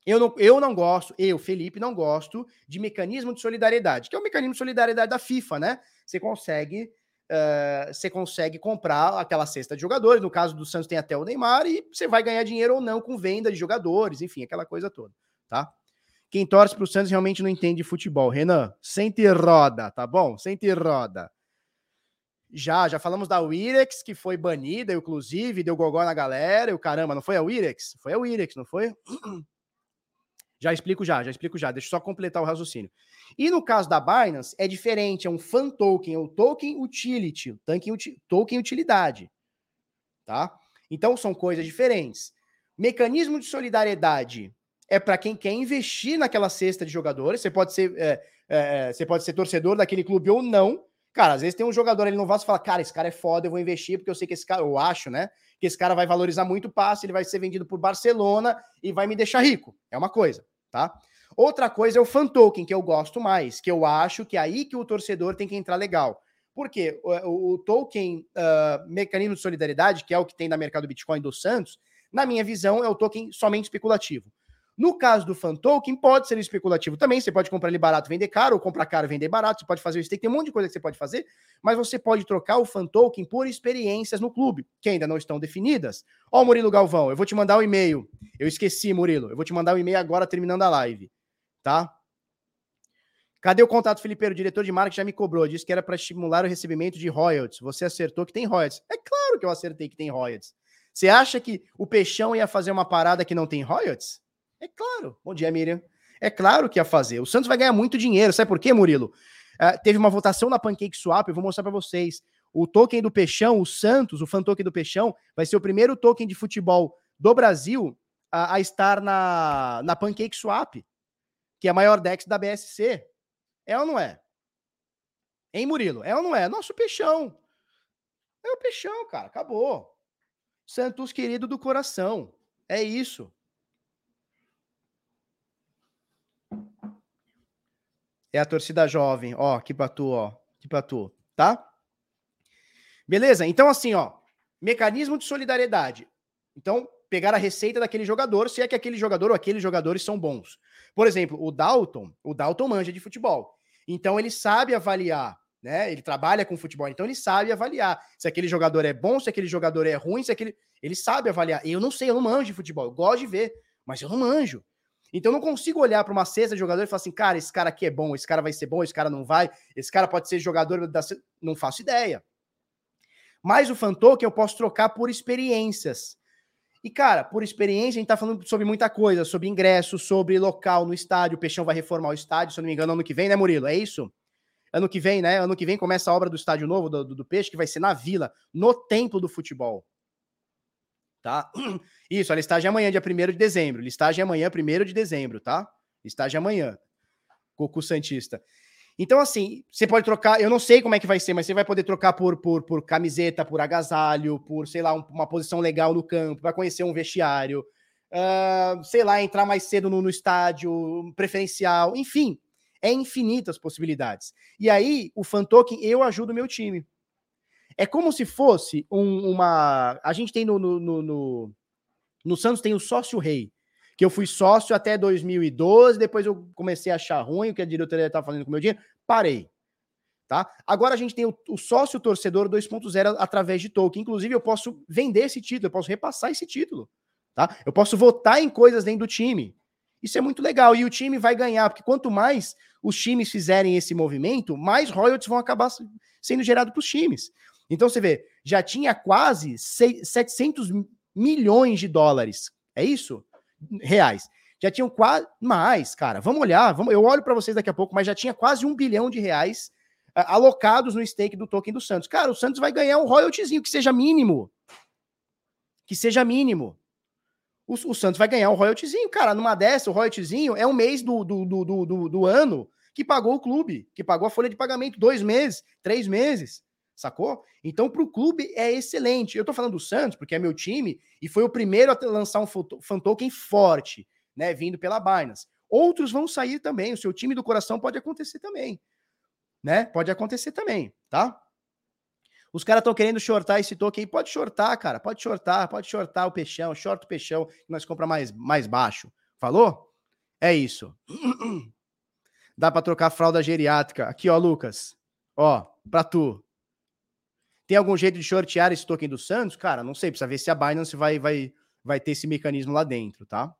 eu não, eu não gosto, eu, Felipe, não gosto de mecanismo de solidariedade, que é o mecanismo de solidariedade da FIFA, né? Você consegue uh, você consegue comprar aquela cesta de jogadores. No caso do Santos tem até o Neymar e você vai ganhar dinheiro ou não com venda de jogadores, enfim, aquela coisa toda, tá? Quem torce para o Santos realmente não entende futebol. Renan, sente roda, tá bom? Sente roda. Já, já falamos da Wirex, que foi banida, inclusive, deu gogó na galera, e o caramba, não foi a Wirex? Foi a Wirex, não foi? Já explico já, já explico já. Deixa eu só completar o raciocínio. E no caso da Binance, é diferente, é um fan token, é o token utility, token, utilidade. Tá? Então são coisas diferentes. Mecanismo de solidariedade é para quem quer investir naquela cesta de jogadores. Você pode ser, é, é, você pode ser torcedor daquele clube ou não. Cara, às vezes tem um jogador ali no Vasco e fala, cara, esse cara é foda, eu vou investir porque eu sei que esse cara, eu acho, né? Que esse cara vai valorizar muito o passe, ele vai ser vendido por Barcelona e vai me deixar rico. É uma coisa tá? Outra coisa é o fan token, que eu gosto mais, que eu acho que é aí que o torcedor tem que entrar legal. Por quê? O, o token uh, mecanismo de solidariedade, que é o que tem na mercado Bitcoin do Santos, na minha visão, é o token somente especulativo. No caso do fan token, pode ser especulativo também. Você pode comprar ele barato, vender caro, ou comprar caro, vender barato. Você pode fazer o stake, tem um monte de coisa que você pode fazer, mas você pode trocar o fan token por experiências no clube, que ainda não estão definidas. Ó, Murilo Galvão, eu vou te mandar o um e-mail. Eu esqueci, Murilo. Eu vou te mandar o um e-mail agora, terminando a live. Tá? Cadê o contato, Felipe? O diretor de marketing já me cobrou. Disse que era para estimular o recebimento de royalties. Você acertou que tem royalties. É claro que eu acertei que tem royalties. Você acha que o Peixão ia fazer uma parada que não tem royalties? É claro. Bom dia, Miriam. É claro que ia fazer. O Santos vai ganhar muito dinheiro. Sabe por quê, Murilo? Uh, teve uma votação na Pancake Swap, eu vou mostrar para vocês. O token do Peixão, o Santos, o fan token do Peixão, vai ser o primeiro token de futebol do Brasil a, a estar na, na Pancake Swap, que é a maior DEX da BSC. É ou não é? Hein, Murilo? É ou não é? Nosso Peixão. É o Peixão, cara. Acabou. Santos querido do coração. É isso. É a torcida jovem, ó, aqui pra tu, ó, aqui pra tu, tá? Beleza? Então, assim, ó, mecanismo de solidariedade. Então, pegar a receita daquele jogador, se é que aquele jogador ou aqueles jogadores são bons. Por exemplo, o Dalton, o Dalton manja de futebol. Então, ele sabe avaliar, né? Ele trabalha com futebol, então ele sabe avaliar se aquele jogador é bom, se aquele jogador é ruim, se aquele. Ele sabe avaliar. Eu não sei, eu não manjo de futebol, eu gosto de ver, mas eu não manjo. Então eu não consigo olhar para uma cesta de jogador e falar assim, cara, esse cara aqui é bom, esse cara vai ser bom, esse cara não vai, esse cara pode ser jogador da. Não faço ideia. Mas o fan token eu posso trocar por experiências. E, cara, por experiência, a gente tá falando sobre muita coisa, sobre ingresso, sobre local no estádio. O Peixão vai reformar o estádio, se eu não me engano, ano que vem, né, Murilo? É isso? Ano que vem, né? Ano que vem começa a obra do estádio novo do, do, do Peixe, que vai ser na Vila, no Templo do Futebol tá? Isso, a listagem é amanhã, dia 1 de dezembro. Listagem é amanhã, 1 de dezembro, tá? Listagem é amanhã. Coco Santista. Então, assim, você pode trocar, eu não sei como é que vai ser, mas você vai poder trocar por, por, por camiseta, por agasalho, por, sei lá, um, uma posição legal no campo, para conhecer um vestiário, uh, sei lá, entrar mais cedo no, no estádio, preferencial, enfim, é infinitas possibilidades. E aí, o fan token, eu ajudo o meu time. É como se fosse um, uma. A gente tem no, no, no, no, no Santos tem o sócio rei, que eu fui sócio até 2012, depois eu comecei a achar ruim o que a diretoria estava fazendo com o meu dinheiro, parei. Tá? Agora a gente tem o, o sócio torcedor 2.0 através de token. Inclusive, eu posso vender esse título, eu posso repassar esse título. Tá? Eu posso votar em coisas dentro do time. Isso é muito legal. E o time vai ganhar, porque quanto mais os times fizerem esse movimento, mais royalties vão acabar sendo gerados para os times. Então você vê, já tinha quase 700 milhões de dólares. É isso? Reais. Já tinham quase mais, cara. Vamos olhar, vamos, eu olho para vocês daqui a pouco, mas já tinha quase um bilhão de reais uh, alocados no stake do token do Santos. Cara, o Santos vai ganhar um royaltyzinho que seja mínimo. Que seja mínimo. O, o Santos vai ganhar um royaltyzinho. Cara, numa dessa, o royaltyzinho é um mês do, do, do, do, do ano que pagou o clube, que pagou a folha de pagamento, dois meses, três meses sacou? Então, para o clube é excelente. Eu tô falando do Santos, porque é meu time, e foi o primeiro a lançar um fan token forte, né? Vindo pela Binance. Outros vão sair também. O seu time do coração pode acontecer também. Né? Pode acontecer também, tá? Os caras estão querendo shortar esse token. Pode shortar, cara. Pode shortar, pode shortar o peixão, short o peixão, que nós compra mais, mais baixo. Falou? É isso. Dá para trocar fralda geriátrica. Aqui, ó, Lucas. Ó, para tu. Tem algum jeito de shortear esse token do Santos? Cara, não sei, precisa ver se a Binance vai, vai, vai ter esse mecanismo lá dentro, tá?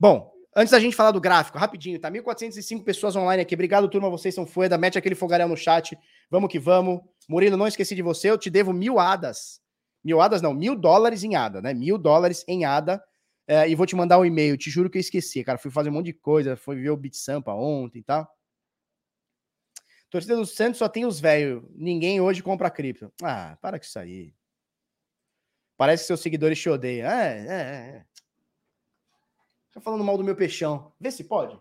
Bom, antes da gente falar do gráfico, rapidinho, tá? 1.405 pessoas online aqui. Obrigado, turma, vocês são foda. Mete aquele fogaréu no chat. Vamos que vamos. Murilo, não esqueci de você, eu te devo mil hadas. Mil hadas não, mil dólares em ADA, né? Mil dólares em ADA. É, e vou te mandar um e-mail. Te juro que eu esqueci, cara. Fui fazer um monte de coisa. Fui ver o Bit Sampa ontem, tá? Torcida do Santos só tem os velhos. Ninguém hoje compra cripto. Ah, para com isso aí. Parece que seus seguidores te odeiam. É, é, é. Tá falando mal do meu peixão. Vê se pode.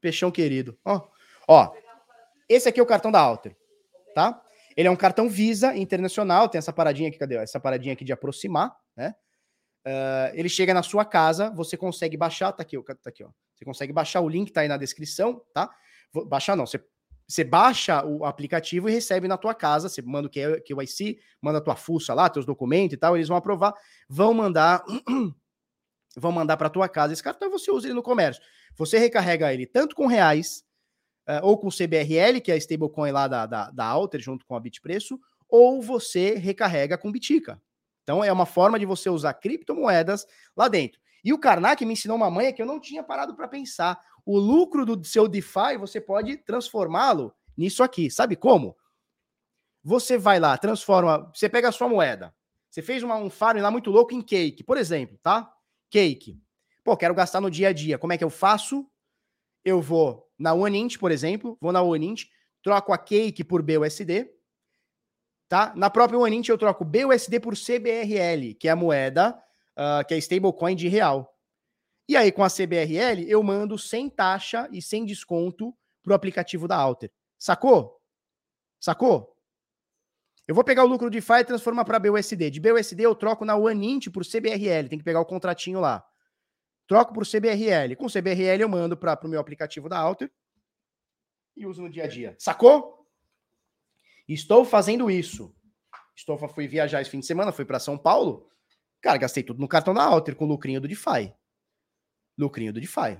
Peixão querido. Ó, ó. Esse aqui é o cartão da Alter, tá? Ele é um cartão Visa internacional, tem essa paradinha aqui, cadê? Essa paradinha aqui de aproximar, né? Uh, ele chega na sua casa, você consegue baixar, tá aqui, tá aqui, ó. Você consegue baixar o link, tá aí na descrição, tá? Baixar não, você, você baixa o aplicativo e recebe na tua casa, você manda o QIC, manda a tua fuça lá, teus documentos e tal, eles vão aprovar, vão mandar vão mandar para tua casa esse cartão e você usa ele no comércio. Você recarrega ele tanto com reais uh, ou com CBRL, que é a stablecoin lá da, da, da Alter, junto com a Bitpreço, ou você recarrega com Bitica. Então é uma forma de você usar criptomoedas lá dentro. E o Karnak me ensinou uma manha que eu não tinha parado para pensar. O lucro do seu DeFi você pode transformá-lo nisso aqui. Sabe como? Você vai lá, transforma, você pega a sua moeda. Você fez uma, um farm lá muito louco em cake, por exemplo, tá? Cake. Pô, quero gastar no dia a dia. Como é que eu faço? Eu vou na OneInt, por exemplo, vou na OneInt, troco a Cake por BUSD, tá? Na própria OneInt eu troco BUSD por CBRL, que é a moeda, uh, que é stablecoin de real. E aí, com a CBRL, eu mando sem taxa e sem desconto pro aplicativo da Alter. Sacou? Sacou? Eu vou pegar o lucro de FI e transformar para BUSD. De BUSD eu troco na OneInt por CBRL. Tem que pegar o contratinho lá. Troco por CBRL. Com CBRL eu mando para o meu aplicativo da Alter e uso no dia a dia. Sacou? Estou fazendo isso. Estou fui viajar esse fim de semana, fui para São Paulo. Cara, gastei tudo no cartão da Alter com lucrinho do DeFi. Lucrinho do DeFi.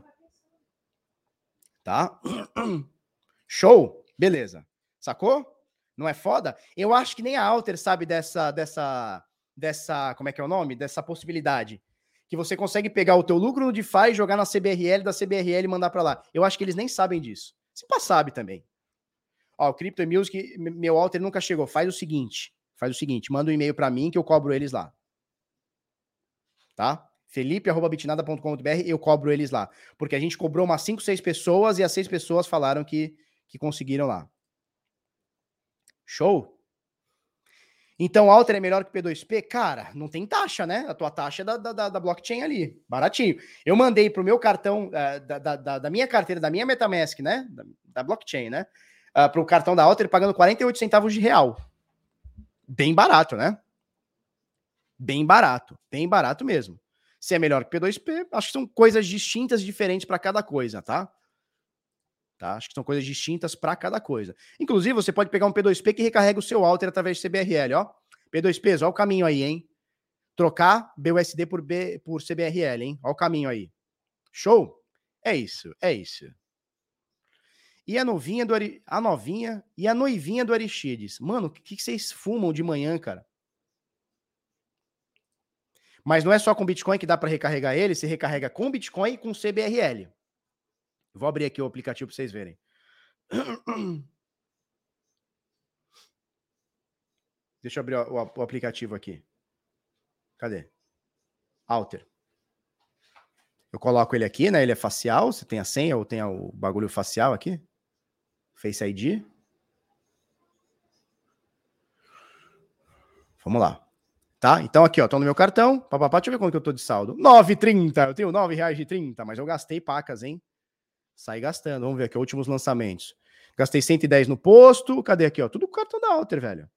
Tá? Show? Beleza. Sacou? Não é foda? Eu acho que nem a Alter sabe dessa, dessa, dessa, como é que é o nome? Dessa possibilidade. Que você consegue pegar o teu lucro no DeFi, jogar na CBRL, da CBRL e mandar para lá. Eu acho que eles nem sabem disso. Se sabe também. Ó, o Crypto Music, meu Alter nunca chegou. Faz o seguinte, faz o seguinte, manda um e-mail para mim que eu cobro eles lá. Tá? felipe.bitnada.com.br, eu cobro eles lá. Porque a gente cobrou umas 5, 6 pessoas e as 6 pessoas falaram que, que conseguiram lá. Show? Então, Alter é melhor que P2P? Cara, não tem taxa, né? A tua taxa é da, da, da blockchain ali, baratinho. Eu mandei pro meu cartão, uh, da, da, da, minha carteira, da minha Metamask, né? Da, da blockchain, né? Uh, pro cartão da Alter pagando 48 centavos de real. Bem barato, né? Bem barato, bem barato mesmo. Se é melhor que P2P, acho que são coisas distintas, diferentes para cada coisa, tá? Tá? Acho que são coisas distintas para cada coisa. Inclusive, você pode pegar um P2P que recarrega o seu Alter através de CBRL, ó. P2Ps, ó o caminho aí, hein? Trocar BUSD por, B, por CBRL, hein? Ó o caminho aí. Show? É isso, é isso. E a novinha do Ari... a novinha e a noivinha do Aristides. Mano, o que, que vocês fumam de manhã, cara? Mas não é só com Bitcoin que dá para recarregar ele, você recarrega com Bitcoin e com CBRL. Vou abrir aqui o aplicativo para vocês verem. Deixa eu abrir o, o, o aplicativo aqui. Cadê? Alter. Eu coloco ele aqui, né? Ele é facial. Você tem a senha ou tem o bagulho facial aqui? Face ID. Vamos lá. Tá? Então aqui, ó, tô no meu cartão. Papapá, deixa eu ver quanto que eu tô de saldo. 9,30. Eu tenho 9 reais de 30, mas eu gastei pacas, hein? Sai gastando. Vamos ver aqui, últimos lançamentos. Gastei 110 no posto. Cadê aqui, ó? Tudo com cartão da Alter, velho.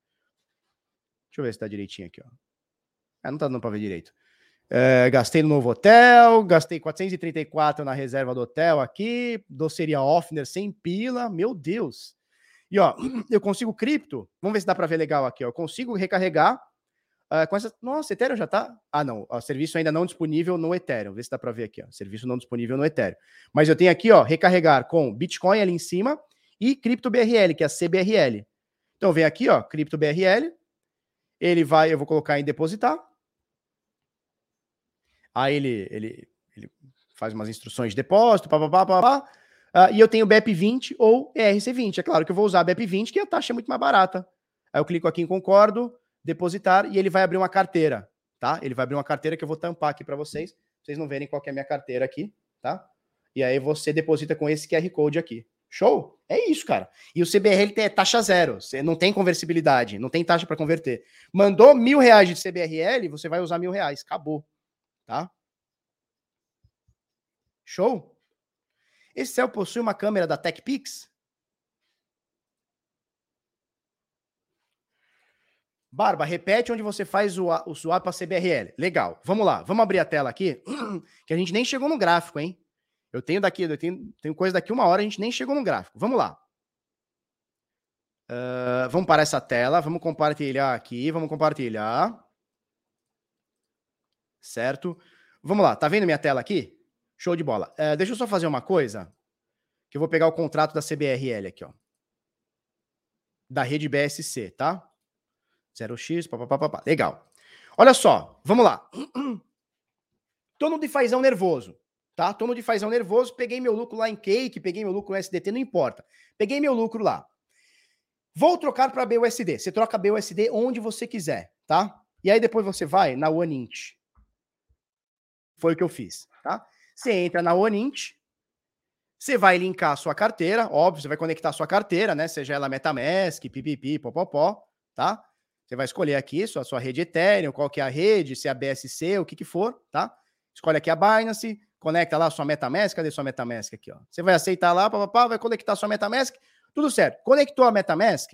Deixa eu ver se tá direitinho aqui, ó. Ah, não tá dando pra ver direito. É, gastei no novo hotel, gastei 434 na reserva do hotel aqui, doceria Offner sem pila, meu Deus. E ó, eu consigo cripto, vamos ver se dá para ver legal aqui, ó. Eu consigo recarregar Uh, com essa... Nossa, Ethereum já tá. Ah, não. O serviço ainda não disponível no Ethereum. Vê se dá para ver aqui, ó. Serviço não disponível no Ethereum. Mas eu tenho aqui, ó, recarregar com Bitcoin ali em cima e Cripto BRL, que é a CBRL. Então vem aqui, ó, cripto BRL. Ele vai, eu vou colocar em depositar. Aí ele, ele, ele faz umas instruções de depósito, papapá, papapá. Uh, e eu tenho BEP20 ou ERC20. É claro que eu vou usar BEP20, que a taxa é muito mais barata. Aí eu clico aqui em concordo, depositar, e ele vai abrir uma carteira, tá? Ele vai abrir uma carteira que eu vou tampar aqui para vocês, pra vocês não verem qual é a minha carteira aqui, tá? E aí você deposita com esse QR Code aqui. Show? É isso, cara. E o CBRL tem taxa zero. Você não tem conversibilidade, não tem taxa para converter. Mandou mil reais de CBRL, você vai usar mil reais. Acabou. Tá? Show? Esse céu possui uma câmera da TechPix? Barba, repete onde você faz o, o swap para CBRL. Legal. Vamos lá. Vamos abrir a tela aqui, que a gente nem chegou no gráfico, hein? Eu tenho daqui, eu tenho, tenho coisa daqui uma hora, a gente nem chegou no gráfico. Vamos lá. Uh, vamos para essa tela, vamos compartilhar aqui, vamos compartilhar. Certo? Vamos lá, tá vendo minha tela aqui? Show de bola. Uh, deixa eu só fazer uma coisa, que eu vou pegar o contrato da CBRL aqui, ó. Da rede BSC, tá? 0x, papapá. Legal. Olha só, vamos lá. Tô no defazão nervoso tá? Tô no DeFizão nervoso, peguei meu lucro lá em Cake, peguei meu lucro no SDT, não importa. Peguei meu lucro lá. Vou trocar para BUSD. Você troca BUSD onde você quiser, tá? E aí depois você vai na OneInt. Foi o que eu fiz, tá? Você entra na OneInt, você vai linkar a sua carteira, óbvio, você vai conectar a sua carteira, né? Seja ela MetaMask, pipipi, popopó, tá? Você vai escolher aqui a sua rede Ethereum, qual que é a rede, se é a BSC, o que que for, tá? Escolhe aqui a Binance, conecta lá sua MetaMask, cadê sua MetaMask aqui, ó? Você vai aceitar lá, papapá, vai conectar sua MetaMask, tudo certo. Conectou a MetaMask,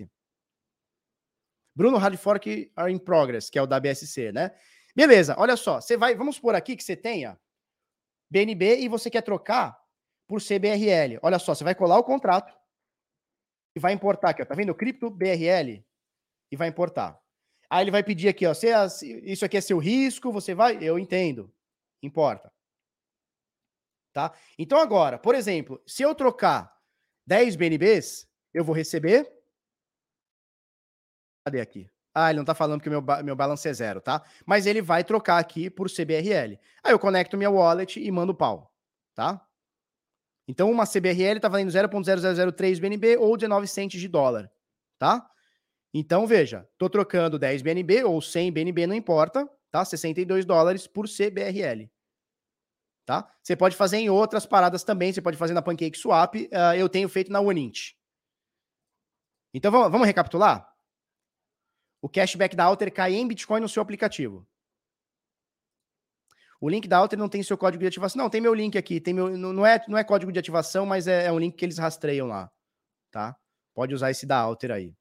Bruno Hard Fork are in progress, que é o da BSC, né? Beleza, olha só, você vai, vamos supor aqui que você tenha BNB e você quer trocar por CBRL. Olha só, você vai colar o contrato e vai importar aqui, ó, tá vendo? Cripto BRL e vai importar. Aí ele vai pedir aqui, ó, se isso aqui é seu risco, você vai, eu entendo, importa tá? Então agora, por exemplo, se eu trocar 10 BNBs, eu vou receber Cadê aqui? Ah, ele não tá falando que o meu, meu balance é zero, tá? Mas ele vai trocar aqui por CBRL. Aí eu conecto minha wallet e mando pau, tá? Então uma CBRL tá valendo 0.0003 BNB ou 19 centes de dólar, tá? Então veja, tô trocando 10 BNB ou 100 BNB, não importa, tá? 62 dólares por CBRL tá? Você pode fazer em outras paradas também, você pode fazer na Pancake Swap, uh, eu tenho feito na OneInt. Então vamos, vamos recapitular? O cashback da Alter cai em Bitcoin no seu aplicativo. O link da Alter não tem seu código de ativação. Não, tem meu link aqui. Tem meu, não, é, não é código de ativação, mas é, é um link que eles rastreiam lá. Tá? Pode usar esse da Alter aí.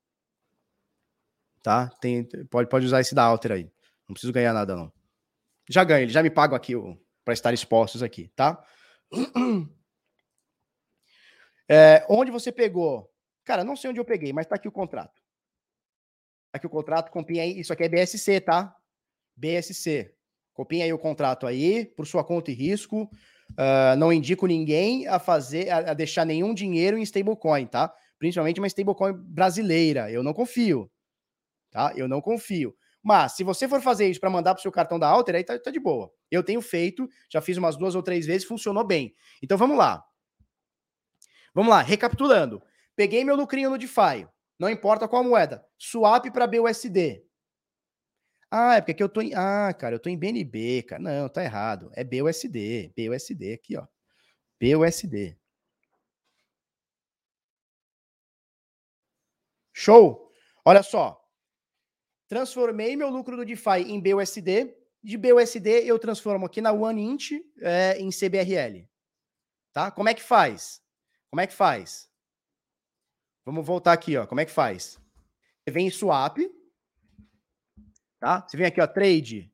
Tá? Tem, pode, pode usar esse da Alter aí. Não preciso ganhar nada, não. Já ganho, eles já me pagam aqui para estar expostos aqui, tá? É, onde você pegou? Cara, não sei onde eu peguei, mas tá aqui o contrato. Tá aqui o contrato, copia aí. Isso aqui é BSC, tá? BSC. Copia aí o contrato aí, por sua conta e risco. Uh, não indico ninguém a fazer, a, a deixar nenhum dinheiro em stablecoin, tá? Principalmente uma stablecoin brasileira. Eu não confio, tá? Eu não confio. Mas se você for fazer isso para mandar para o seu cartão da Alter, aí tá, tá, de boa. Eu tenho feito, já fiz umas duas ou três vezes, funcionou bem. Então vamos lá. Vamos lá, recapitulando. Peguei meu lucrinho no DeFi, não importa qual moeda. Swap para BUSD. Ah, é porque aqui eu tô em. Ah, cara, eu tô em BNB, cara. Não, tá errado. É BUSD. BUSD aqui, ó. BUSD. Show? Olha só. Transformei meu lucro do DeFi em BUSD. De BUSD eu transformo aqui na OneInt é, em CBRL. Tá? Como é que faz? Como é que faz? Vamos voltar aqui, ó. Como é que faz? Você vem em swap, tá? Você vem aqui, ó, trade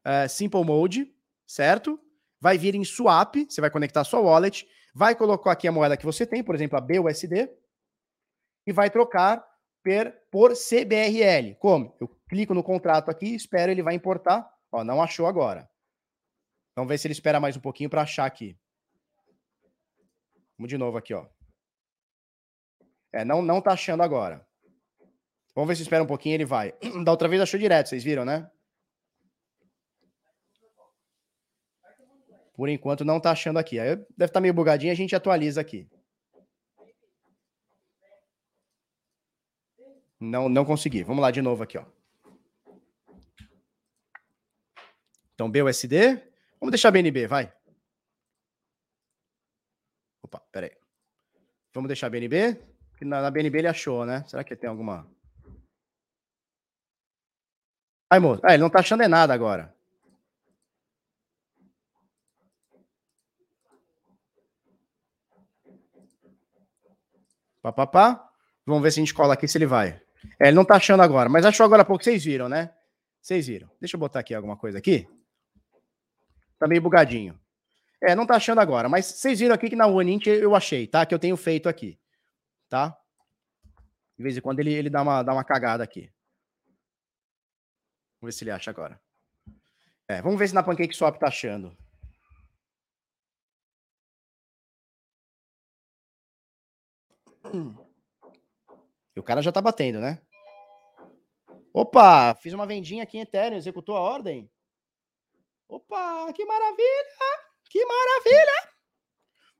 uh, simple mode, certo? Vai vir em swap, você vai conectar a sua wallet, vai colocar aqui a moeda que você tem, por exemplo, a BUSD, e vai trocar per, por CBRL. Como? Eu clico no contrato aqui, espero ele vai importar. Ó, não achou agora. Vamos ver se ele espera mais um pouquinho para achar aqui. Vamos de novo aqui, ó. É, não, não tá achando agora. Vamos ver se espera um pouquinho, ele vai. Da outra vez achou direto, vocês viram, né? Por enquanto não tá achando aqui. Aí deve estar tá meio bugadinho, a gente atualiza aqui. Não, não consegui. Vamos lá de novo aqui, ó. Então, BUSD. Vamos deixar BNB, vai. Opa, peraí. Vamos deixar BNB. Na, na BNB ele achou, né? Será que tem alguma... Ai, moço. Ah, ele não tá achando é nada agora. Papapá. Vamos ver se a gente cola aqui se ele vai. É, ele não tá achando agora, mas achou agora há pouco. Vocês viram, né? Vocês viram. Deixa eu botar aqui alguma coisa aqui. Tá meio bugadinho. É, não tá achando agora, mas vocês viram aqui que na Unint eu achei, tá? Que eu tenho feito aqui, tá? De vez em quando ele, ele dá, uma, dá uma cagada aqui. Vamos ver se ele acha agora. É, vamos ver se na Pancake Swap tá achando. E o cara já tá batendo, né? Opa, fiz uma vendinha aqui em Ethereum, executou a ordem. Opa, que maravilha! Que maravilha!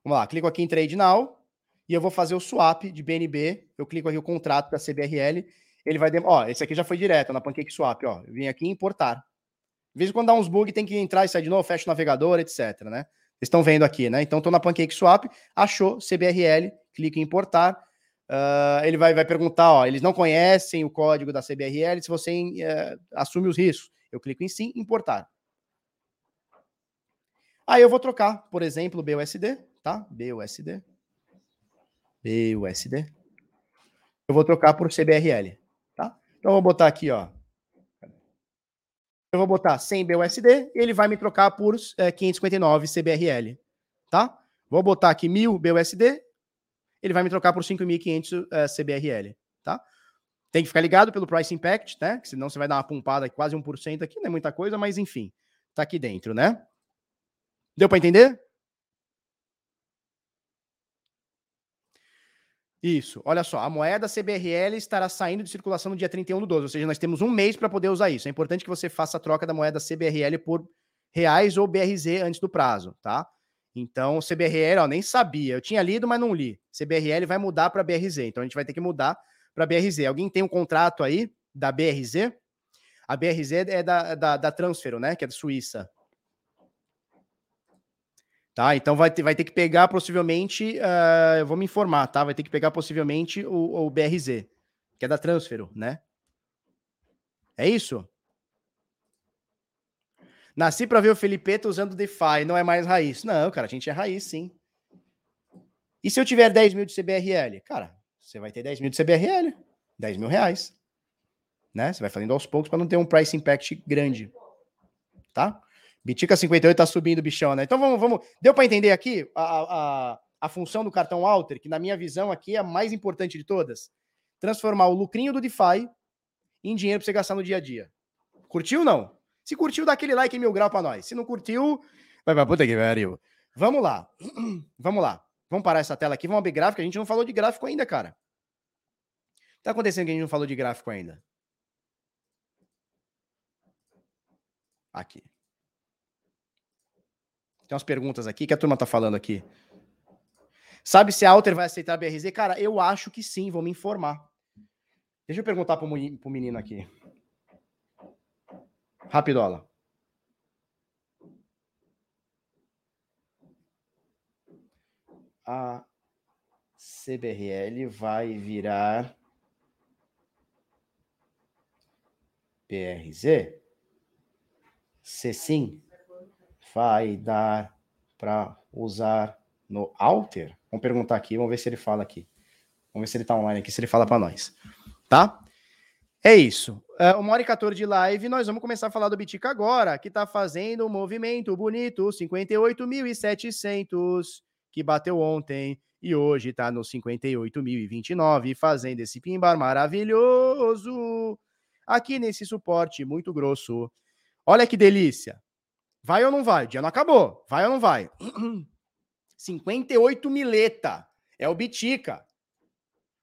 Vamos lá, clico aqui em Trade Now e eu vou fazer o swap de BNB. Eu clico aqui o contrato da CBRL. Ele vai. Ó, esse aqui já foi direto na Pancake Swap, ó. Eu vim aqui importar. De vez em quando dá uns bugs, tem que entrar e sair de novo, fecha o navegador, etc, né? Vocês estão vendo aqui, né? Então, estou na Pancake Swap, achou CBRL, clica em importar. Uh, ele vai, vai perguntar, ó, eles não conhecem o código da CBRL, se você uh, assume os riscos. Eu clico em sim, importar. Aí eu vou trocar, por exemplo, BUSD, tá? BUSD. BUSD. Eu vou trocar por CBRL, tá? Então eu vou botar aqui, ó. Eu vou botar 100 BUSD ele vai me trocar por é, 559 CBRL, tá? Vou botar aqui 1000 BUSD, ele vai me trocar por 5.500 é, CBRL, tá? Tem que ficar ligado pelo price impact, né? Que senão você vai dar uma pumpada quase 1% aqui, não é muita coisa, mas enfim, tá aqui dentro, né? Deu para entender? Isso, olha só, a moeda CBRL estará saindo de circulação no dia 31 do 12, ou seja, nós temos um mês para poder usar isso. É importante que você faça a troca da moeda CBRL por reais ou BRZ antes do prazo, tá? Então, CBRL, ó, nem sabia, eu tinha lido, mas não li. CBRL vai mudar para BRZ, então a gente vai ter que mudar para BRZ. Alguém tem um contrato aí da BRZ? A BRZ é da, da, da Transfero, né? Que é da Suíça. Tá? Então vai ter, vai ter que pegar possivelmente, uh, eu vou me informar, tá? Vai ter que pegar possivelmente o, o BRZ, que é da Transfero, né? É isso? Nasci para ver o Felipeto usando DeFi, não é mais raiz. Não, cara, a gente é raiz, sim. E se eu tiver 10 mil de CBRL? Cara, você vai ter 10 mil de CBRL, 10 mil reais. Né? Você vai fazendo aos poucos para não ter um price impact grande. Tá? Bitica 58 tá subindo, bichão, né? Então vamos, vamos. Deu para entender aqui a, a, a função do cartão Alter, que na minha visão aqui é a mais importante de todas? Transformar o lucrinho do DeFi em dinheiro para você gastar no dia a dia. Curtiu ou não? Se curtiu, dá aquele like em mil grau para nós. Se não curtiu, vai pra puta que pariu. Vamos lá. Vamos lá. Vamos parar essa tela aqui, vamos abrir gráfico. A gente não falou de gráfico ainda, cara. Tá acontecendo que a gente não falou de gráfico ainda. Aqui. Tem umas perguntas aqui que a turma tá falando aqui. Sabe se a Alter vai aceitar a BRZ? Cara, eu acho que sim, vou me informar. Deixa eu perguntar pro menino aqui. Rapidola. A CBRL vai virar PRZ? Se sim, vai dar para usar no Alter? Vamos perguntar aqui, vamos ver se ele fala aqui. Vamos ver se ele está online aqui, se ele fala para nós. Tá? É isso. Uh, uma hora e 14 de live, nós vamos começar a falar do Bitica agora, que está fazendo um movimento bonito, 58.700, que bateu ontem e hoje está no 58.029, fazendo esse pimbar maravilhoso aqui nesse suporte muito grosso. Olha que delícia. Vai ou não vai? O dia não acabou. Vai ou não vai? 58 mileta. É o Bitica.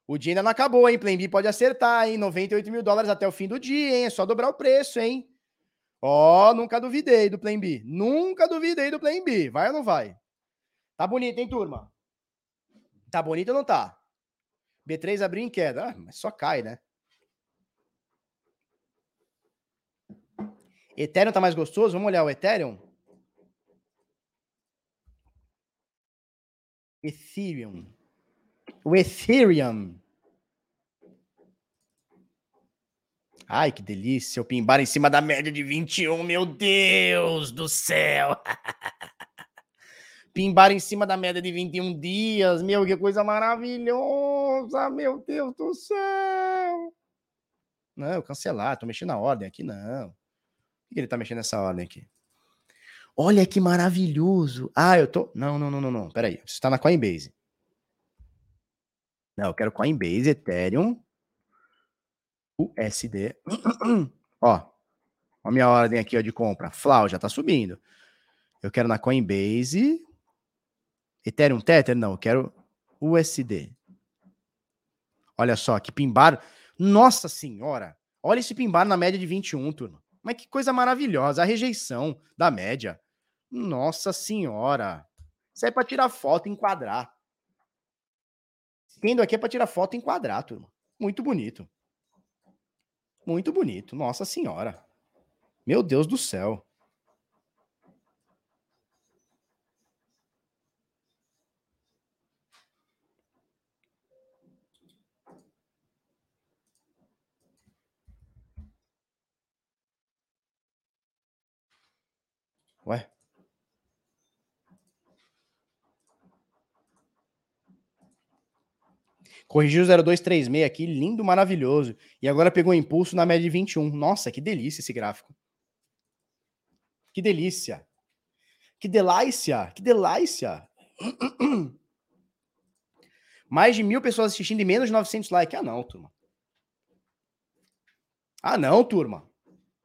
O dia ainda não acabou, hein? Plan B pode acertar, hein? 98 mil dólares até o fim do dia, hein? É só dobrar o preço, hein? Ó, oh, nunca duvidei do Plan B. Nunca duvidei do Plan B. Vai ou não vai? Tá bonito, hein, turma? Tá bonito ou não tá? B3 abriu em queda. Ah, mas só cai, né? Ethereum tá mais gostoso? Vamos olhar o Ethereum? Ethereum. O Ethereum. Ai, que delícia. O pimbar em cima da média de 21. Meu Deus do céu. pimbar em cima da média de 21 dias. Meu, que coisa maravilhosa. Meu Deus do céu. Não, cancelar. Tô mexendo na ordem aqui, não. Por que ele tá mexendo nessa ordem aqui? Olha que maravilhoso. Ah, eu tô. Não, não, não, não, não. Peraí. Você está na Coinbase. Não, eu quero Coinbase, Ethereum, USD. ó, a minha ordem aqui ó, de compra. Flau já tá subindo. Eu quero na Coinbase. Ethereum Tether? Não, eu quero USD. Olha só, que pimbar. Nossa senhora! Olha esse pimbar na média de 21, turma. Mas que coisa maravilhosa. A rejeição da média. Nossa senhora. Isso é pra tirar foto e enquadrar. Vindo aqui é para tirar foto em quadrado, turma. Muito bonito. Muito bonito. Nossa senhora. Meu Deus do céu. Ué? Corrigiu o 0236 aqui, lindo, maravilhoso. E agora pegou impulso na média de 21. Nossa, que delícia esse gráfico. Que delícia. Que delícia. Que delícia. Mais de mil pessoas assistindo e menos de 900 likes. Ah, não, turma. Ah, não, turma.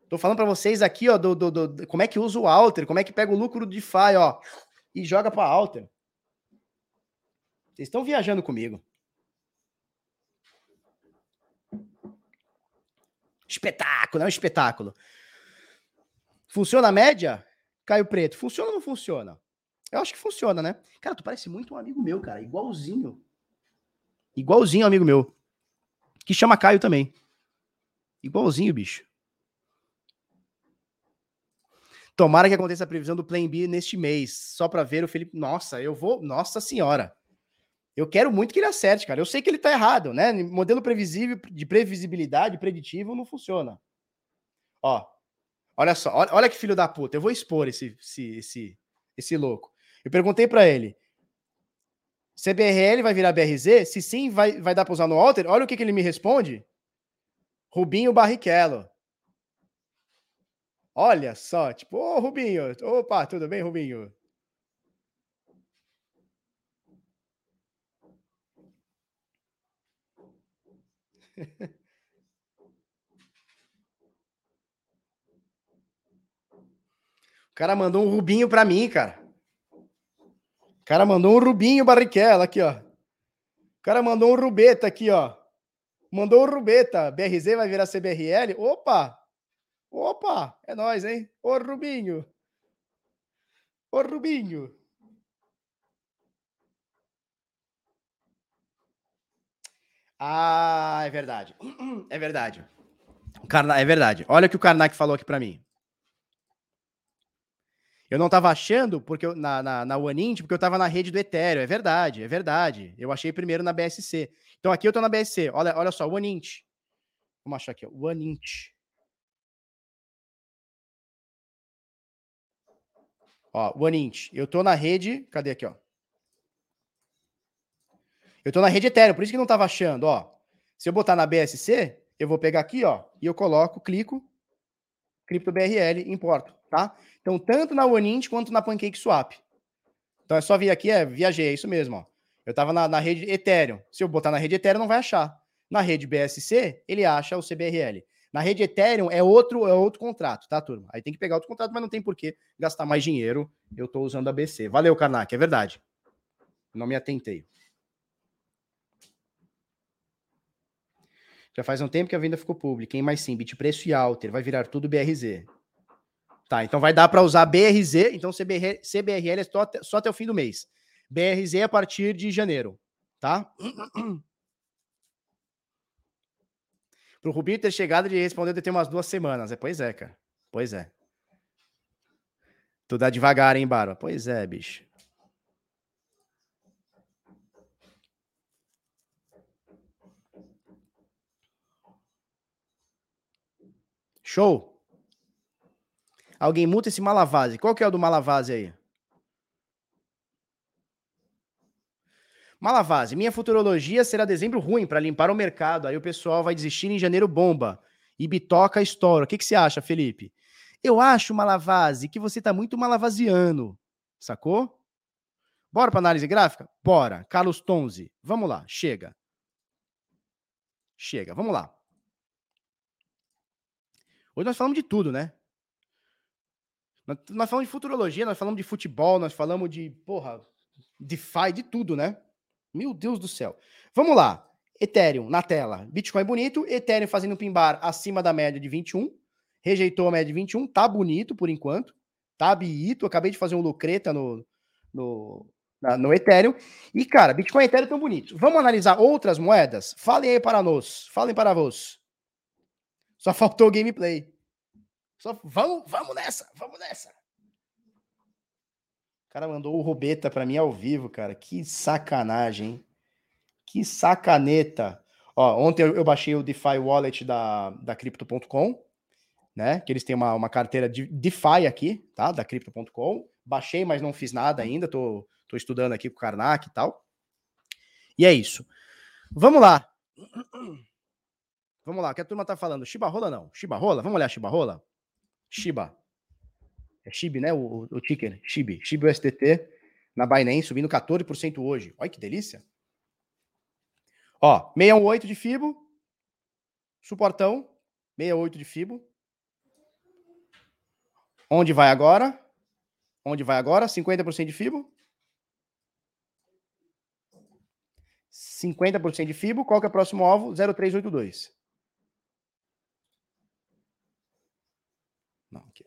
Tô falando para vocês aqui, ó, do, do, do, como é que usa o Alter, como é que pega o lucro do DeFi, ó, e joga para Alter. Vocês estão viajando comigo. Espetáculo, é um espetáculo. Funciona a média? Caio Preto, funciona ou não funciona? Eu acho que funciona, né? Cara, tu parece muito um amigo meu, cara. Igualzinho. Igualzinho amigo meu. Que chama Caio também. Igualzinho, bicho. Tomara que aconteça a previsão do Plan B neste mês. Só para ver o Felipe. Nossa, eu vou. Nossa Senhora. Eu quero muito que ele acerte, cara. Eu sei que ele tá errado, né? Modelo previsível de previsibilidade preditivo não funciona. Ó, olha só, olha, olha que filho da puta. Eu vou expor esse esse esse, esse louco. Eu perguntei para ele: CBRL vai virar BRZ? Se sim, vai, vai dar para usar no Alter? Olha o que, que ele me responde. Rubinho Barrichello. Olha só, tipo, ô Rubinho, opa, tudo bem, Rubinho? O cara mandou um Rubinho pra mim, cara. O cara mandou um Rubinho Barrichello aqui, ó. O cara mandou um Rubeta aqui, ó. Mandou um Rubeta. BRZ vai virar CBRL? Opa! Opa! É nós, hein? Ô Rubinho! Ô Rubinho! Ah, é verdade. É verdade. Karna... É verdade. Olha o que o Karnak falou aqui para mim. Eu não estava achando porque eu, na, na, na OneInt, porque eu estava na rede do Ethereum. É verdade, é verdade. Eu achei primeiro na BSC. Então aqui eu estou na BSC. Olha, olha só, OneInt. Vamos achar aqui, OneInt. Ó, OneInt. Eu estou na rede. Cadê aqui, ó? Eu estou na rede Ethereum, por isso que não estava achando, ó. Se eu botar na BSC, eu vou pegar aqui, ó, e eu coloco, clico, CryptoBRL, importo, tá? Então, tanto na OneInt quanto na PancakeSwap. Então, é só vir aqui, é, viajei, é isso mesmo, ó. Eu estava na, na, rede Ethereum. Se eu botar na rede Ethereum, não vai achar. Na rede BSC, ele acha o CBRL. Na rede Ethereum é outro, é outro contrato, tá, turma? Aí tem que pegar outro contrato, mas não tem por que gastar mais dinheiro. Eu estou usando a BC. Valeu, Karnak, é verdade. Não me atentei. Já faz um tempo que a venda ficou pública, hein? Mas sim, Bitpreço e Alter, vai virar tudo BRZ. Tá, então vai dar para usar BRZ, então CBR, CBRL é só até, só até o fim do mês. BRZ a partir de janeiro, tá? Pro Rubinho ter chegado, ele respondeu de ter umas duas semanas. É, pois é, cara. Pois é. Tu dá devagar, hein, Barba? Pois é, bicho. Show. Alguém muta esse Malavase. Qual que é o do Malavase aí? Malavase, minha futurologia será dezembro ruim para limpar o mercado. Aí o pessoal vai desistir em janeiro bomba. E bitoca estoura. O que, que você acha, Felipe? Eu acho, Malavase, que você tá muito malavasiano. Sacou? Bora para análise gráfica? Bora. Carlos Tonzi. Vamos lá. Chega. Chega. Vamos lá. Hoje nós falamos de tudo, né? Nós falamos de futurologia, nós falamos de futebol, nós falamos de, porra, DeFi, de tudo, né? Meu Deus do céu. Vamos lá. Ethereum na tela. Bitcoin bonito. Ethereum fazendo um pimbar acima da média de 21. Rejeitou a média de 21. Tá bonito por enquanto. Tá bonito. Acabei de fazer um lucreta no, no, na, no Ethereum. E, cara, Bitcoin e Ethereum tão bonitos. Vamos analisar outras moedas? Falem aí para nós. Falem para vós. Só faltou gameplay. Só vamos, vamos nessa, vamos nessa. O cara mandou o Robeta para mim ao vivo, cara. Que sacanagem? Que sacaneta. Ó, ontem eu, eu baixei o DeFi Wallet da, da Crypto.com, né? Que eles têm uma, uma carteira de DeFi aqui, tá? Da Crypto.com. Baixei, mas não fiz nada ainda. Tô, tô estudando aqui com o Karnak e tal. E é isso. Vamos lá. Vamos lá, o que a turma tá falando? Chibarrola não. Chibarrola? Vamos olhar Chibarrola? Shiba. É Shib, né? O, o ticker. Shib. Shib USDT na Binance subindo 14% hoje. Olha que delícia. Ó, 618 de Fibo. Suportão. 68 de Fibo. Onde vai agora? Onde vai agora? 50% de Fibo. 50% de Fibo. Qual que é o próximo alvo? 0382. Não, aqui.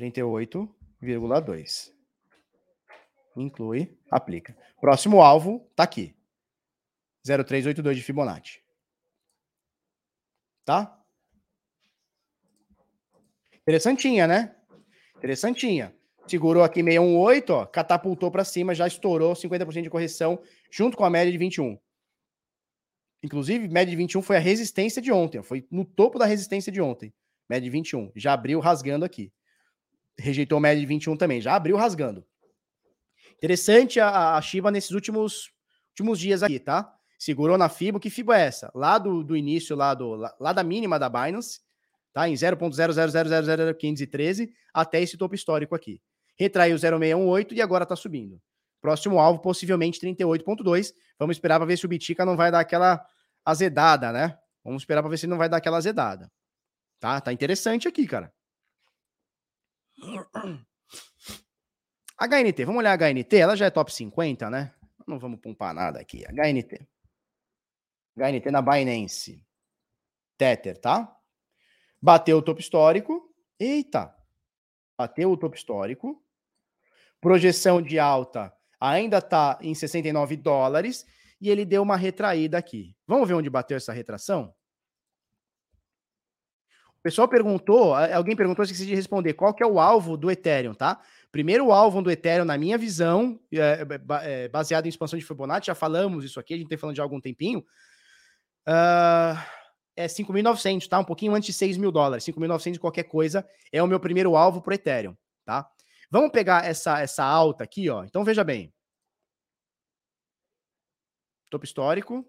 38,2. Inclui, aplica. Próximo alvo tá aqui. 0382 de Fibonacci. Tá? Interessantinha, né? Interessantinha. Segurou aqui 618, ó, catapultou para cima, já estourou 50% de correção junto com a média de 21. Inclusive, média de 21 foi a resistência de ontem, foi no topo da resistência de ontem. Média de 21, já abriu rasgando aqui rejeitou média de 21 também, já abriu rasgando. Interessante a, a Shiba nesses últimos, últimos dias aqui, tá? Segurou na FIBA. Que FIBA é essa? Lá do, do início, lá, do, lá, lá da mínima da Binance, tá? Em 0.0000513 até esse topo histórico aqui. Retraiu 0,618 e agora tá subindo. Próximo alvo, possivelmente 38,2. Vamos esperar para ver se o Bitica não vai dar aquela azedada, né? Vamos esperar para ver se não vai dar aquela azedada. Tá? Tá interessante aqui, cara. HNT, vamos olhar a HNT, ela já é top 50, né? Não vamos pompar nada aqui. HNT. HNT na Binance. Tether, tá? Bateu o topo histórico. Eita! Bateu o topo histórico. Projeção de alta ainda tá em 69 dólares e ele deu uma retraída aqui. Vamos ver onde bateu essa retração? O pessoal perguntou, alguém perguntou, esqueci de responder, qual que é o alvo do Ethereum, tá? Primeiro alvo do Ethereum, na minha visão, é, é, baseado em expansão de Fibonacci, já falamos isso aqui, a gente tem falando de há algum tempinho, uh, é 5.900, tá? Um pouquinho antes de 6 mil dólares. 5.900 qualquer coisa é o meu primeiro alvo pro Ethereum, tá? Vamos pegar essa, essa alta aqui, ó. Então, veja bem. Topo histórico,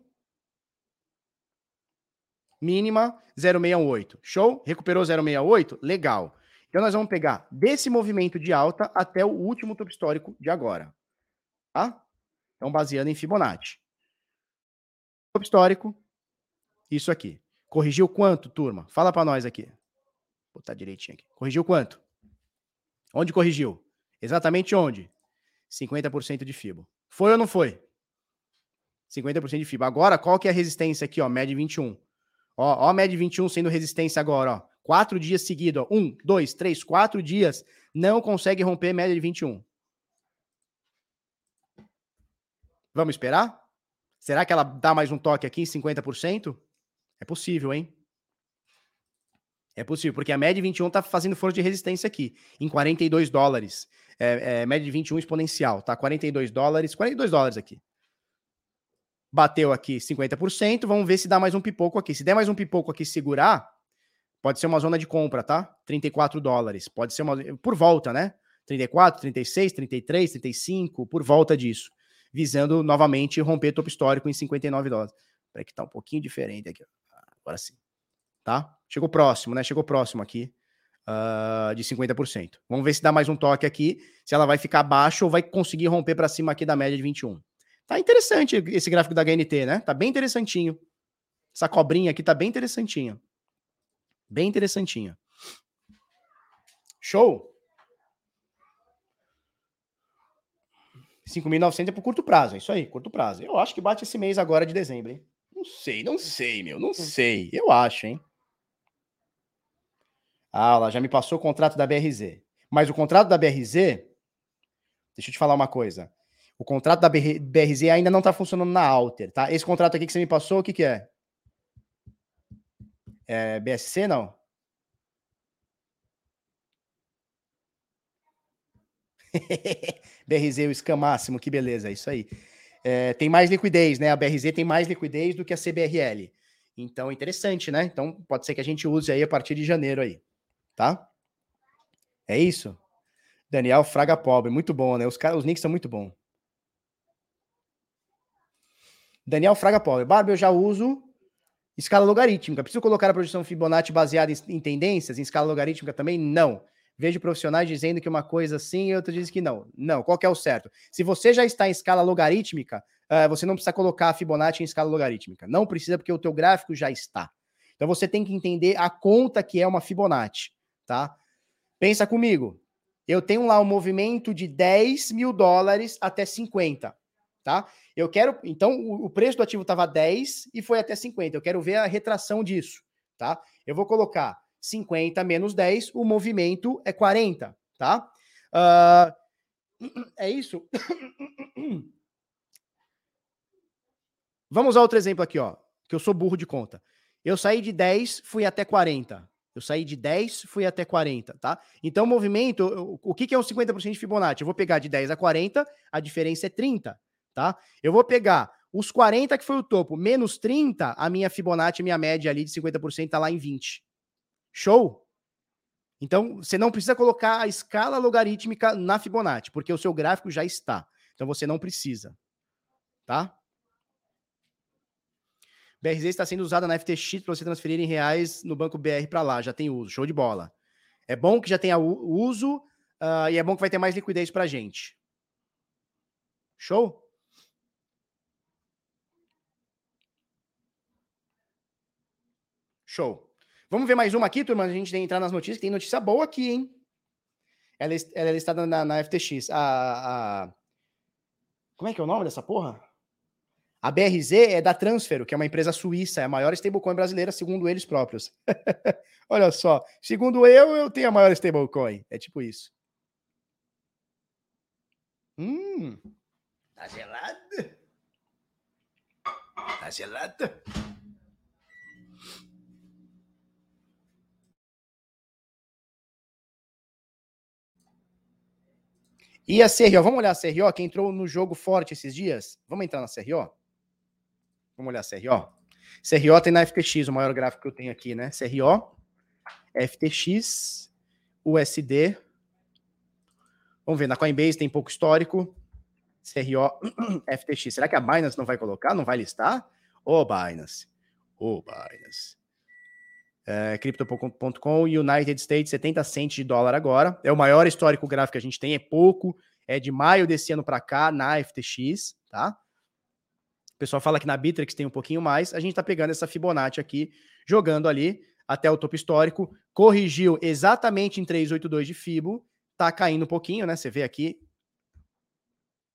mínima 0,618. Show? Recuperou 0,68? Legal. Então nós vamos pegar desse movimento de alta até o último topo histórico de agora. Tá? Então baseando em Fibonacci. Topo histórico, isso aqui. Corrigiu quanto, turma? Fala para nós aqui. Vou botar direitinho aqui. Corrigiu quanto? Onde corrigiu? Exatamente onde? 50% de Fibo. Foi ou não foi? 50% de FIBA. Agora, qual que é a resistência aqui, ó? Média 21. Ó, ó média 21 sendo resistência agora, ó. Quatro dias seguidos, ó. Um, dois, três, quatro dias. Não consegue romper média de 21. Vamos esperar? Será que ela dá mais um toque aqui em 50%? É possível, hein? É possível, porque a média 21 está fazendo força de resistência aqui, em 42 dólares. É, é, média de 21 exponencial, tá? 42 dólares, 42 dólares aqui. Bateu aqui 50%, vamos ver se dá mais um pipoco aqui. Se der mais um pipoco aqui segurar, pode ser uma zona de compra, tá? 34 dólares. Pode ser uma. Por volta, né? 34, 36, 33, 35, por volta disso. Visando novamente romper topo histórico em 59 dólares. Peraí que tá um pouquinho diferente aqui. Agora sim tá? Chegou próximo, né? Chegou próximo aqui uh, de 50%. Vamos ver se dá mais um toque aqui, se ela vai ficar abaixo ou vai conseguir romper para cima aqui da média de 21. Tá interessante esse gráfico da HNT, né? Tá bem interessantinho. Essa cobrinha aqui tá bem interessantinha. Bem interessantinha. Show! 5.900 é por curto prazo, é isso aí, curto prazo. Eu acho que bate esse mês agora de dezembro, hein? Não sei, não sei, meu, não sei. Eu acho, hein? Ah, ela já me passou o contrato da BRZ. Mas o contrato da BRZ, deixa eu te falar uma coisa. O contrato da BRZ ainda não está funcionando na Alter, tá? Esse contrato aqui que você me passou, o que, que é? É BSC, não? BRZ, o Scam Máximo, que beleza, é isso aí. É, tem mais liquidez, né? A BRZ tem mais liquidez do que a CBRL. Então, interessante, né? Então, pode ser que a gente use aí a partir de janeiro aí tá? É isso? Daniel Fraga Pobre, muito bom, né? Os, caras, os nicks são muito bons. Daniel Fraga Pobre, Barba, eu já uso escala logarítmica. Preciso colocar a projeção Fibonacci baseada em, tendências, em escala logarítmica também? Não. Vejo profissionais dizendo que uma coisa sim e outra diz que não. Não, qual é o certo? Se você já está em escala logarítmica, uh, você não precisa colocar a Fibonacci em escala logarítmica. Não precisa, porque o teu gráfico já está. Então você tem que entender a conta que é uma Fibonacci tá? Pensa comigo. Eu tenho lá um movimento de 10 mil dólares até 50, tá? Eu quero. Então, o, preço do ativo estava 10 e foi até 50. Eu quero ver a retração disso, tá? Eu vou colocar 50 menos 10, o movimento é 40, tá? Uh, é isso? Vamos a outro exemplo aqui, ó. Que eu sou burro de conta. Eu saí de 10, fui até 40. Eu saí de 10, fui até 40, tá? Então, o movimento, o que, que é um 50% de Fibonacci? Eu vou pegar de 10 a 40, a diferença é 30, tá? Eu vou pegar os 40, que foi o topo, menos 30, a minha Fibonacci, minha média ali de 50% tá lá em 20. Show? Então, você não precisa colocar a escala logarítmica na Fibonacci, porque o seu gráfico já está. Então, você não precisa, tá? BRZ está sendo usada na FTX para você transferir em reais no banco BR para lá. Já tem uso. Show de bola. É bom que já tenha uso uh, e é bom que vai ter mais liquidez para gente. Show? Show. Vamos ver mais uma aqui, turma, a gente tem que entrar nas notícias. Tem notícia boa aqui, hein? Ela, ela é listada na, na FTX. A, a... Como é que é o nome dessa porra? A BRZ é da Transfero, que é uma empresa suíça, é a maior stablecoin brasileira, segundo eles próprios. Olha só, segundo eu, eu tenho a maior stablecoin. É tipo isso. Hum, tá gelado? Tá gelado? E a CRO, vamos olhar a CRO, que entrou no jogo forte esses dias? Vamos entrar na CRO? Vamos olhar CRO. CRO tem na FTX, o maior gráfico que eu tenho aqui, né? CRO, FTX, USD. Vamos ver, na Coinbase tem pouco histórico. CRO, FTX. Será que a Binance não vai colocar? Não vai listar? Ô, oh, Binance. Ô, oh, Binance. É, Crypto.com, United States, 70 centes de dólar agora. É o maior histórico gráfico que a gente tem, é pouco. É de maio desse ano para cá na FTX, tá? pessoal fala que na Bittrex tem um pouquinho mais. A gente está pegando essa Fibonacci aqui, jogando ali até o topo histórico. Corrigiu exatamente em 382 de Fibo. Tá caindo um pouquinho, né? Você vê aqui.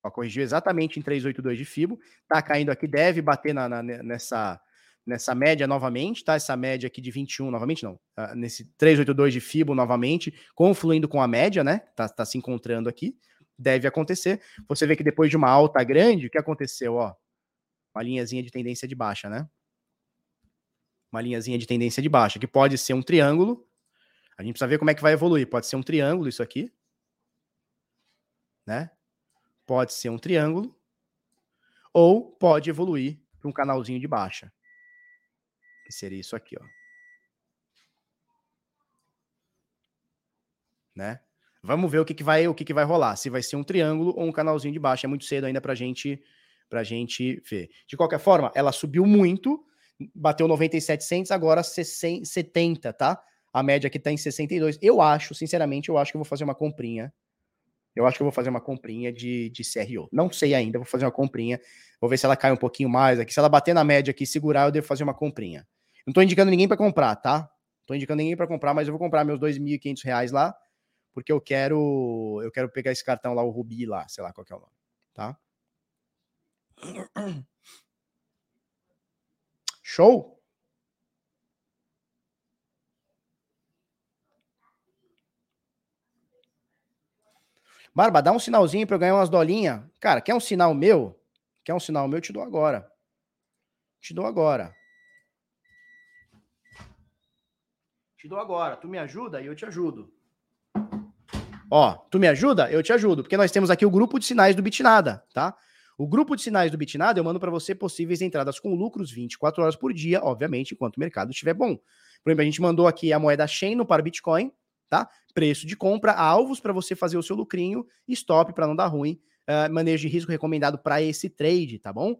Corrigiu exatamente em 382 de Fibo. Tá caindo aqui, deve bater na, na, nessa, nessa média novamente, tá? Essa média aqui de 21 novamente, não. Uh, nesse 382 de Fibo novamente, confluindo com a média, né? Tá, tá se encontrando aqui. Deve acontecer. Você vê que depois de uma alta grande, o que aconteceu, ó? Uma linhazinha de tendência de baixa, né? Uma linhazinha de tendência de baixa, que pode ser um triângulo. A gente precisa ver como é que vai evoluir. Pode ser um triângulo isso aqui, né? pode ser um triângulo ou pode evoluir para um canalzinho de baixa. Que seria isso aqui, ó. Né? Vamos ver o que, que vai o que, que vai rolar. Se vai ser um triângulo ou um canalzinho de baixa. É muito cedo ainda para gente para gente ver. De qualquer forma, ela subiu muito, bateu 97 cents, agora 70, tá? A média aqui tá em 62. Eu acho, sinceramente, eu acho que eu vou fazer uma comprinha eu acho que eu vou fazer uma comprinha de, de CRO. Não sei ainda, vou fazer uma comprinha. Vou ver se ela cai um pouquinho mais aqui. Se ela bater na média aqui e segurar, eu devo fazer uma comprinha. Não tô indicando ninguém para comprar, tá? Tô indicando ninguém para comprar, mas eu vou comprar meus R$ 2.500 lá, porque eu quero eu quero pegar esse cartão lá, o Rubi lá, sei lá qual é o nome, tá? Show? Barba, dá um sinalzinho para eu ganhar umas dolinhas. Cara, quer um sinal meu? Quer um sinal meu? Eu te dou agora. Te dou agora. Te dou agora. Tu me ajuda e eu te ajudo. Ó, tu me ajuda? Eu te ajudo. Porque nós temos aqui o grupo de sinais do Bitnada, tá? O grupo de sinais do Bitnada eu mando para você possíveis entradas com lucros 24 horas por dia, obviamente, enquanto o mercado estiver bom. Por exemplo, a gente mandou aqui a moeda Shane para Bitcoin, tá? Preço de compra, alvos para você fazer o seu lucrinho, stop para não dar ruim, uh, manejo de risco recomendado para esse trade, tá bom?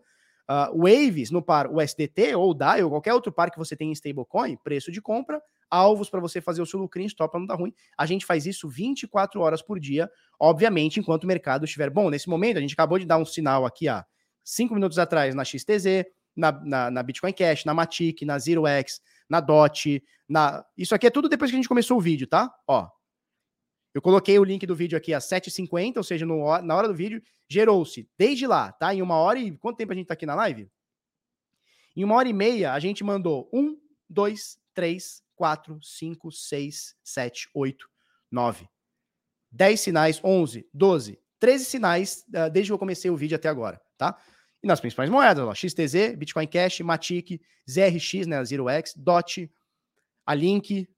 Uh, waves no par USDT ou DAI ou qualquer outro par que você tem em stablecoin, preço de compra, alvos para você fazer o seu lucrinho, stop para não dar ruim. A gente faz isso 24 horas por dia, obviamente, enquanto o mercado estiver bom. Nesse momento, a gente acabou de dar um sinal aqui, há 5 minutos atrás na XTZ, na, na, na Bitcoin Cash, na Matic, na ZeroX, na DOT, na. Isso aqui é tudo depois que a gente começou o vídeo, tá? Ó. Eu coloquei o link do vídeo aqui às 7h50, ou seja, no, na hora do vídeo, gerou-se desde lá, tá? Em uma hora e. Quanto tempo a gente tá aqui na live? Em uma hora e meia, a gente mandou um, dois, três, quatro, cinco, seis, sete, oito, nove. dez sinais, onze, doze, treze sinais uh, desde que eu comecei o vídeo até agora, tá? E nas principais moedas, ó, XTZ, Bitcoin Cash, Matic, ZRX, né, Zero X, DOT, a Link,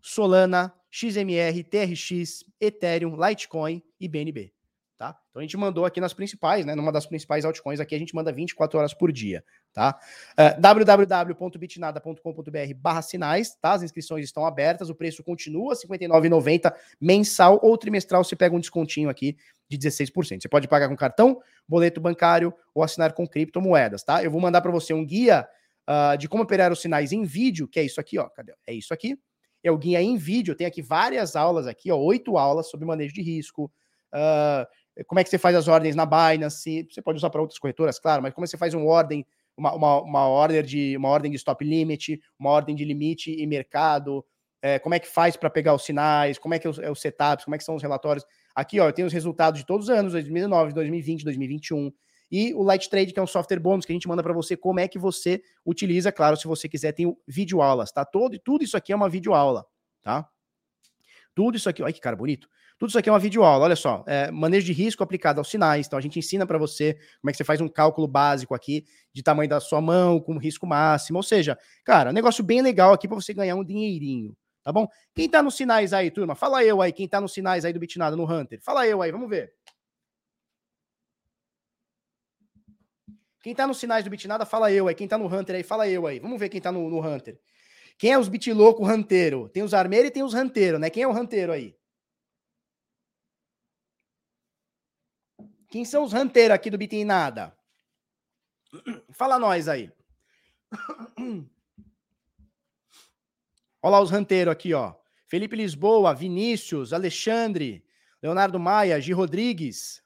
Solana, XMR, TRX, Ethereum, Litecoin e BNB. Tá? Então a gente mandou aqui nas principais, né? Numa das principais altcoins aqui, a gente manda 24 horas por dia, tá? Uh, www.bitnada.com.br barra sinais, tá? As inscrições estão abertas, o preço continua R$ 59,90 mensal ou trimestral, você pega um descontinho aqui de 16%. Você pode pagar com cartão, boleto bancário ou assinar com criptomoedas, tá? Eu vou mandar para você um guia uh, de como operar os sinais em vídeo, que é isso aqui, ó. Cadê? É isso aqui. É o guia em vídeo. Tem aqui várias aulas aqui, ó, oito aulas sobre manejo de risco. Uh, como é que você faz as ordens na Binance? Você pode usar para outras corretoras, claro, mas como é que você faz uma ordem, uma, uma, uma, de, uma ordem de stop limit, uma ordem de limite e mercado, é, como é que faz para pegar os sinais, como é que é o, é o setup, como é que são os relatórios. Aqui, ó, eu tenho os resultados de todos os anos, 2019, 2020, 2021. E o Light Trade, que é um software bônus que a gente manda para você como é que você utiliza. Claro, se você quiser, tem o vídeo aulas, tá? Todo, tudo isso aqui é uma vídeo aula, tá? Tudo isso aqui, olha que cara bonito. Tudo isso aqui é uma videoaula, olha só. É, manejo de risco aplicado aos sinais. Então, a gente ensina para você como é que você faz um cálculo básico aqui de tamanho da sua mão, com risco máximo. Ou seja, cara, negócio bem legal aqui para você ganhar um dinheirinho, tá bom? Quem tá nos sinais aí, turma? Fala eu aí, quem tá nos sinais aí do Bitnada, no Hunter. Fala eu aí, vamos ver. Quem tá nos sinais do Bitnada, fala eu aí. Quem tá no Hunter aí, fala eu aí. Vamos ver quem tá no, no Hunter. Quem é os bitlouco ranteiro? Tem os armeiros e tem os ranteiros, né? Quem é o ranteiro aí? Quem são os ranteiros aqui do Bitnada? Fala nós aí. Olha lá os ranteiros aqui, ó. Felipe Lisboa, Vinícius, Alexandre, Leonardo Maia, Gi Rodrigues.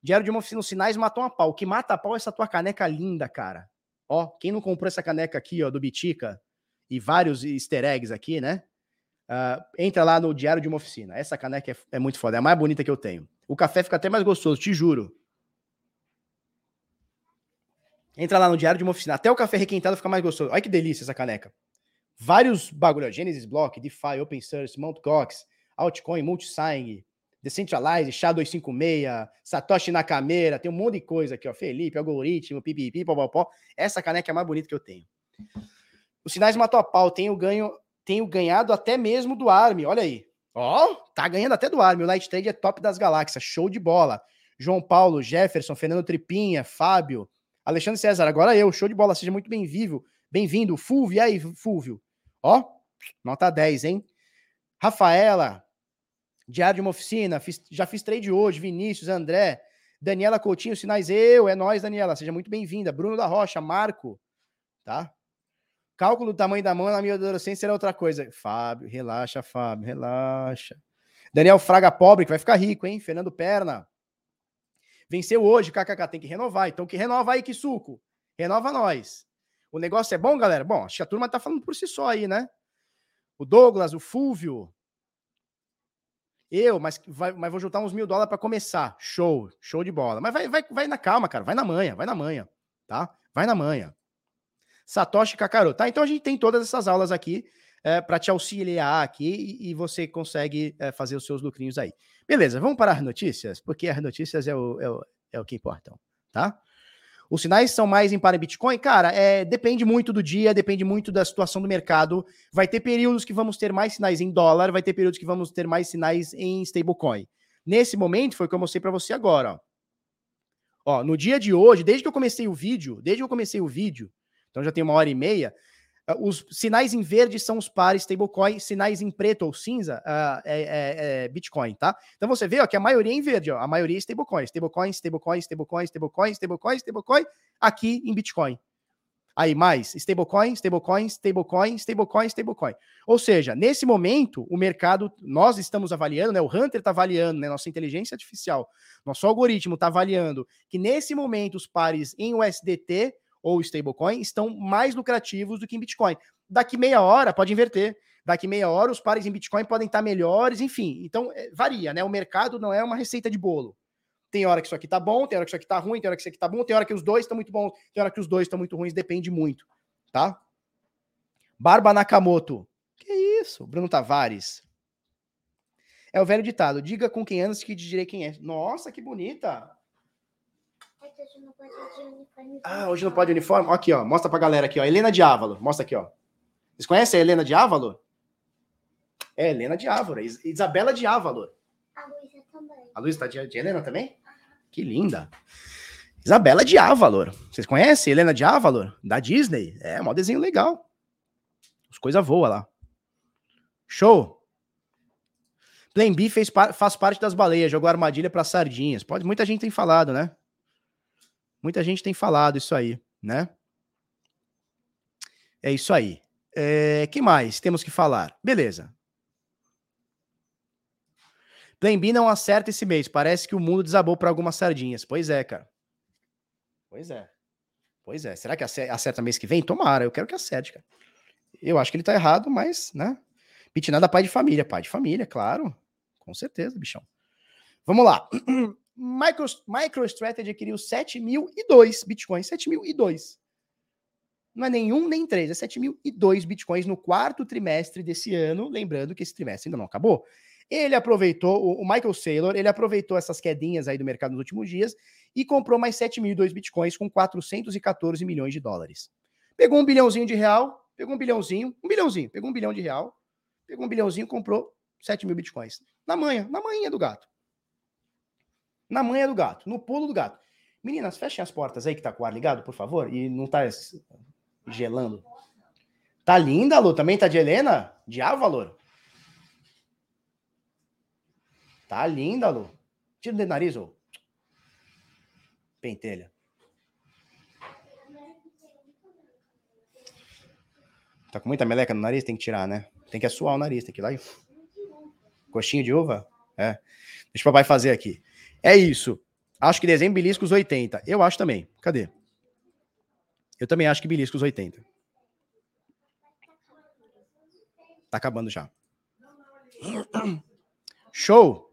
Diário de uma oficina os sinais matou a pau. O que mata a pau é essa tua caneca linda, cara. Ó, quem não comprou essa caneca aqui, ó, do Bitica, e vários easter eggs aqui, né? Uh, entra lá no Diário de uma Oficina. Essa caneca é, é, muito foda, é a mais bonita que eu tenho. O café fica até mais gostoso, te juro. Entra lá no diário de uma oficina. Até o café requentado fica mais gostoso. Olha que delícia essa caneca. Vários bagulho. Genesis Block, DeFi, Open Source, Mt. Gox, Altcoin, Multisign, Decentralize, SHA-256, Satoshi Nakameira. Tem um monte de coisa aqui, ó. Felipe, algoritmo, pipipi, popopó. Essa caneca é a mais bonita que eu tenho. Os sinais matou a pau. Tenho, ganho, tenho ganhado até mesmo do Army. Olha aí. Ó, tá ganhando até do Army. O Light Trade é top das galáxias. Show de bola. João Paulo, Jefferson, Fernando Tripinha, Fábio, Alexandre César, agora eu, show de bola, seja muito bem-vindo. Bem-vindo, Fulvio, e aí, Fulvio? Ó, nota 10, hein? Rafaela, diário de uma oficina, fiz, já fiz trade hoje, Vinícius, André, Daniela Coutinho, sinais eu, é nós, Daniela, seja muito bem-vinda. Bruno da Rocha, Marco, tá? Cálculo do tamanho da mão na minha adolescência era outra coisa. Fábio, relaxa, Fábio, relaxa. Daniel Fraga Pobre, que vai ficar rico, hein? Fernando Perna. Venceu hoje, KKK tem que renovar. Então que renova aí, que suco. Renova nós. O negócio é bom, galera? Bom, acho que a turma tá falando por si só aí, né? O Douglas, o Fúvio. Eu, mas, vai, mas vou juntar uns mil dólares para começar. Show, show de bola. Mas vai, vai, vai na calma, cara. Vai na manhã, vai na manhã, tá? Vai na manhã. Satoshi Kakaroto, tá? Então a gente tem todas essas aulas aqui é, para te auxiliar aqui e, e você consegue é, fazer os seus lucrinhos aí. Beleza, vamos para as notícias, porque as notícias é o, é o, é o que importam, tá? Os sinais são mais em para Bitcoin? Cara, é, depende muito do dia, depende muito da situação do mercado. Vai ter períodos que vamos ter mais sinais em dólar, vai ter períodos que vamos ter mais sinais em stablecoin. Nesse momento, foi o que eu mostrei para você agora. Ó. ó, no dia de hoje, desde que eu comecei o vídeo, desde que eu comecei o vídeo, então já tem uma hora e meia, ah, os sinais em verde são os pares stablecoin, sinais em preto ou cinza uh, é, é, é, Bitcoin, tá? Então você vê ó, que a maioria é em verde, ó, a maioria é stablecoin, stablecoin, stablecoin, stablecoin, stablecoin, stablecoin, stablecoin, aqui em Bitcoin. Aí mais stablecoin, stablecoin, stablecoin, stablecoin, stablecoin. Ou seja, nesse momento o mercado, nós estamos avaliando, né? O Hunter está avaliando, né? Nossa inteligência artificial, nosso algoritmo está avaliando que nesse momento os pares em USDT ou stablecoin estão mais lucrativos do que em Bitcoin. Daqui meia hora pode inverter. Daqui meia hora os pares em Bitcoin podem estar melhores, enfim. Então é, varia, né? O mercado não é uma receita de bolo. Tem hora que isso aqui tá bom, tem hora que isso aqui tá ruim, tem hora que isso aqui tá bom, tem hora que os dois estão muito bons, tem hora que os dois estão muito ruins, depende muito, tá? Barba Nakamoto. Que isso? Bruno Tavares. É o velho ditado: diga com quem andas que direi quem é. Nossa, que bonita! Hoje não pode uniforme. Ah, hoje não pode uniforme? Aqui, ó. Mostra pra galera aqui, ó. Helena Diávalo. Mostra aqui, ó. Vocês conhecem a Helena Diávalo? É, Helena Diávalo. Isabela Diávalo. A Luísa também. A Luísa tá de, de Helena também? Que linda. Isabela Diávalo. Vocês conhecem Helena Diávalo? Da Disney? É, um desenho legal. As coisas voam lá. Show. Plan B fez, faz parte das baleias, jogou armadilha para sardinhas. Pode, muita gente tem falado, né? Muita gente tem falado isso aí, né? É isso aí. É, que mais temos que falar? Beleza. Plan B não acerta esse mês. Parece que o mundo desabou para algumas sardinhas. Pois é, cara. Pois é. Pois é. Será que acerta mês que vem? Tomara. Eu quero que acerte, cara. Eu acho que ele tá errado, mas, né? Pitinada pai de família. Pai de família, claro. Com certeza, bichão. Vamos lá. Micro, MicroStrategy adquiriu 7.002 bitcoins. 7.002. Não é nenhum nem três, é 7.002 bitcoins no quarto trimestre desse ano. Lembrando que esse trimestre ainda não acabou. Ele aproveitou, o Michael Saylor, ele aproveitou essas quedinhas aí do mercado nos últimos dias e comprou mais 7.002 bitcoins com 414 milhões de dólares. Pegou um bilhãozinho de real, pegou um bilhãozinho, um bilhãozinho, pegou um bilhão de real, pegou um bilhãozinho, comprou 7 mil bitcoins. Na manhã, na manhã do gato. Na manha do gato, no pulo do gato. Meninas, fechem as portas aí que tá com o ar ligado, por favor, e não tá gelando. Tá linda, Lu? Também tá de Helena? De Avalor? Tá linda, Lu. Tira o dedo nariz, ô. Pentelha. Tá com muita meleca no nariz? Tem que tirar, né? Tem que assoar o nariz, tem que ir lá e... Coxinha de uva? É. Deixa o papai fazer aqui. É isso. Acho que dezembro beliscos 80. Eu acho também. Cadê? Eu também acho que beliscos 80. Tá acabando já. Show!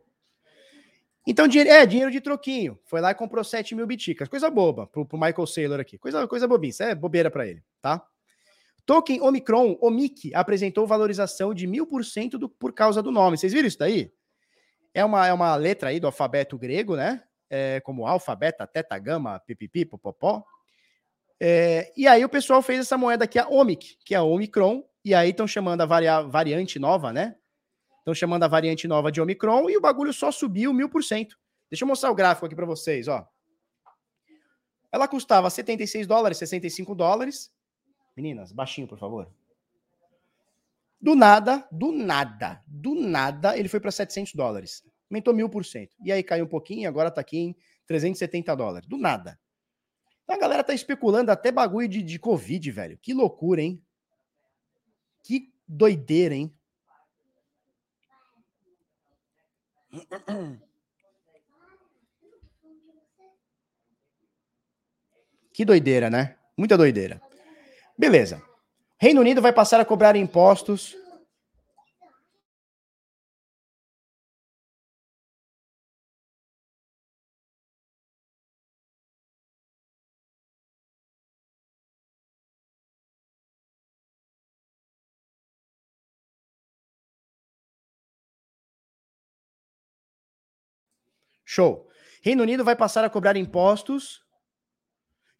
Então, dinheiro, é, dinheiro de troquinho. Foi lá e comprou 7 mil biticas. Coisa boba pro, pro Michael Saylor aqui. Coisa, coisa bobinha. Isso é bobeira para ele, tá? Token Omicron, Omic, apresentou valorização de 1000% por causa do nome. Vocês viram isso daí? É uma, é uma letra aí do alfabeto grego, né? É, como alfa, beta, teta, gama, pipipi, popopó. É, e aí o pessoal fez essa moeda aqui, a Omic, que é a Omicron, e aí estão chamando a varia, variante nova, né? Estão chamando a variante nova de Omicron e o bagulho só subiu mil por cento. Deixa eu mostrar o gráfico aqui para vocês, ó. Ela custava 76 dólares, 65 dólares. Meninas, baixinho, por favor. Do nada, do nada, do nada, ele foi para 700 dólares. Aumentou mil por cento. E aí caiu um pouquinho, agora tá aqui em 370 dólares. Do nada. A galera tá especulando até bagulho de, de Covid, velho. Que loucura, hein? Que doideira, hein? Que doideira, né? Muita doideira. Beleza. Reino Unido vai passar a cobrar impostos Show. Reino Unido vai passar a cobrar impostos.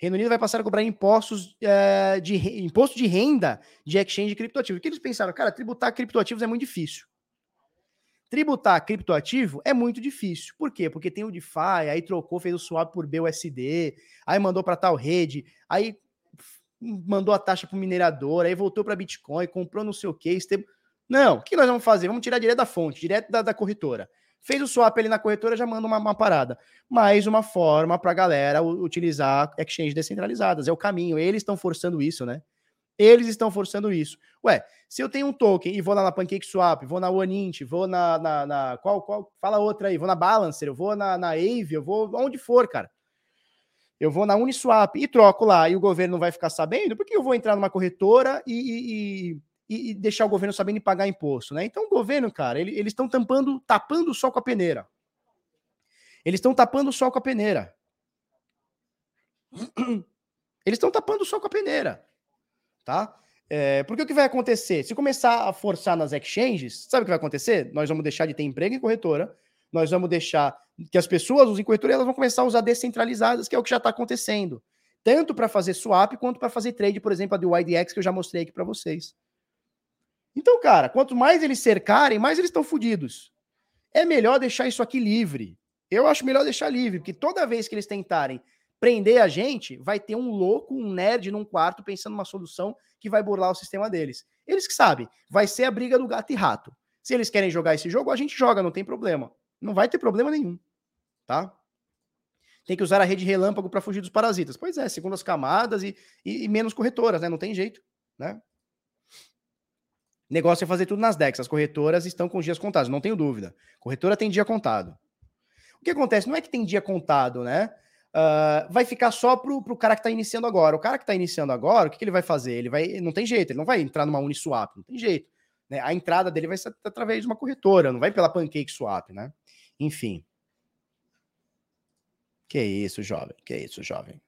Reino Unido vai passar a cobrar impostos é, de imposto de renda de exchange de criptoativos. O que eles pensaram? Cara, tributar criptoativos é muito difícil. Tributar criptoativo é muito difícil. Por quê? Porque tem o DeFi, aí trocou, fez o swap por BUSD, aí mandou para tal rede, aí mandou a taxa para o minerador, aí voltou para Bitcoin, comprou não sei o que. Não, o que nós vamos fazer? Vamos tirar direto da fonte, direto da, da corretora. Fez o swap ali na corretora, já manda uma, uma parada. Mais uma forma para a galera utilizar exchanges descentralizadas. É o caminho. Eles estão forçando isso, né? Eles estão forçando isso. Ué, se eu tenho um token e vou lá na PancakeSwap, vou na OneInt, vou na, na, na, qual, qual, fala outra aí, vou na Balancer, eu vou na, na Aave, eu vou onde for, cara. Eu vou na Uniswap e troco lá e o governo vai ficar sabendo, porque eu vou entrar numa corretora e, e, e, e deixar o governo sabendo pagar imposto, né? Então o governo, cara, ele, eles estão tampando, tapando o sol com a peneira. Eles estão tapando o sol com a peneira. Eles estão tapando o sol com a peneira, tá? É, porque o que vai acontecer? Se começar a forçar nas exchanges, sabe o que vai acontecer? Nós vamos deixar de ter emprego em corretora, nós vamos deixar que as pessoas usem corretora e elas vão começar a usar descentralizadas, que é o que já está acontecendo. Tanto para fazer swap quanto para fazer trade, por exemplo, a do YDX que eu já mostrei aqui para vocês. Então, cara, quanto mais eles cercarem, mais eles estão fodidos. É melhor deixar isso aqui livre. Eu acho melhor deixar livre, porque toda vez que eles tentarem prender a gente, vai ter um louco, um nerd num quarto pensando uma solução que vai burlar o sistema deles. Eles que sabem, vai ser a briga do gato e rato. Se eles querem jogar esse jogo, a gente joga, não tem problema. Não vai ter problema nenhum, tá? Tem que usar a rede relâmpago para fugir dos parasitas. Pois é, segundo as camadas e, e, e menos corretoras, né? Não tem jeito, né? Negócio é fazer tudo nas DEX. As corretoras estão com dias contados, não tenho dúvida. Corretora tem dia contado. O que acontece? Não é que tem dia contado, né? Uh, vai ficar só pro, pro cara que está iniciando agora. O cara que está iniciando agora, o que, que, ele vai fazer? Ele vai. Não tem jeito, ele não vai entrar numa Uniswap, não tem jeito. Né? A entrada dele vai ser através de uma corretora, não vai pela Pancake Swap, né? Enfim. Que isso, jovem. Que isso, jovem.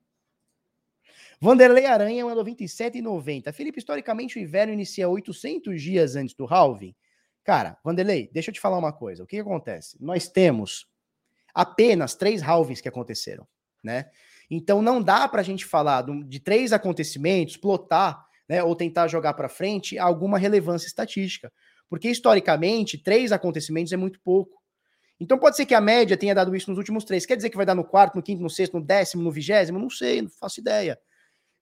Vanderlei Aranha mandou 27,90. Felipe, historicamente o inverno inicia 800 dias antes do halving? Cara, Vanderlei, deixa eu te falar uma coisa. O que, que acontece? Nós temos apenas três halvings que aconteceram, né? Então não dá para a gente falar de três acontecimentos, plotar, né, ou tentar jogar para frente alguma relevância estatística, porque historicamente três acontecimentos é muito pouco. Então pode ser que a média tenha dado isso nos últimos três. Quer dizer que vai dar no quarto, no quinto, no sexto, no décimo, no vigésimo? Não sei, não faço ideia.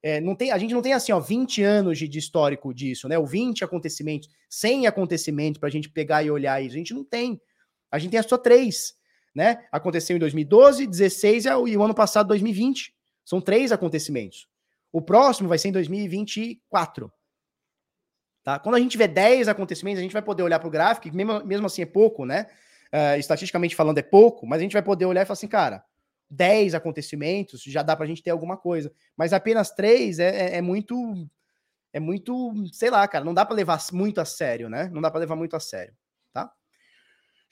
É, não tem, a gente não tem assim, ó, 20 anos de, de histórico disso, né? Ou 20 acontecimentos, 100 acontecimentos para a gente pegar e olhar isso. A gente não tem. A gente tem só três, né? Aconteceu em 2012, 16 e o ano passado, 2020. São três acontecimentos. O próximo vai ser em 2024. Tá? Quando a gente tiver 10 acontecimentos, a gente vai poder olhar para o gráfico, mesmo, mesmo assim é pouco, né? Uh, estatisticamente falando é pouco, mas a gente vai poder olhar e falar assim, cara, 10 acontecimentos, já dá para a gente ter alguma coisa. Mas apenas três é, é, é, muito. É muito. Sei lá, cara, não dá para levar muito a sério, né? Não dá para levar muito a sério, tá?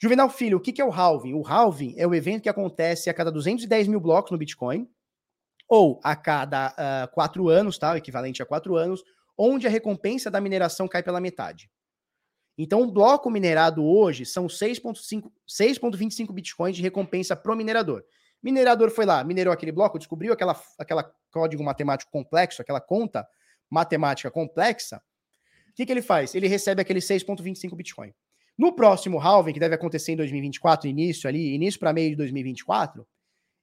Juvenal Filho, o que é o halving? O halving é o evento que acontece a cada 210 mil blocos no Bitcoin, ou a cada uh, quatro anos, tá? O equivalente a quatro anos, onde a recompensa da mineração cai pela metade. Então, o bloco minerado hoje são 6,25 bitcoins de recompensa pro minerador. Minerador foi lá, minerou aquele bloco, descobriu aquela, aquela código matemático complexo, aquela conta matemática complexa. O que, que ele faz? Ele recebe aquele 6,25 bitcoin. No próximo halving, que deve acontecer em 2024, início ali, início para meio de 2024,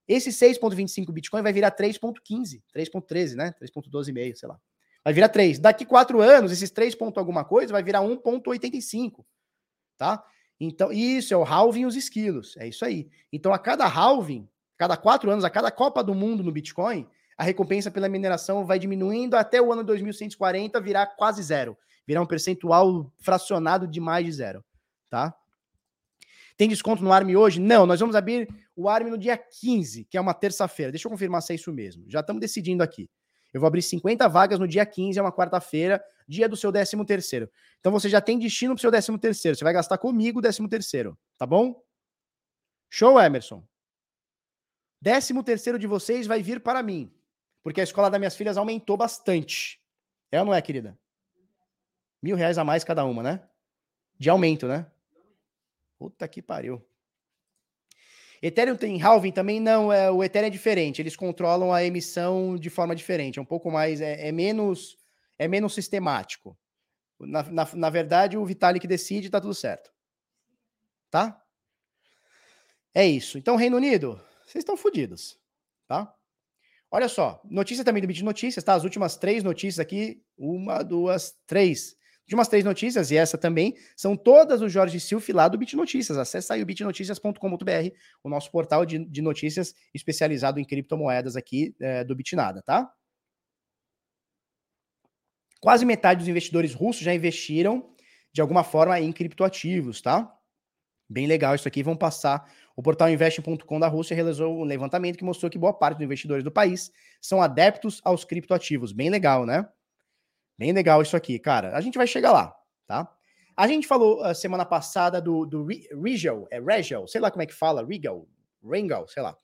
esse 6,25 bitcoin vai virar 3,15, 3,13, né? 3,12,5, sei lá. Vai virar 3. Daqui quatro anos, esses 3 ponto alguma coisa vai virar 1,85. Tá? Então, isso é o halving os esquilos. É isso aí. Então, a cada halving, cada quatro anos, a cada Copa do Mundo no Bitcoin, a recompensa pela mineração vai diminuindo até o ano 2140 virar quase zero. Virar um percentual fracionado de mais de zero. Tá? Tem desconto no ARM hoje? Não, nós vamos abrir o ARM no dia 15, que é uma terça-feira. Deixa eu confirmar se é isso mesmo. Já estamos decidindo aqui. Eu vou abrir 50 vagas no dia 15, é uma quarta-feira, dia do seu 13 terceiro. Então você já tem destino pro seu 13 terceiro. Você vai gastar comigo o 13 terceiro, tá bom? Show, Emerson. 13 terceiro de vocês vai vir para mim, porque a escola das minhas filhas aumentou bastante. É ou não é, querida? Mil reais a mais cada uma, né? De aumento, né? Puta que pariu. Ethereum tem halving também? Não, é, o Ethereum é diferente. Eles controlam a emissão de forma diferente. É um pouco mais, é, é menos, é menos sistemático. Na, na, na verdade, o Vitalik decide, tá tudo certo. Tá? É isso. Então, Reino Unido, vocês estão fodidos, tá? Olha só, notícia também do Bit Notícias, tá? As últimas três notícias aqui, uma, duas, três de umas três notícias, e essa também, são todas o Jorge Silf lá do Bit Notícias. Acesse aí o bitnoticias.com.br, o nosso portal de, de, notícias especializado em criptomoedas aqui é, do Bitnada, tá? Quase metade dos investidores russos já investiram de alguma forma em criptoativos, tá? Bem legal isso aqui. Vão passar. O portal investe.com da Rússia realizou um levantamento que mostrou que boa parte dos investidores do país são adeptos aos criptoativos. Bem legal, né? Bem legal isso aqui, cara. A gente vai chegar lá, tá? A gente falou uh, semana passada do, do Regal, é Regal, sei lá como é que fala, Regal, Regal, sei lá.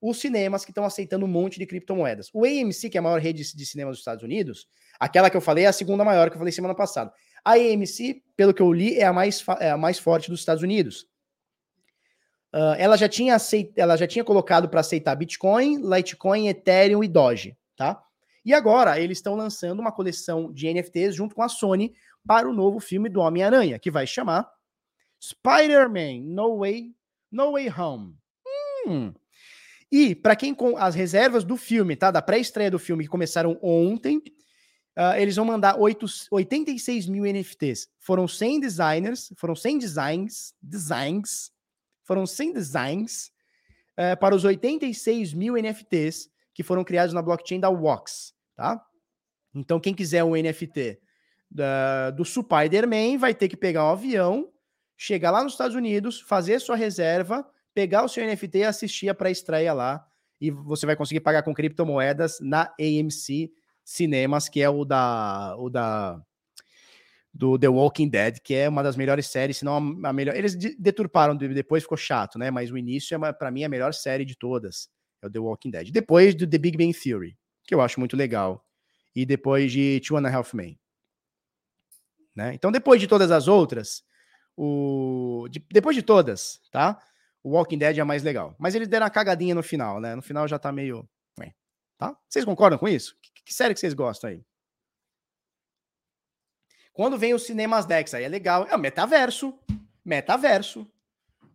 Os cinemas que estão aceitando um monte de criptomoedas. O AMC, que é a maior rede de cinemas dos Estados Unidos, aquela que eu falei é a segunda maior que eu falei semana passada. A AMC, pelo que eu li, é a mais, é a mais forte dos Estados Unidos. Uh, ela, já tinha aceit... ela já tinha colocado para aceitar Bitcoin, Litecoin, Ethereum e Doge, tá? E agora eles estão lançando uma coleção de NFTs junto com a Sony para o novo filme do Homem-Aranha, que vai chamar Spider-Man No Way, no Way Home. Hum. E para quem com as reservas do filme, tá? Da pré-estreia do filme que começaram ontem, uh, eles vão mandar 8, 86 mil NFTs. Foram 100 designers, foram 100 designs, designs, foram 100 designs uh, para os 86 mil NFTs que foram criados na blockchain da Wox, tá? Então, quem quiser um NFT do Spider-Man vai ter que pegar um avião, chegar lá nos Estados Unidos, fazer sua reserva, pegar o seu NFT e assistir a pré-estreia lá. E você vai conseguir pagar com criptomoedas na AMC Cinemas, que é o da, o da do The Walking Dead, que é uma das melhores séries, se não a melhor. Eles deturparam depois, ficou chato, né? Mas o início é para mim a melhor série de todas. É o The Walking Dead. Depois do The Big Bang Theory, que eu acho muito legal. E depois de Two and a Half Men. Né? Então, depois de todas as outras, o... De, depois de todas, tá? O Walking Dead é mais legal. Mas eles deram uma cagadinha no final, né? No final já tá meio. Tá? Vocês concordam com isso? Que, que série que vocês gostam aí? Quando vem os cinemas Dex, aí é legal. É o metaverso. Metaverso.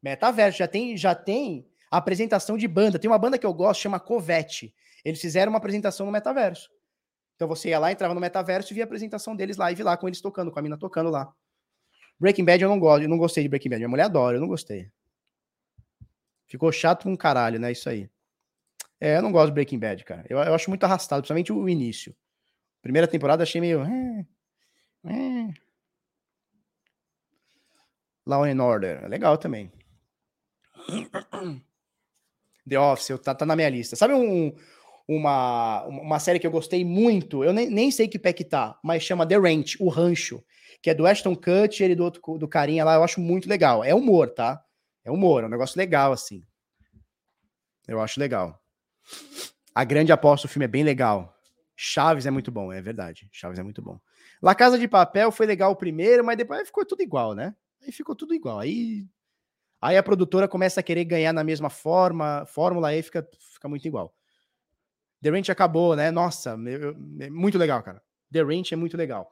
Metaverso. Já tem, já tem apresentação de banda. Tem uma banda que eu gosto, chama Covete. Eles fizeram uma apresentação no metaverso. Então você ia lá, entrava no metaverso e via a apresentação deles live lá, com eles tocando, com a mina tocando lá. Breaking Bad eu não gosto, eu não gostei de Breaking Bad. Minha mulher adora, eu não gostei. Ficou chato um caralho, né? Isso aí. É, eu não gosto de Breaking Bad, cara. Eu, eu acho muito arrastado, principalmente o início. Primeira temporada achei meio. É, é. Law and Order. É legal também. The Office, tá, tá na minha lista. Sabe um, uma, uma série que eu gostei muito? Eu nem, nem sei que pé que tá, mas chama The Ranch, O Rancho, que é do Ashton Kutcher e do outro do carinha lá, eu acho muito legal. É humor, tá? É humor, é um negócio legal, assim. Eu acho legal. A grande aposta do filme é bem legal. Chaves é muito bom, é verdade. Chaves é muito bom. La Casa de Papel foi legal o primeiro, mas depois ficou tudo igual, né? Aí ficou tudo igual. Aí, aí a produtora começa a querer ganhar na mesma forma, fórmula, aí fica, fica muito igual. The Ranch acabou, né? Nossa, é muito legal, cara. The Ranch é muito legal.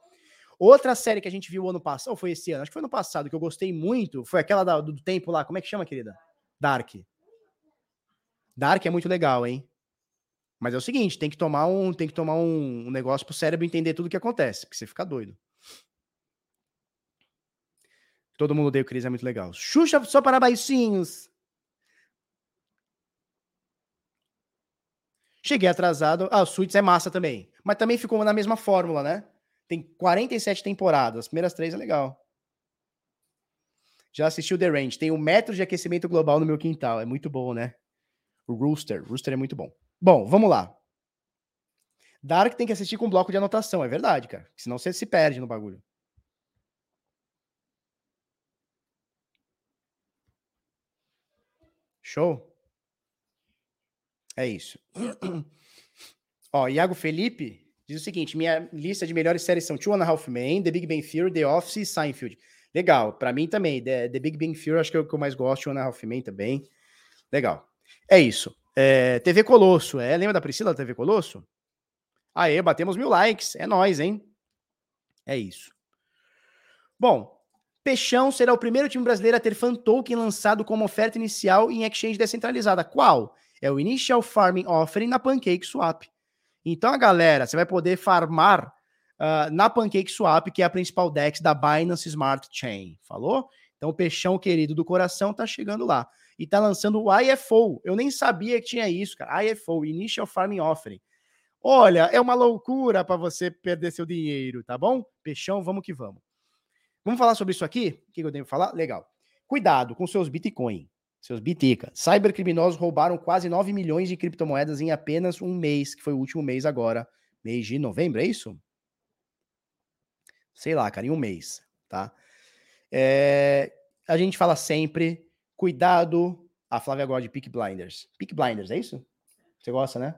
Outra série que a gente viu ano passado, ou foi esse ano, acho que foi ano passado, que eu gostei muito, foi aquela da, do tempo lá, como é que chama, querida? Dark. Dark é muito legal, hein? Mas é o seguinte, tem que tomar um, tem que tomar um, um negócio pro cérebro entender tudo o que acontece, porque você fica doido. Todo mundo odeia o Cris, é muito legal. Xuxa só para baixinhos. Cheguei atrasado. Ah, Suits é massa também. Mas também ficou na mesma fórmula, né? Tem 47 temporadas. As primeiras três é legal. Já assistiu The Range. Tem um metro de aquecimento global no meu quintal. É muito bom, né? O Rooster. Rooster é muito bom. Bom, vamos lá. Dark tem que assistir com bloco de anotação. É verdade, cara. Senão você se perde no bagulho. Show? É isso. Ó, Iago Felipe diz o seguinte: minha lista de melhores séries são Two and a Half Men, The Big Bang Theory, The Office e Seinfeld. Legal, para mim também. The, The, Big Bang Theory acho que é o que eu mais gosto, Two and a Half Men também. Legal. É isso. É, TV Colosso, é, lembra da Priscila da TV Colosso? Aê, batemos mil likes, é nós, hein? É isso. Bom, Peixão será o primeiro time brasileiro a ter fan token lançado como oferta inicial em exchange descentralizada. Qual? É o Initial Farming Offering na Pancake Swap. Então, a galera, você vai poder farmar uh, na Pancake Swap, que é a principal DEX da Binance Smart Chain. Falou? Então, o Peixão querido do coração tá chegando lá. E tá lançando o IFO. Eu nem sabia que tinha isso, cara. IFO, Initial Farming Offering. Olha, é uma loucura para você perder seu dinheiro, tá bom? Peixão, vamos que vamos. Vamos falar sobre isso aqui? O que eu devo falar? Legal. Cuidado com seus Bitcoin, seus Bitica. Cybercriminosos roubaram quase 9 milhões de criptomoedas em apenas um mês, que foi o último mês agora, mês de novembro, é isso? Sei lá, cara, em um mês, tá? É, a gente fala sempre, cuidado. A Flávia gosta de Peak Blinders. Peak Blinders, é isso? Você gosta, né?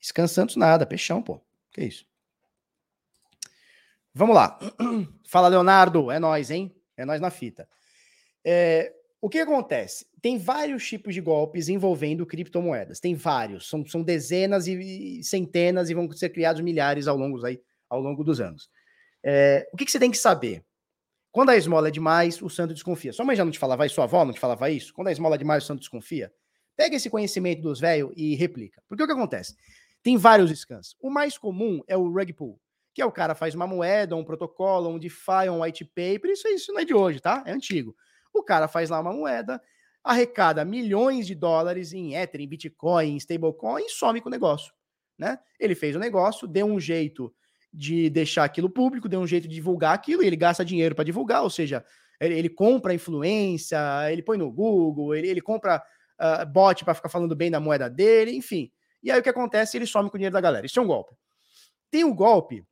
Scan Santos nada, peixão, pô. Que isso? Vamos lá. Fala, Leonardo. É nós, hein? É nós na fita. É, o que acontece? Tem vários tipos de golpes envolvendo criptomoedas. Tem vários. São, são dezenas e centenas e vão ser criados milhares ao longo, aí, ao longo dos anos. É, o que, que, você tem que saber? Quando a esmola é demais, o santo desconfia. Sua mãe já não te falava isso? Sua avó não te falava isso? Quando a esmola é demais, o santo desconfia? Pega esse conhecimento dos velhos e replica. Porque o que acontece? Tem vários scans. O mais comum é o rug pull que é o cara faz uma moeda, um protocolo, um DeFi, um white paper, isso, isso não é de hoje, tá? É antigo. O cara faz lá uma moeda, arrecada milhões de dólares em Ether, em Bitcoin, em stablecoin e some com o negócio, né? Ele fez o negócio, deu um jeito de deixar aquilo público, deu um jeito de divulgar aquilo e ele gasta dinheiro para divulgar, ou seja, ele, ele, compra influência, ele põe no Google, ele, ele compra uh, bot para ficar falando bem da moeda dele, enfim. E aí o que acontece? Ele some com o dinheiro da galera. Isso é um golpe. Tem o um golpe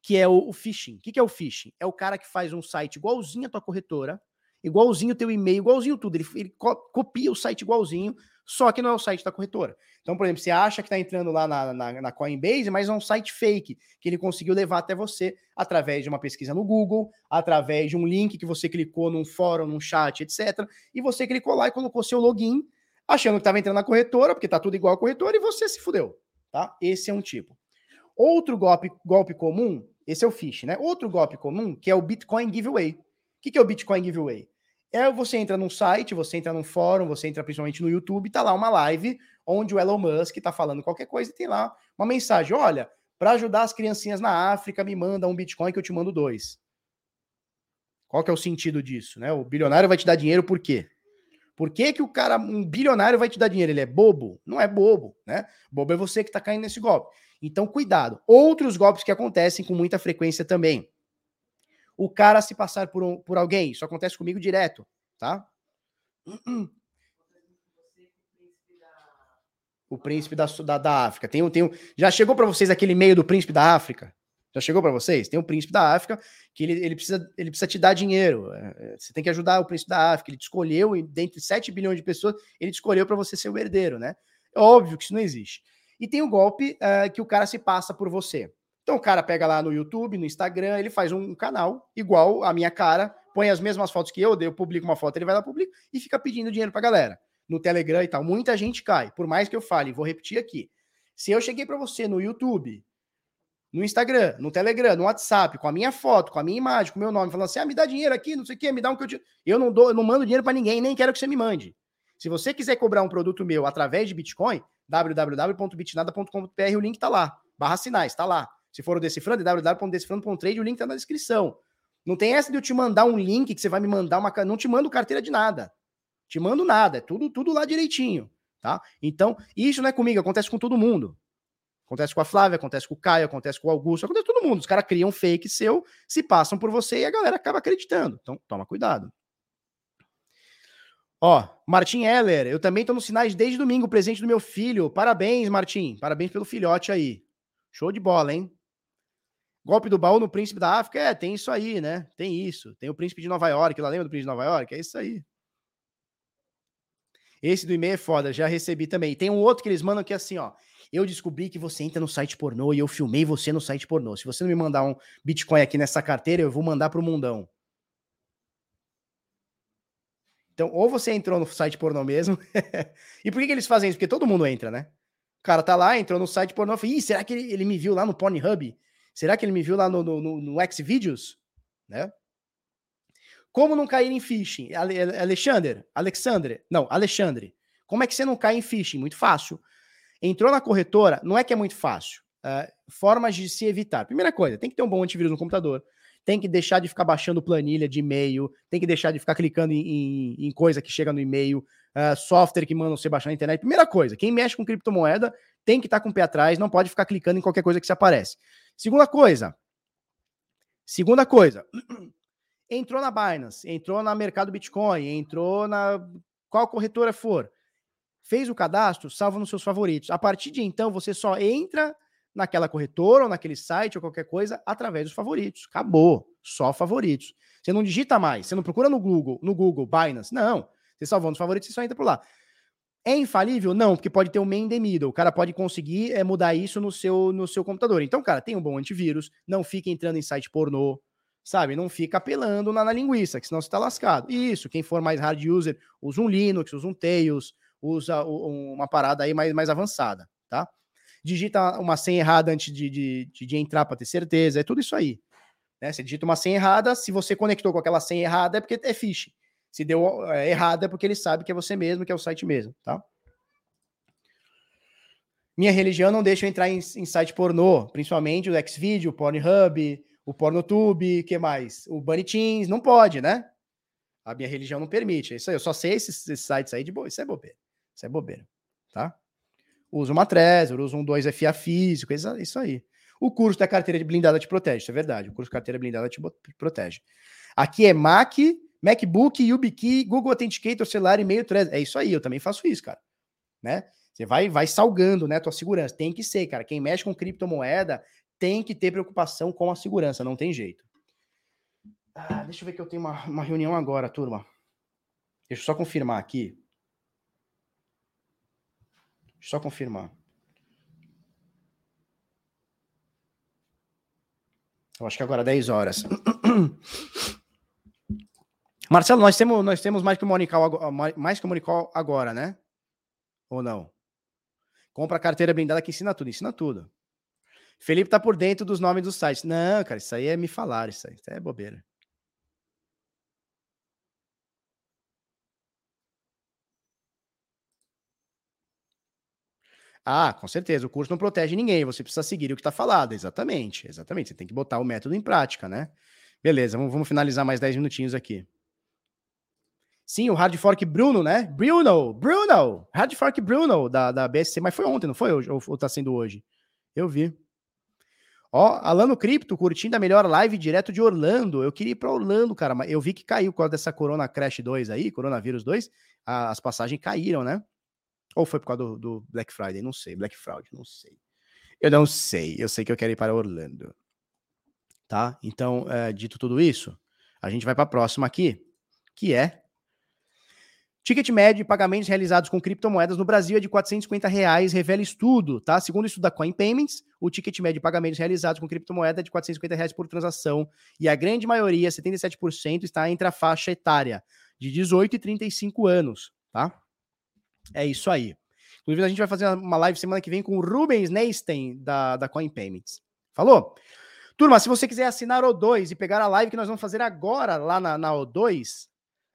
que é o, o phishing. O que, que é o phishing? É o cara que faz um site igualzinho a tua corretora, igualzinho o teu e-mail, igualzinho tudo. Ele, ele co copia o site igualzinho, só que não é o site da corretora. Então, por exemplo, você acha que está entrando lá na, na, na, Coinbase, mas é um site fake que ele conseguiu levar até você através de uma pesquisa no Google, através de um link que você clicou num fórum, num chat, etc. E você clicou lá e colocou seu login, achando que estava entrando na corretora, porque está tudo igual à corretora, e você se fudeu. Tá? Esse é um tipo. Outro golpe, golpe comum esse é o Fish, né? Outro golpe comum, que é o Bitcoin Giveaway. O que, que é o Bitcoin Giveaway? É você entra num site, você entra num fórum, você entra principalmente no YouTube, tá lá uma live onde o Elon Musk tá falando qualquer coisa e tem lá uma mensagem: olha, para ajudar as criancinhas na África, me manda um Bitcoin que eu te mando dois. Qual que é o sentido disso, né? O bilionário vai te dar dinheiro por quê? Por que, que o cara, um bilionário, vai te dar dinheiro? Ele é bobo? Não é bobo, né? Bobo é você que tá caindo nesse golpe. Então, cuidado. Outros golpes que acontecem com muita frequência também. O cara se passar por, um, por alguém, isso acontece comigo direto, tá? O príncipe da, da, da África. Tem, tem, já chegou para vocês aquele e-mail do príncipe da África? Já chegou para vocês? Tem o príncipe da África que ele, ele, precisa, ele precisa te dar dinheiro. É, é, você tem que ajudar o príncipe da África. Ele te escolheu, e dentre 7 bilhões de pessoas, ele te escolheu para você ser o herdeiro, né? É óbvio que isso não existe. E tem o golpe uh, que o cara se passa por você. Então o cara pega lá no YouTube, no Instagram, ele faz um canal igual a minha cara, põe as mesmas fotos que eu, eu publico uma foto, ele vai lá, publica e fica pedindo dinheiro pra galera. No Telegram e tal. Muita gente cai. Por mais que eu fale, vou repetir aqui. Se eu cheguei para você no YouTube, no Instagram, no Telegram, no WhatsApp, com a minha foto, com a minha imagem, com o meu nome, falando assim: ah, me dá dinheiro aqui, não sei o quê, me dá um que eu te. Eu não dou, eu não mando dinheiro para ninguém, nem quero que você me mande. Se você quiser cobrar um produto meu através de Bitcoin, www.bitnada.com.br, o link tá lá. Barra sinais, tá lá. Se for o Decifrando, www.decifrando.trade, o link tá na descrição. Não tem essa de eu te mandar um link que você vai me mandar uma. Não te mando carteira de nada. Te mando nada. É tudo, tudo lá direitinho. Tá? Então, isso não é comigo, acontece com todo mundo. Acontece com a Flávia, acontece com o Caio, acontece com o Augusto, acontece com todo mundo. Os caras criam fake seu, se passam por você e a galera acaba acreditando. Então, toma cuidado. Ó, Martim Heller, eu também tô nos sinais desde domingo, presente do meu filho. Parabéns, Martim. Parabéns pelo filhote aí. Show de bola, hein? Golpe do baú no príncipe da África, é, tem isso aí, né? Tem isso. Tem o príncipe de Nova York, lá lembra do príncipe de Nova York? É isso aí. Esse do e-mail é foda, já recebi também. Tem um outro que eles mandam que é assim, ó. Eu descobri que você entra no site pornô e eu filmei você no site pornô. Se você não me mandar um Bitcoin aqui nessa carteira, eu vou mandar pro mundão. Então, ou você entrou no site pornô mesmo. e por que, que, eles fazem isso? Porque todo mundo entra, né? O cara tá lá, entrou no site pornô e falou: Ih, será que ele, ele, me viu lá no Pornhub? Será que ele me viu lá no, no, no, no Xvideos? Né? Como não cair em phishing? Alexander, Alexandre, não, Alexandre. Como é que você não cai em phishing? Muito fácil. Entrou na corretora, não é que é muito fácil. Uh, formas de se evitar. Primeira coisa, tem que ter um bom antivírus no computador. Tem que deixar de ficar baixando planilha de e-mail. Tem que deixar de ficar clicando em, em, em coisa que chega no e-mail. Uh, software que mandam você baixar na internet. Primeira coisa, quem mexe com criptomoeda tem que estar tá com o pé atrás, não pode ficar clicando em qualquer coisa que se aparece. Segunda coisa. Segunda coisa. entrou na Binance, entrou na Mercado Bitcoin, entrou na qual corretora for fez o cadastro, salva nos seus favoritos. A partir de então, você só entra naquela corretora ou naquele site ou qualquer coisa através dos favoritos. Acabou. Só favoritos. Você não digita mais, você não procura no Google, no Google, Binance. Não. Você salvou nos favoritos, você só entra por lá. É infalível? Não, porque pode ter um main the middle. O cara pode conseguir é, mudar isso no seu, no seu computador. Então, cara, tem um bom antivírus, não fica entrando em site pornô, sabe? Não fica apelando na, na linguiça, que senão você tá lascado. Isso, quem for mais hard user, usa um Linux, usa um Tails, usa uma parada aí mais, mais avançada, tá? Digita uma senha errada antes de, de, de entrar para ter certeza, é tudo isso aí. Né? Você digita uma senha errada, se você conectou com aquela senha errada é porque é phishing. Se deu é, errado é porque ele sabe que é você mesmo, que é o site mesmo, tá? Minha religião não deixa eu entrar em, em site pornô, principalmente o Xvideo, o Pornhub, o Pornotube, que mais? O Bunny Teens, não pode, né? A minha religião não permite. É isso aí, eu só sei esses, esses sites aí de boa, isso é bobeira. Isso é bobeira, tá? Usa uma Trezor, usa um 2FA físico, isso aí. O curso da carteira blindada te protege, isso é verdade. O curso de carteira blindada te protege. Aqui é Mac, MacBook, YubiKey, Google Authenticator, celular, e-mail. É isso aí, eu também faço isso, cara. Né? Você vai, vai salgando, né, tua segurança. Tem que ser, cara. Quem mexe com criptomoeda tem que ter preocupação com a segurança, não tem jeito. Ah, deixa eu ver que eu tenho uma, uma reunião agora, turma. Deixa eu só confirmar aqui. Deixa eu só confirmar. Eu acho que agora 10 horas. Marcelo, nós temos, nós temos mais que o Monical, mais que Monical agora, né? Ou não? Compra a carteira blindada que ensina tudo, ensina tudo. Felipe tá por dentro dos nomes dos sites. Não, cara, isso aí é me falar, isso aí, isso aí é bobeira. Ah, com certeza, o curso não protege ninguém, você precisa seguir o que está falado, exatamente, exatamente, você tem que botar o método em prática, né? Beleza, vamos, vamos finalizar mais 10 minutinhos aqui. Sim, o Hard Fork Bruno, né? Bruno, Bruno, Hard Fork Bruno da, da BSC, mas foi ontem, não foi ou, ou tá sendo hoje? Eu vi. Ó, Alano Cripto, curtindo a melhor live direto de Orlando. Eu queria ir para Orlando, cara, mas eu vi que caiu por causa dessa Corona Crash 2 aí, Coronavírus 2, as passagens caíram, né? Ou foi por causa do, do Black Friday? Não sei. Black Fraud, não sei. Eu não sei. Eu sei que eu quero ir para Orlando. Tá? Então, é, dito tudo isso, a gente vai para a próxima aqui, que é Ticket médio de pagamentos realizados com criptomoedas no Brasil é de 450 reais, revela estudo, tá? Segundo o estudo da Coin Payments, o ticket médio de pagamentos realizados com criptomoeda é de 450 reais por transação e a grande maioria, 77%, está entre a faixa etária de 18 e 35 anos, tá? É isso aí. Inclusive, a gente vai fazer uma live semana que vem com o Rubens Neisten, da, da Coin Payments. Falou? Turma, se você quiser assinar o 2 e pegar a live que nós vamos fazer agora lá na, na O2,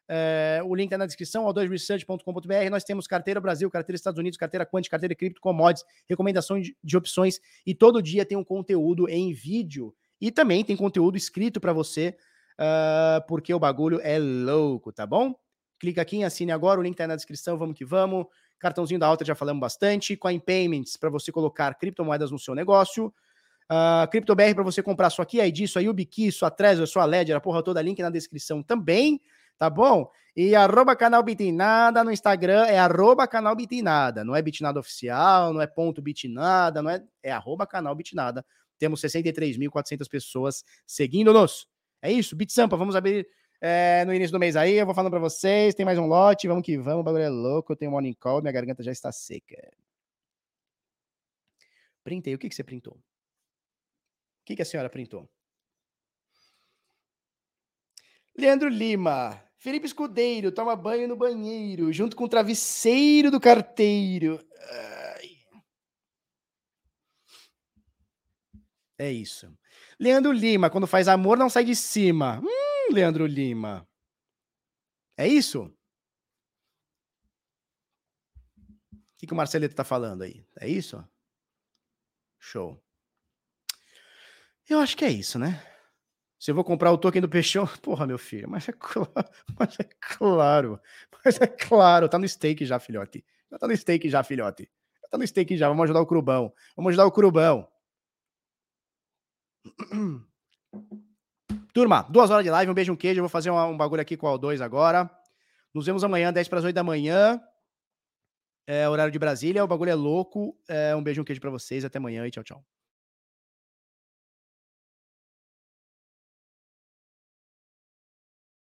é, o link está na descrição, o2research.com.br. Nós temos carteira Brasil, carteira Estados Unidos, carteira Quant, carteira Cripto Commodities, recomendações de, opções e todo dia tem um conteúdo em vídeo e também tem conteúdo escrito para você, uh, porque o bagulho é louco, tá bom? Clica aqui assine agora, o link está na descrição, vamos que vamos. Cartãozinho da alta já falamos bastante. Coin Payments para você colocar criptomoedas no seu negócio. Uh, CryptoBR para você comprar sua QID, sua YubiKey, sua Trezor, sua Ledger, a porra toda, link na descrição também tá bom? E arroba canal Bitnada no Instagram é arroba canal Bitnada, não é Bitnada oficial, não é ponto Bitnada, não é, é arroba canal Bitnada. Temos 63.400 pessoas seguindo-nos. É isso, Bitsampa, vamos abrir é, no início do mês aí, eu vou falando para vocês, tem mais um lote, vamos que vamos, o bagulho é louco, eu tenho morning call, minha garganta já está seca. Printei, o que, que você printou? O que, que a senhora printou? Leandro Lima, Felipe Escudeiro toma banho no banheiro, junto com o travesseiro do carteiro. Ai. É isso. Leandro Lima, quando faz amor, não sai de cima. Hum, Leandro Lima. É isso? O que, que o Marcelito tá falando aí? É isso? Show. Eu acho que é isso, né? Se eu vou comprar o token do Peixão, porra, meu filho, mas é claro, mas é claro, mas é claro, tá no stake já, filhote. Já tá no stake já, filhote. Já tá no stake já, vamos ajudar o Crubão. Vamos ajudar o Crubão. Turma, duas horas de live, um beijo, um queijo. Eu vou fazer um, um bagulho aqui com o Al2 agora. Nos vemos amanhã, 10 para as 8 da manhã. É horário de Brasília, o bagulho é louco. É, um beijo, um queijo para vocês. Até amanhã e tchau, tchau.